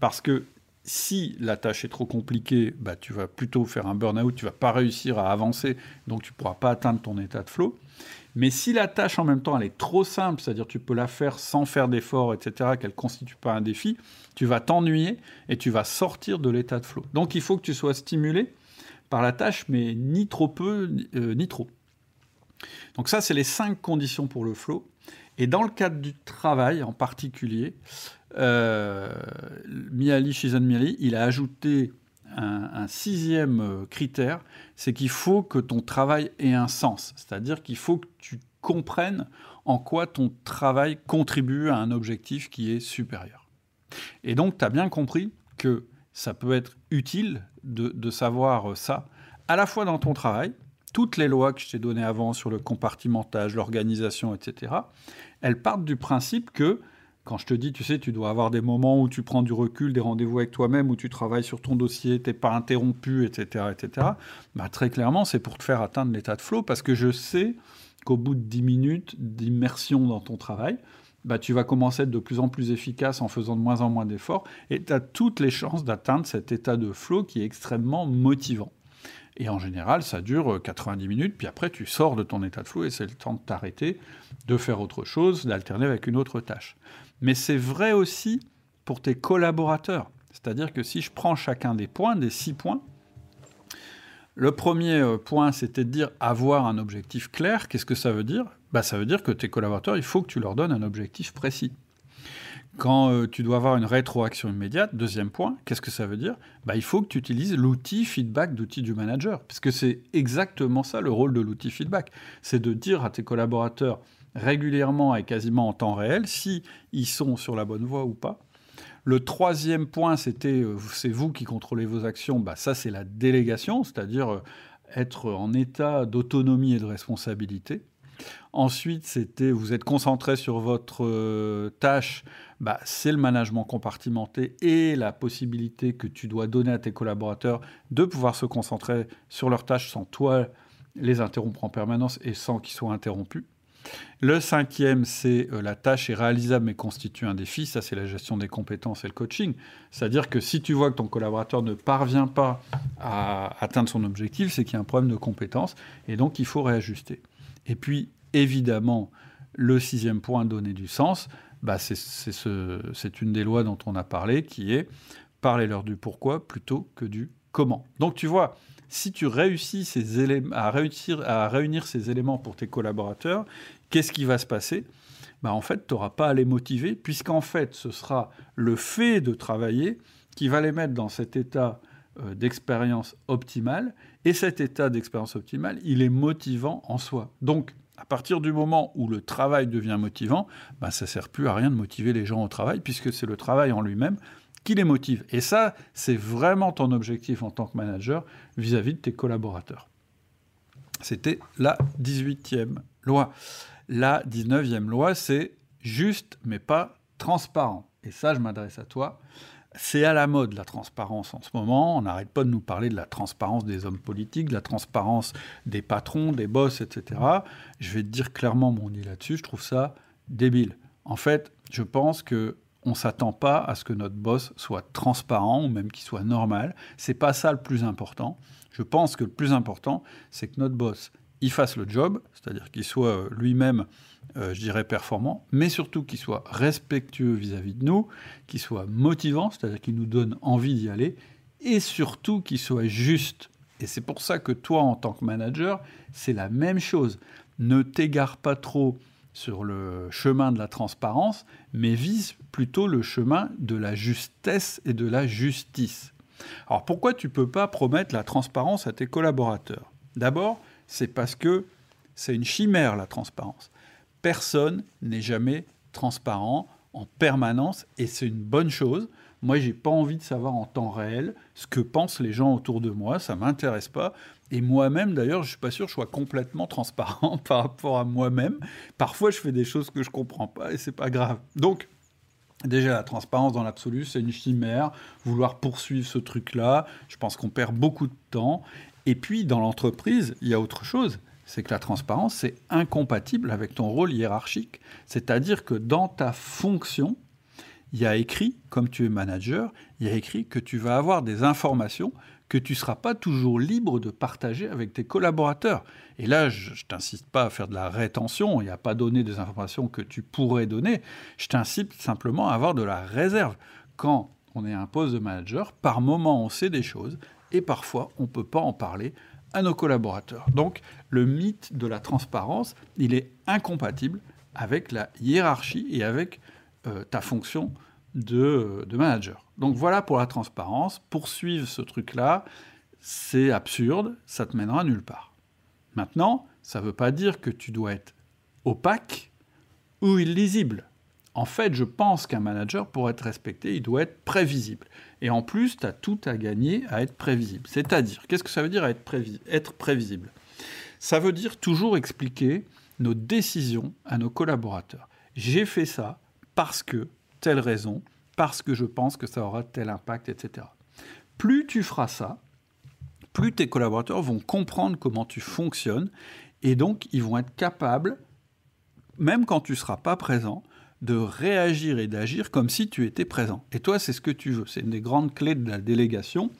Speaker 2: Parce que si la tâche est trop compliquée, bah, tu vas plutôt faire un burn-out, tu vas pas réussir à avancer, donc tu pourras pas atteindre ton état de flow. Mais si la tâche en même temps elle est trop simple, c'est-à-dire tu peux la faire sans faire d'effort, etc., qu'elle constitue pas un défi, tu vas t'ennuyer et tu vas sortir de l'état de flow. Donc il faut que tu sois stimulé par la tâche, mais ni trop peu, euh, ni trop. Donc ça, c'est les cinq conditions pour le flow. Et dans le cadre du travail en particulier, euh, Miali, Shizan Miali, il a ajouté un, sixième euh, critère, c'est qu'il faut que ton travail ait un sens. C'est-à-dire qu'il faut que tu comprennes en quoi ton travail contribue à un objectif qui est supérieur. Et donc, tu as bien compris que ça peut être utile de, savoir ça, à la fois dans ton travail, toutes les lois que je t'ai données avant sur le compartimentage, l'organisation, etc., elles partent du principe que quand je te dis, tu sais, tu dois avoir des moments où tu prends du recul, des rendez-vous avec toi-même, où tu travailles sur ton dossier, tu n'es pas interrompu, etc., etc., bah, très clairement, c'est pour te faire atteindre l'état de flow, parce que je sais qu'au bout de 10 minutes d'immersion dans ton travail, bah, tu vas commencer à être de plus en plus efficace en faisant de moins en moins d'efforts, et tu as toutes les chances d'atteindre cet état de flow qui est extrêmement motivant. Et en général, ça dure 90 euh, minutes, puis après, tu sors de ton état de flou et c'est le temps de t'arrêter, de faire autre chose, d'alterner avec une autre tâche. Mais c'est vrai aussi pour tes collaborateurs. C'est-à-dire que si je prends chacun des points, des six points, le premier euh, point, c'était de dire avoir un objectif clair. Qu'est-ce que ça veut dire? Bah, Ça veut dire que tes collaborateurs, il faut que tu leur donnes un objectif précis. Quand euh, tu dois avoir une rétroaction immédiate, deuxième point, qu'est-ce que ça veut dire? Bah, Il faut que tu utilises l'outil feedback d'outil du manager, puisque c'est exactement ça le rôle de l'outil feedback. C'est de dire à tes collaborateurs régulièrement et quasiment en temps réel si sont sur la bonne voie ou pas. Le troisième point, c'était euh, c'est vous qui contrôlez vos actions. Bah, ça, c'est la délégation, c'est-à-dire euh, être en état d'autonomie et de responsabilité. Ensuite, c'était vous êtes concentré sur votre euh, tâche, bah, c'est le management compartimenté et la possibilité que tu dois donner à tes collaborateurs de pouvoir se concentrer sur leurs tâches sans toi les interrompre en permanence et sans qu'ils soient interrompus. Le cinquième, c'est euh, la tâche est réalisable mais constitue un défi. Ça, c'est la gestion des compétences et le coaching. C'est-à-dire que si tu vois que ton collaborateur ne parvient pas à atteindre son objectif, c'est qu'il y a un problème de compétences et donc il faut réajuster. Et puis, évidemment, le sixième point, donner du sens, bah c'est une des lois dont on a parlé, qui est parler-leur du pourquoi plutôt que du comment. Donc tu vois, si tu réussis à, réunir ces éléments pour tes collaborateurs, qu'est-ce qui va se passer? Bah En fait, tu n'auras pas à les motiver, puisqu'en fait, ce sera le fait de travailler qui va les mettre dans cet état d'expérience optimale. Et cet état d'expérience optimale, il est motivant en soi. Donc, à partir du moment où le travail devient motivant, ben, ça ne sert plus à rien de motiver les gens au travail, puisque c'est le travail en lui-même qui les motive. Et ça, c'est vraiment ton objectif en tant que manager vis-à-vis -vis de tes collaborateurs. C'était la 18e loi. La 19e loi, c'est juste mais pas transparent. Et ça, je m'adresse à toi c'est à la mode la transparence en ce moment. On n'arrête pas de nous parler de la transparence des hommes politiques, de la transparence des patrons, des boss, etc. Je vais te dire clairement mon idée là-dessus. Je trouve ça débile. En fait, je pense que on s'attend pas à ce que notre boss soit transparent ou même qu'il soit normal. C'est pas ça le plus important. Je pense que le plus important, c'est que notre boss il fasse le job, c'est-à-dire qu'il soit lui-même euh, je dirais, performant, mais surtout qu'il soit respectueux vis-à-vis de nous, qu'il soit motivant, c'est-à-dire qu'il nous donne envie d'y aller, et surtout qu'il soit juste. Et c'est pour ça que toi, en tant que manager, c'est la même chose. Ne t'égare pas trop sur le chemin de la transparence, mais vise plutôt le chemin de la justesse et de la justice. Alors pourquoi tu ne peux pas promettre la transparence à tes collaborateurs? D'abord, c'est parce que c'est une chimère la transparence personne n'est jamais transparent en permanence et c'est une bonne chose. Moi, j'ai pas envie de savoir en temps réel ce que pensent les gens autour de moi, ça m'intéresse pas. Et moi-même, d'ailleurs, je suis pas sûr que je sois complètement transparent par rapport à moi-même. Parfois, je fais des choses que je comprends pas et c'est pas grave. Donc, Déjà, la transparence dans l'absolu, c'est une chimère. Vouloir poursuivre ce truc-là, je pense qu'on perd beaucoup de temps. Et puis, dans l'entreprise, il y a autre chose c'est que la transparence, c'est incompatible avec ton rôle hiérarchique. C'est-à-dire que dans ta fonction, il y a écrit, comme tu es manager, il y a écrit que tu vas avoir des informations que tu ne seras pas toujours libre de partager avec tes collaborateurs. Et là, je ne t'incite pas à faire de la rétention et à pas donner des informations que tu pourrais donner. Je t'incite simplement à avoir de la réserve. Quand on est un poste de manager, par moment on sait des choses et parfois on ne peut pas en parler nos collaborateurs. Donc le mythe de la transparence, il est incompatible avec la hiérarchie et avec euh, ta fonction de, de, manager. Donc voilà pour la transparence. Poursuivre ce truc-là, c'est absurde, ça te mènera nulle part. Maintenant, ça ne veut pas dire que tu dois être opaque ou illisible. En fait, je pense qu'un manager, pour être respecté, il doit être prévisible. Et en plus, tu as tout à gagner à être prévisible. C'est-à-dire, qu'est-ce que ça veut dire être, prévisible Ça veut dire toujours expliquer nos décisions à nos collaborateurs. J'ai fait ça parce que telle raison, parce que je pense que ça aura tel impact, etc. Plus tu feras ça, plus tes collaborateurs vont comprendre comment tu fonctionnes et donc ils vont être capables, même quand tu ne seras pas présent, de réagir et d'agir comme si tu étais présent. Et toi, c'est ce que tu veux. C'est une des grandes clés de la délégation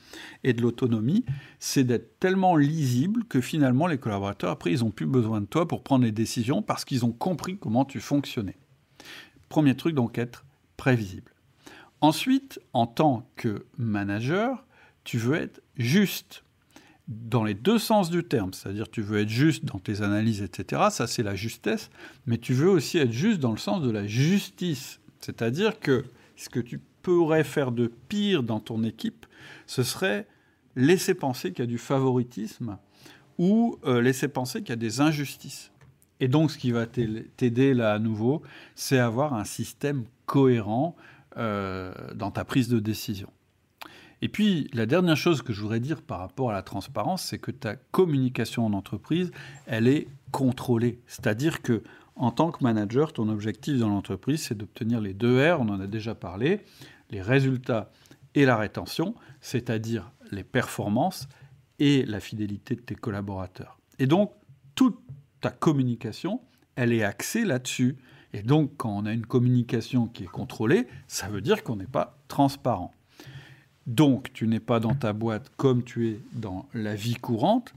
Speaker 2: et de l'autonomie, c'est d'être tellement lisible que finalement les collaborateurs, après, ils n'ont plus besoin de toi pour prendre les décisions parce qu'ils ont compris comment tu fonctionnais. Premier truc, donc, être prévisible. Ensuite, en tant que manager, tu veux être juste dans les deux sens du terme, c'est-à-dire tu veux être juste dans tes analyses, etc., ça c'est la justesse, mais tu veux aussi être juste dans le sens de la justice, c'est-à-dire que ce que tu pourrais faire de pire dans ton équipe, ce serait laisser penser qu'il y a du favoritisme ou euh, laisser penser qu'il y a des injustices. Et donc ce qui va t'aider là à nouveau, c'est avoir un système cohérent euh, dans ta prise de décision. Et puis, la dernière chose que je voudrais dire par rapport à la transparence, c'est que ta communication en entreprise, elle est contrôlée. C'est-à-dire que, en tant que manager, ton objectif dans l'entreprise, c'est d'obtenir les deux R, on en a déjà parlé, les résultats et la rétention, c'est-à-dire les performances et la fidélité de tes collaborateurs. Et donc, toute ta communication, elle est axée là-dessus. Et donc, quand on a une communication qui est contrôlée, ça veut dire qu'on n'est pas transparent. Donc, tu n'es pas dans ta boîte comme tu es dans la vie courante.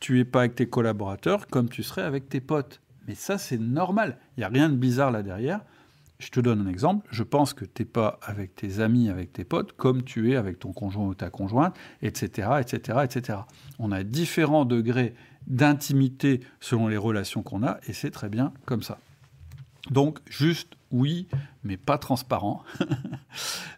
Speaker 2: Tu n'es pas avec tes collaborateurs comme tu serais avec tes potes. Mais ça, c'est normal. Il n'y a rien de bizarre là derrière. Je te donne un exemple. Je pense que tu n'es pas avec tes amis, avec tes potes, comme tu es avec ton conjoint ou ta conjointe, etc., etc., etc. On a différents degrés d'intimité selon les relations qu'on a, et c'est très bien comme ça. Donc, juste oui, mais pas transparent.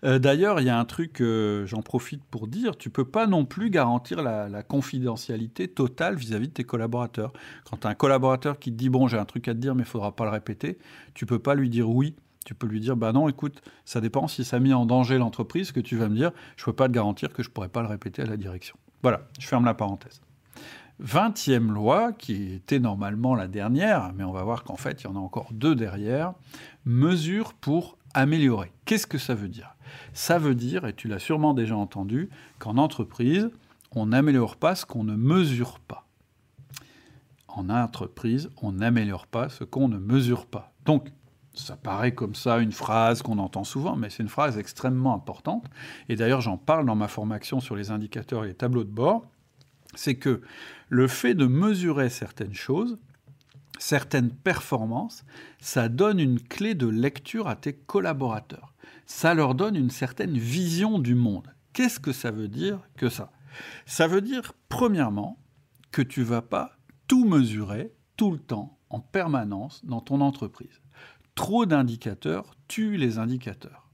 Speaker 2: Euh, d'ailleurs, il y a un truc, j'en profite pour dire, tu peux pas non plus garantir la, confidentialité totale vis-à-vis de tes collaborateurs. Quand tu as un collaborateur qui te dit, bon, j'ai un truc à te dire, mais il faudra pas le répéter, tu peux pas lui dire oui. Tu peux lui dire, bah non, écoute, ça dépend si ça mis en danger l'entreprise, que tu vas me dire, je peux pas te garantir que je pourrais pas le répéter à la direction. Voilà, je ferme la parenthèse. 20e loi, qui était normalement la dernière, mais on va voir qu'en fait, il y en a encore deux derrière, mesure pour améliorer. Qu'est-ce que ça veut dire? Ça veut dire, et tu l'as sûrement déjà entendu, qu'en entreprise, on n'améliore pas ce qu'on ne mesure pas. En entreprise, on n'améliore pas ce qu'on ne mesure pas. Donc, ça paraît comme ça une phrase qu'on entend souvent, mais c'est une phrase extrêmement importante. Et d'ailleurs, j'en parle dans ma formation sur les indicateurs et les tableaux de bord c'est que le fait de mesurer certaines choses, certaines performances, ça donne une clé de lecture à tes collaborateurs. Ça leur donne une certaine vision du monde. Qu'est-ce que ça veut dire que ça? Ça veut dire, premièrement, que tu vas pas tout mesurer tout le temps, en permanence, dans ton entreprise. Trop d'indicateurs tuent les indicateurs.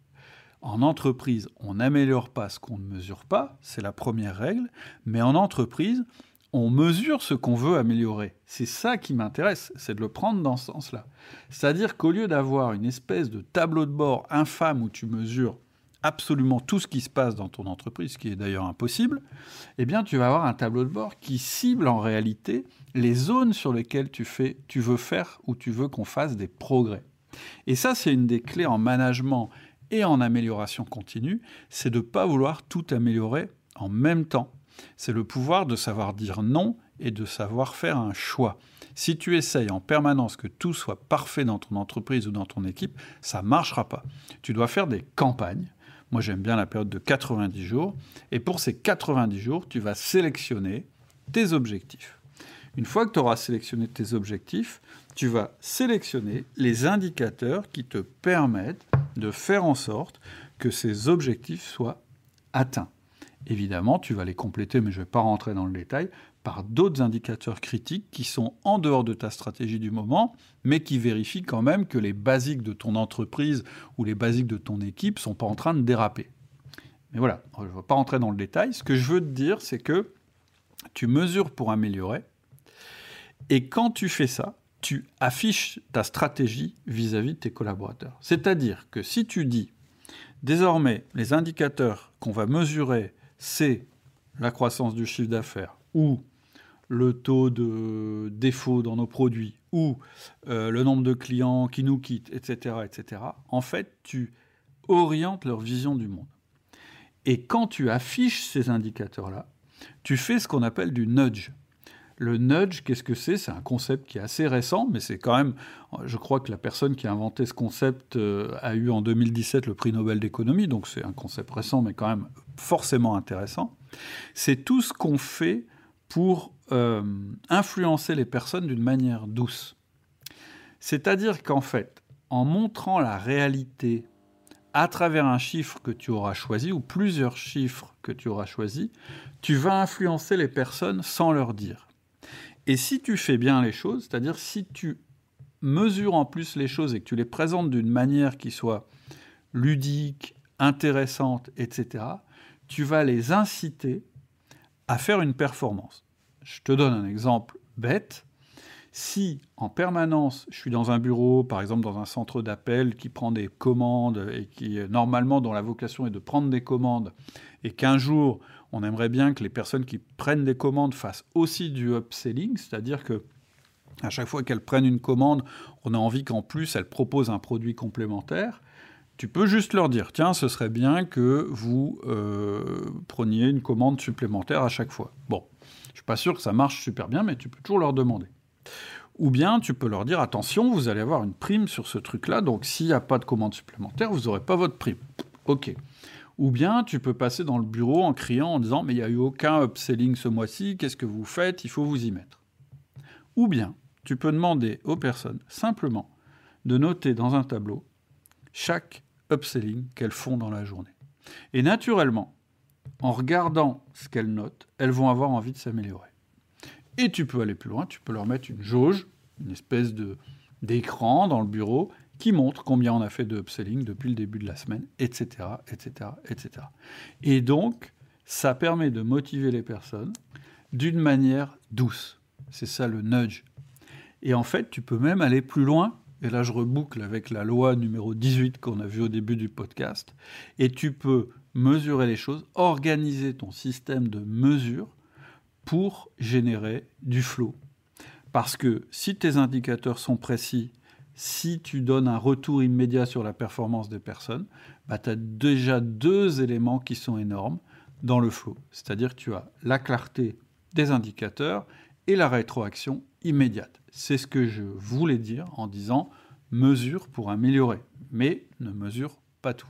Speaker 2: En entreprise, on n'améliore pas ce qu'on ne mesure pas, c'est la première règle, mais en entreprise, on mesure ce qu'on veut améliorer. C'est ça qui m'intéresse, c'est de le prendre dans ce sens-là. C'est-à-dire qu'au lieu d'avoir une espèce de tableau de bord infâme où tu mesures absolument tout ce qui se passe dans ton entreprise, ce qui est d'ailleurs impossible, eh bien tu vas avoir un tableau de bord qui cible en réalité les zones sur lesquelles tu, fais, tu veux faire ou tu veux qu'on fasse des progrès. Et ça, c'est une des clés en management et en amélioration continue, c'est de ne pas vouloir tout améliorer en même temps. C'est le pouvoir de savoir dire non et de savoir faire un choix. Si tu essayes en permanence que tout soit parfait dans ton entreprise ou dans ton équipe, ça ne marchera pas. Tu dois faire des campagnes. Moi, j'aime bien la période de 90 jours. Et pour ces 90 jours, tu vas sélectionner tes objectifs. Une fois que tu auras sélectionné tes objectifs, tu vas sélectionner les indicateurs qui te permettent de faire en sorte que ces objectifs soient atteints. Évidemment, tu vas les compléter, mais je ne vais pas rentrer dans le détail, par d'autres indicateurs critiques qui sont en dehors de ta stratégie du moment, mais qui vérifient quand même que les basiques de ton entreprise ou les basiques de ton équipe sont pas en train de déraper. Mais voilà, je ne vais pas rentrer dans le détail. Ce que je veux te dire, c'est que tu mesures pour améliorer. Et quand tu fais ça, tu affiches ta stratégie vis-à-vis de tes collaborateurs. C'est-à-dire que si tu dis, désormais, les indicateurs qu'on va mesurer, c'est la croissance du chiffre d'affaires ou le taux de défaut dans nos produits ou euh, le nombre de clients qui nous quittent, etc., etc., en fait, tu orientes leur vision du monde. Et quand tu affiches ces indicateurs-là, tu fais ce qu'on appelle du nudge. Le nudge, qu'est-ce que c'est? C'est un concept qui est assez récent, mais c'est quand même, je crois que la personne qui a inventé ce concept euh, a eu en 2017 le prix Nobel d'économie, donc c'est un concept récent, mais quand même forcément intéressant. C'est tout ce qu'on fait pour euh, influencer les personnes d'une manière douce. C'est-à-dire qu'en fait, en montrant la réalité à travers un chiffre que tu auras choisi, ou plusieurs chiffres que tu auras choisis, tu vas influencer les personnes sans leur dire. Et si tu fais bien les choses, c'est-à-dire si tu mesures en plus les choses et que tu les présentes d'une manière qui soit ludique, intéressante, etc., tu vas les inciter à faire une performance. Je te donne un exemple bête. Si en permanence, je suis dans un bureau, par exemple dans un centre d'appel qui prend des commandes et qui normalement dont la vocation est de prendre des commandes, et qu'un jour on aimerait bien que les personnes qui prennent des commandes fassent aussi du upselling, c'est-à-dire que à chaque fois qu'elles prennent une commande, on a envie qu'en plus elles proposent un produit complémentaire. Tu peux juste leur dire, tiens, ce serait bien que vous euh, preniez une commande supplémentaire à chaque fois. Bon, je suis pas sûr que ça marche super bien, mais tu peux toujours leur demander. Ou bien tu peux leur dire, attention, vous allez avoir une prime sur ce truc-là, donc s'il n'y a pas de commande supplémentaire, vous n'aurez pas votre prime. Ok. Ou bien tu peux passer dans le bureau en criant en disant mais il n'y a eu aucun upselling ce mois-ci, qu'est-ce que vous faites? Il faut vous y mettre. Ou bien tu peux demander aux personnes simplement de noter dans un tableau chaque upselling qu'elles font dans la journée. Et naturellement, en regardant ce qu'elles notent, elles vont avoir envie de s'améliorer. Et tu peux aller plus loin, tu peux leur mettre une jauge, une espèce d'écran dans le bureau qui montre combien on a fait de upselling depuis le début de la semaine, etc., etc., etc. Et donc, ça permet de motiver les personnes d'une manière douce. C'est ça le nudge. Et en fait, tu peux même aller plus loin. Et là, je reboucle avec la loi numéro 18 qu'on a vue au début du podcast. Et tu peux mesurer les choses, organiser ton système de mesure pour générer du flow. Parce que si tes indicateurs sont précis si tu donnes un retour immédiat sur la performance des personnes, bah, tu as déjà deux éléments qui sont énormes dans le flow. C'est-à-dire que tu as la clarté des indicateurs et la rétroaction immédiate. C'est ce que je voulais dire en disant mesure pour améliorer, mais ne mesure pas tout.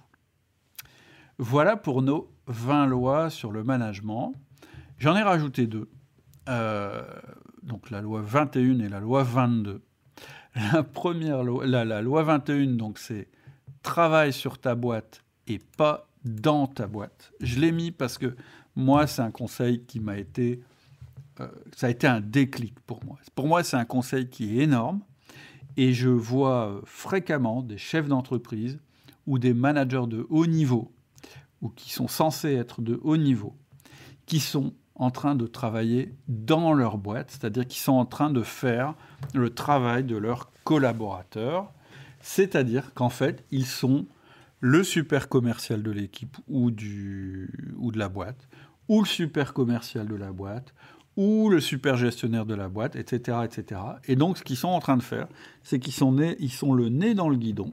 Speaker 2: Voilà pour nos 20 lois sur le management. J'en ai rajouté deux. Euh, donc la loi 21 et la loi 22. La première loi, la, loi 21, donc c'est travaille sur ta boîte et pas dans ta boîte. Je l'ai mis parce que moi, c'est un conseil qui m'a été. Euh, ça a été un déclic pour moi. Pour moi, c'est un conseil qui est énorme. Et je vois euh, fréquemment des chefs d'entreprise ou des managers de haut niveau, ou qui sont censés être de haut niveau, qui sont en train de travailler dans leur boîte, c'est-à-dire qu'ils sont en train de faire le travail de leurs collaborateurs, c'est-à-dire qu'en fait, ils sont le super commercial de l'équipe ou, ou de la boîte, ou le super commercial de la boîte, ou le super gestionnaire de la boîte, etc. etc. Et donc, ce qu'ils sont en train de faire, c'est qu'ils sont, sont le nez dans le guidon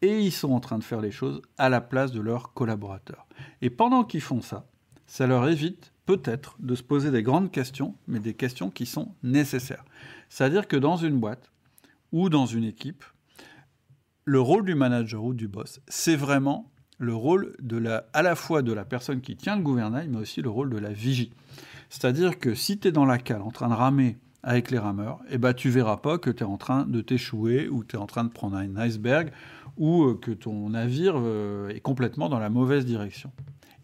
Speaker 2: et ils sont en train de faire les choses à la place de leurs collaborateurs. Et pendant qu'ils font ça, ça leur évite peut-être de se poser des grandes questions, mais des questions qui sont nécessaires. C'est-à-dire que dans une boîte ou dans une équipe, le rôle du manager ou du boss, c'est vraiment le rôle de la, à la fois de la personne qui tient le gouvernail, mais aussi le rôle de la vigie. C'est-à-dire que si tu es dans la cale en train de ramer avec les rameurs, eh ben, tu verras pas que tu es en train de t'échouer ou tu es en train de prendre un iceberg ou euh, que ton navire euh, est complètement dans la mauvaise direction.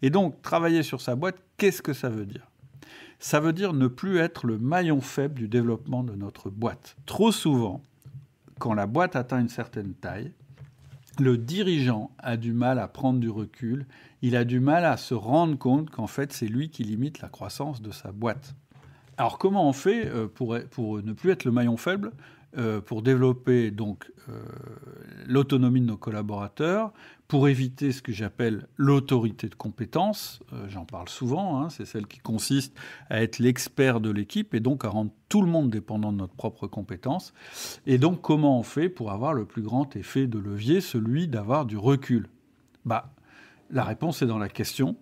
Speaker 2: Et donc, travailler sur sa boîte, qu'est-ce que ça veut dire? Ça veut dire ne plus être le maillon faible du développement de notre boîte. Trop souvent, quand la boîte atteint une certaine taille, le dirigeant a du mal à prendre du recul, il a du mal à se rendre compte qu'en fait c'est lui qui limite la croissance de sa boîte. Alors comment on fait euh, pour, ne plus être le maillon faible? Euh, pour développer donc euh, l'autonomie de nos collaborateurs, pour éviter ce que j'appelle l'autorité de compétence. Euh, j'en parle souvent, hein, c'est celle qui consiste à être l'expert de l'équipe et donc à rendre tout le monde dépendant de notre propre compétence. Et donc comment on fait pour avoir le plus grand effet de levier, celui d'avoir du recul? Bah, la réponse est dans la question.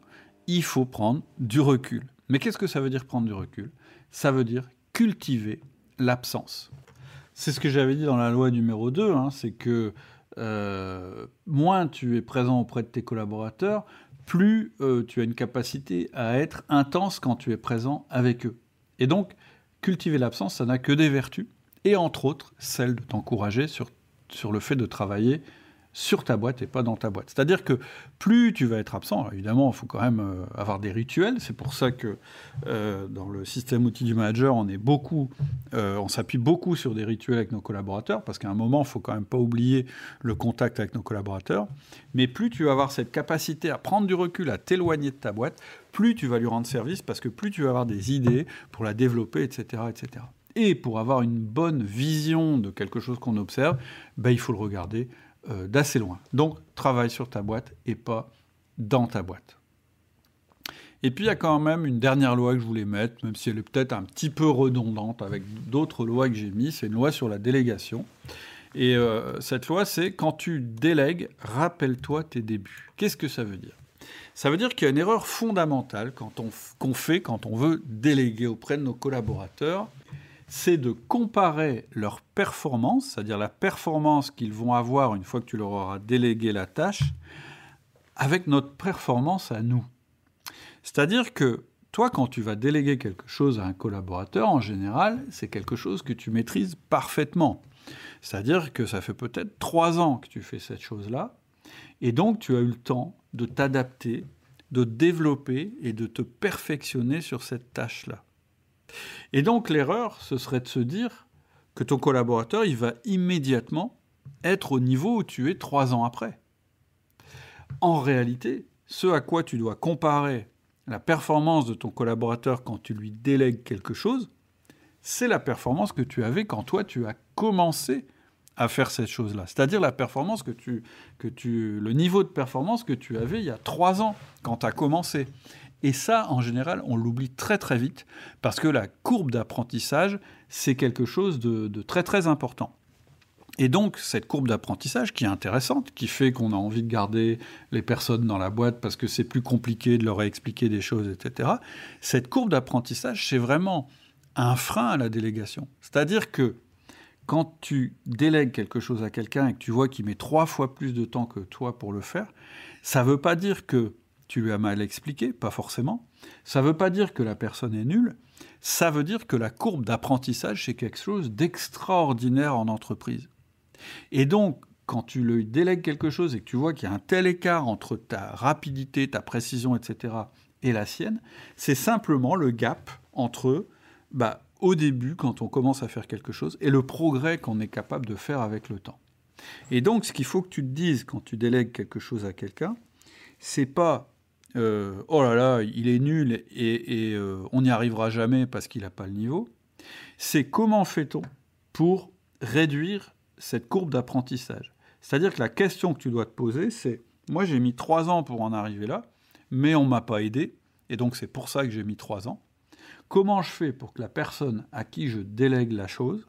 Speaker 2: Il faut prendre du recul. Mais qu'est-ce que ça veut dire prendre du recul? Ça veut dire cultiver l'absence. C'est ce que j'avais dit dans la loi numéro 2, hein, c'est que euh, moins tu es présent auprès de tes collaborateurs, plus euh, tu as une capacité à être intense quand tu es présent avec eux. Et donc, cultiver l'absence, ça n'a que des vertus, et entre autres, celle de t'encourager sur, sur le fait de travailler sur ta boîte et pas dans ta boîte. C'est-à-dire que plus tu vas être absent, évidemment, il faut quand même euh, avoir des rituels. C'est pour ça que euh, dans le système outil du manager, on est beaucoup, euh, on s'appuie beaucoup sur des rituels avec nos collaborateurs, parce qu'à un moment, il faut quand même pas oublier le contact avec nos collaborateurs. Mais plus tu vas avoir cette capacité à prendre du recul, à t'éloigner de ta boîte, plus tu vas lui rendre service, parce que plus tu vas avoir des idées pour la développer, etc., etc. Et pour avoir une bonne vision de quelque chose qu'on observe, ben, il faut le regarder euh, d'assez loin. Donc, travaille sur ta boîte et pas dans ta boîte. Et puis, il y a quand même une dernière loi que je voulais mettre, même si elle est peut-être un petit peu redondante avec d'autres lois que j'ai mises. C'est une loi sur la délégation. Et euh, cette loi, c'est quand tu délègues, rappelle-toi tes débuts. Qu'est-ce que ça veut dire? Ça veut dire qu'il y a une erreur fondamentale qu'on fait quand on veut déléguer auprès de nos collaborateurs c'est de comparer leur performance, c'est-à-dire la performance qu'ils vont avoir une fois que tu leur auras délégué la tâche, avec notre performance à nous. C'est-à-dire que toi, quand tu vas déléguer quelque chose à un collaborateur, en général, c'est quelque chose que tu maîtrises parfaitement. C'est-à-dire que ça fait peut-être trois ans que tu fais cette chose-là, et donc tu as eu le temps de t'adapter, de développer et de te perfectionner sur cette tâche-là. Et donc l'erreur, ce serait de se dire que ton collaborateur, il va immédiatement être au niveau où tu es trois ans après. En réalité, ce à quoi tu dois comparer la performance de ton collaborateur quand tu lui délègues quelque chose, c'est la performance que tu avais quand toi tu as commencé à faire cette chose-là. C'est-à-dire la performance que tu, que tu, le niveau de performance que tu avais il y a trois ans quand tu as commencé. Et ça, en général, on l'oublie très très vite parce que la courbe d'apprentissage, c'est quelque chose de, très très important. Et donc, cette courbe d'apprentissage qui est intéressante, qui fait qu'on a envie de garder les personnes dans la boîte parce que c'est plus compliqué de leur expliquer des choses, etc., cette courbe d'apprentissage, c'est vraiment un frein à la délégation. C'est-à-dire que quand tu délègues quelque chose à quelqu'un et que tu vois qu'il met trois fois plus de temps que toi pour le faire, ça ne veut pas dire que tu lui as mal expliqué, pas forcément. Ça ne veut pas dire que la personne est nulle, ça veut dire que la courbe d'apprentissage, c'est quelque chose d'extraordinaire en entreprise. Et donc, quand tu lui délègues quelque chose et que tu vois qu'il y a un tel écart entre ta rapidité, ta précision, etc., et la sienne, c'est simplement le gap entre, bah, au début, quand on commence à faire quelque chose, et le progrès qu'on est capable de faire avec le temps. Et donc, ce qu'il faut que tu te dises quand tu délègues quelque chose à quelqu'un, c'est pas euh, oh là là, il est nul et, euh, on n'y arrivera jamais parce qu'il n'a pas le niveau, c'est comment fait-on pour réduire cette courbe d'apprentissage? C'est-à-dire que la question que tu dois te poser, c'est moi j'ai mis trois ans pour en arriver là, mais on m'a pas aidé, et donc c'est pour ça que j'ai mis trois ans. Comment je fais pour que la personne à qui je délègue la chose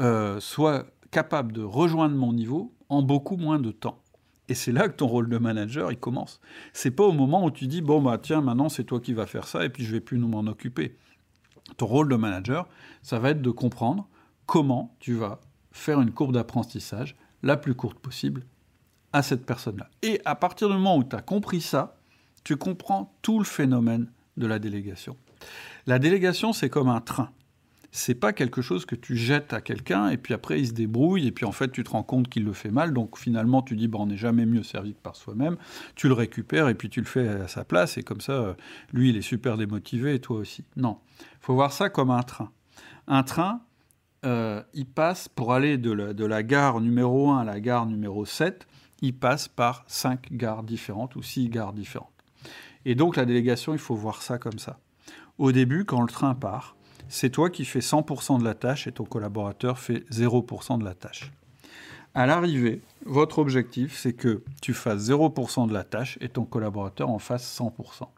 Speaker 2: euh, soit capable de rejoindre mon niveau en beaucoup moins de temps? Et c'est là que ton rôle de manager, il commence. C'est pas au moment où tu dis, bon, bah tiens, maintenant c'est toi qui vas faire ça et puis je vais plus m'en occuper. Ton rôle de manager, ça va être de comprendre comment tu vas faire une courbe d'apprentissage la plus courte possible à cette personne-là. Et à partir du moment où tu as compris ça, tu comprends tout le phénomène de la délégation. La délégation, c'est comme un train. C'est pas quelque chose que tu jettes à quelqu'un et puis après il se débrouille et puis en fait tu te rends compte qu'il le fait mal. Donc finalement tu dis bon on n'est jamais mieux servi que par soi-même. Tu le récupères et puis tu le fais à sa place et comme ça euh, lui il est super démotivé et toi aussi. Non. Faut voir ça comme un train. Un train euh, il passe pour aller de la, de la gare numéro 1 à la gare numéro 7 il passe par cinq gares différentes ou six gares différentes. Et donc la délégation il faut voir ça comme ça. Au début quand le train part c'est toi qui fais 100% de la tâche et ton collaborateur fait 0% de la tâche. À l'arrivée, votre objectif, c'est que tu fasses 0% de la tâche et ton collaborateur en fasse 100%.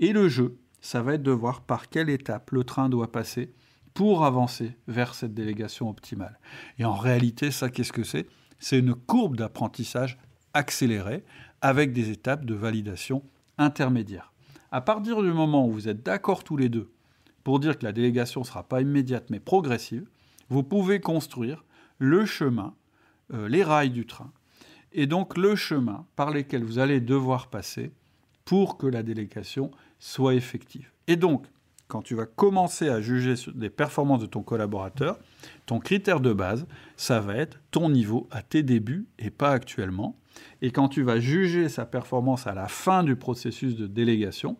Speaker 2: Et le jeu, ça va être de voir par quelle étape le train doit passer pour avancer vers cette délégation optimale. Et en réalité, ça, qu'est-ce que c'est? C'est une courbe d'apprentissage accélérée avec des étapes de validation intermédiaires. À partir du moment où vous êtes d'accord tous les deux pour dire que la délégation ne sera pas immédiate mais progressive, vous pouvez construire le chemin, euh, les rails du train, et donc le chemin par lesquels vous allez devoir passer pour que la délégation soit effective. Et donc, quand tu vas commencer à juger des performances de ton collaborateur, ton critère de base, ça va être ton niveau à tes débuts et pas actuellement. Et quand tu vas juger sa performance à la fin du processus de délégation,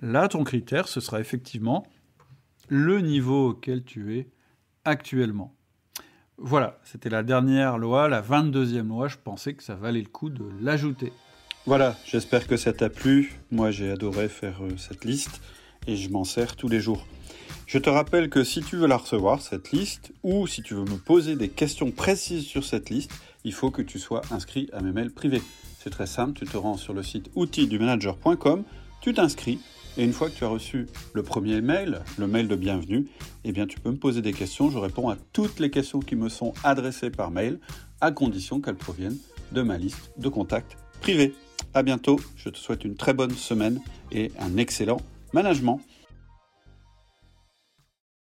Speaker 2: là, ton critère, ce sera effectivement le niveau auquel tu es actuellement. Voilà, c'était la dernière loi, la 22e loi, je pensais que ça valait le coup de l'ajouter.
Speaker 1: Voilà, j'espère que ça t'a plu. Moi j'ai adoré faire euh, cette liste et je m'en sers tous les jours. Je te rappelle que si tu veux la recevoir, cette liste, ou si tu veux me poser des questions précises sur cette liste, il faut que tu sois inscrit à mes mails privés. C'est très simple, tu te rends sur le site outildumanager.com, tu t'inscris et une fois que tu as reçu le premier mail, le mail de bienvenue, eh bien tu peux me poser des questions. Je réponds à toutes les questions qui me sont adressées par mail, à condition qu'elles proviennent de ma liste de contacts privés. À bientôt. Je te souhaite une très bonne semaine et un excellent management.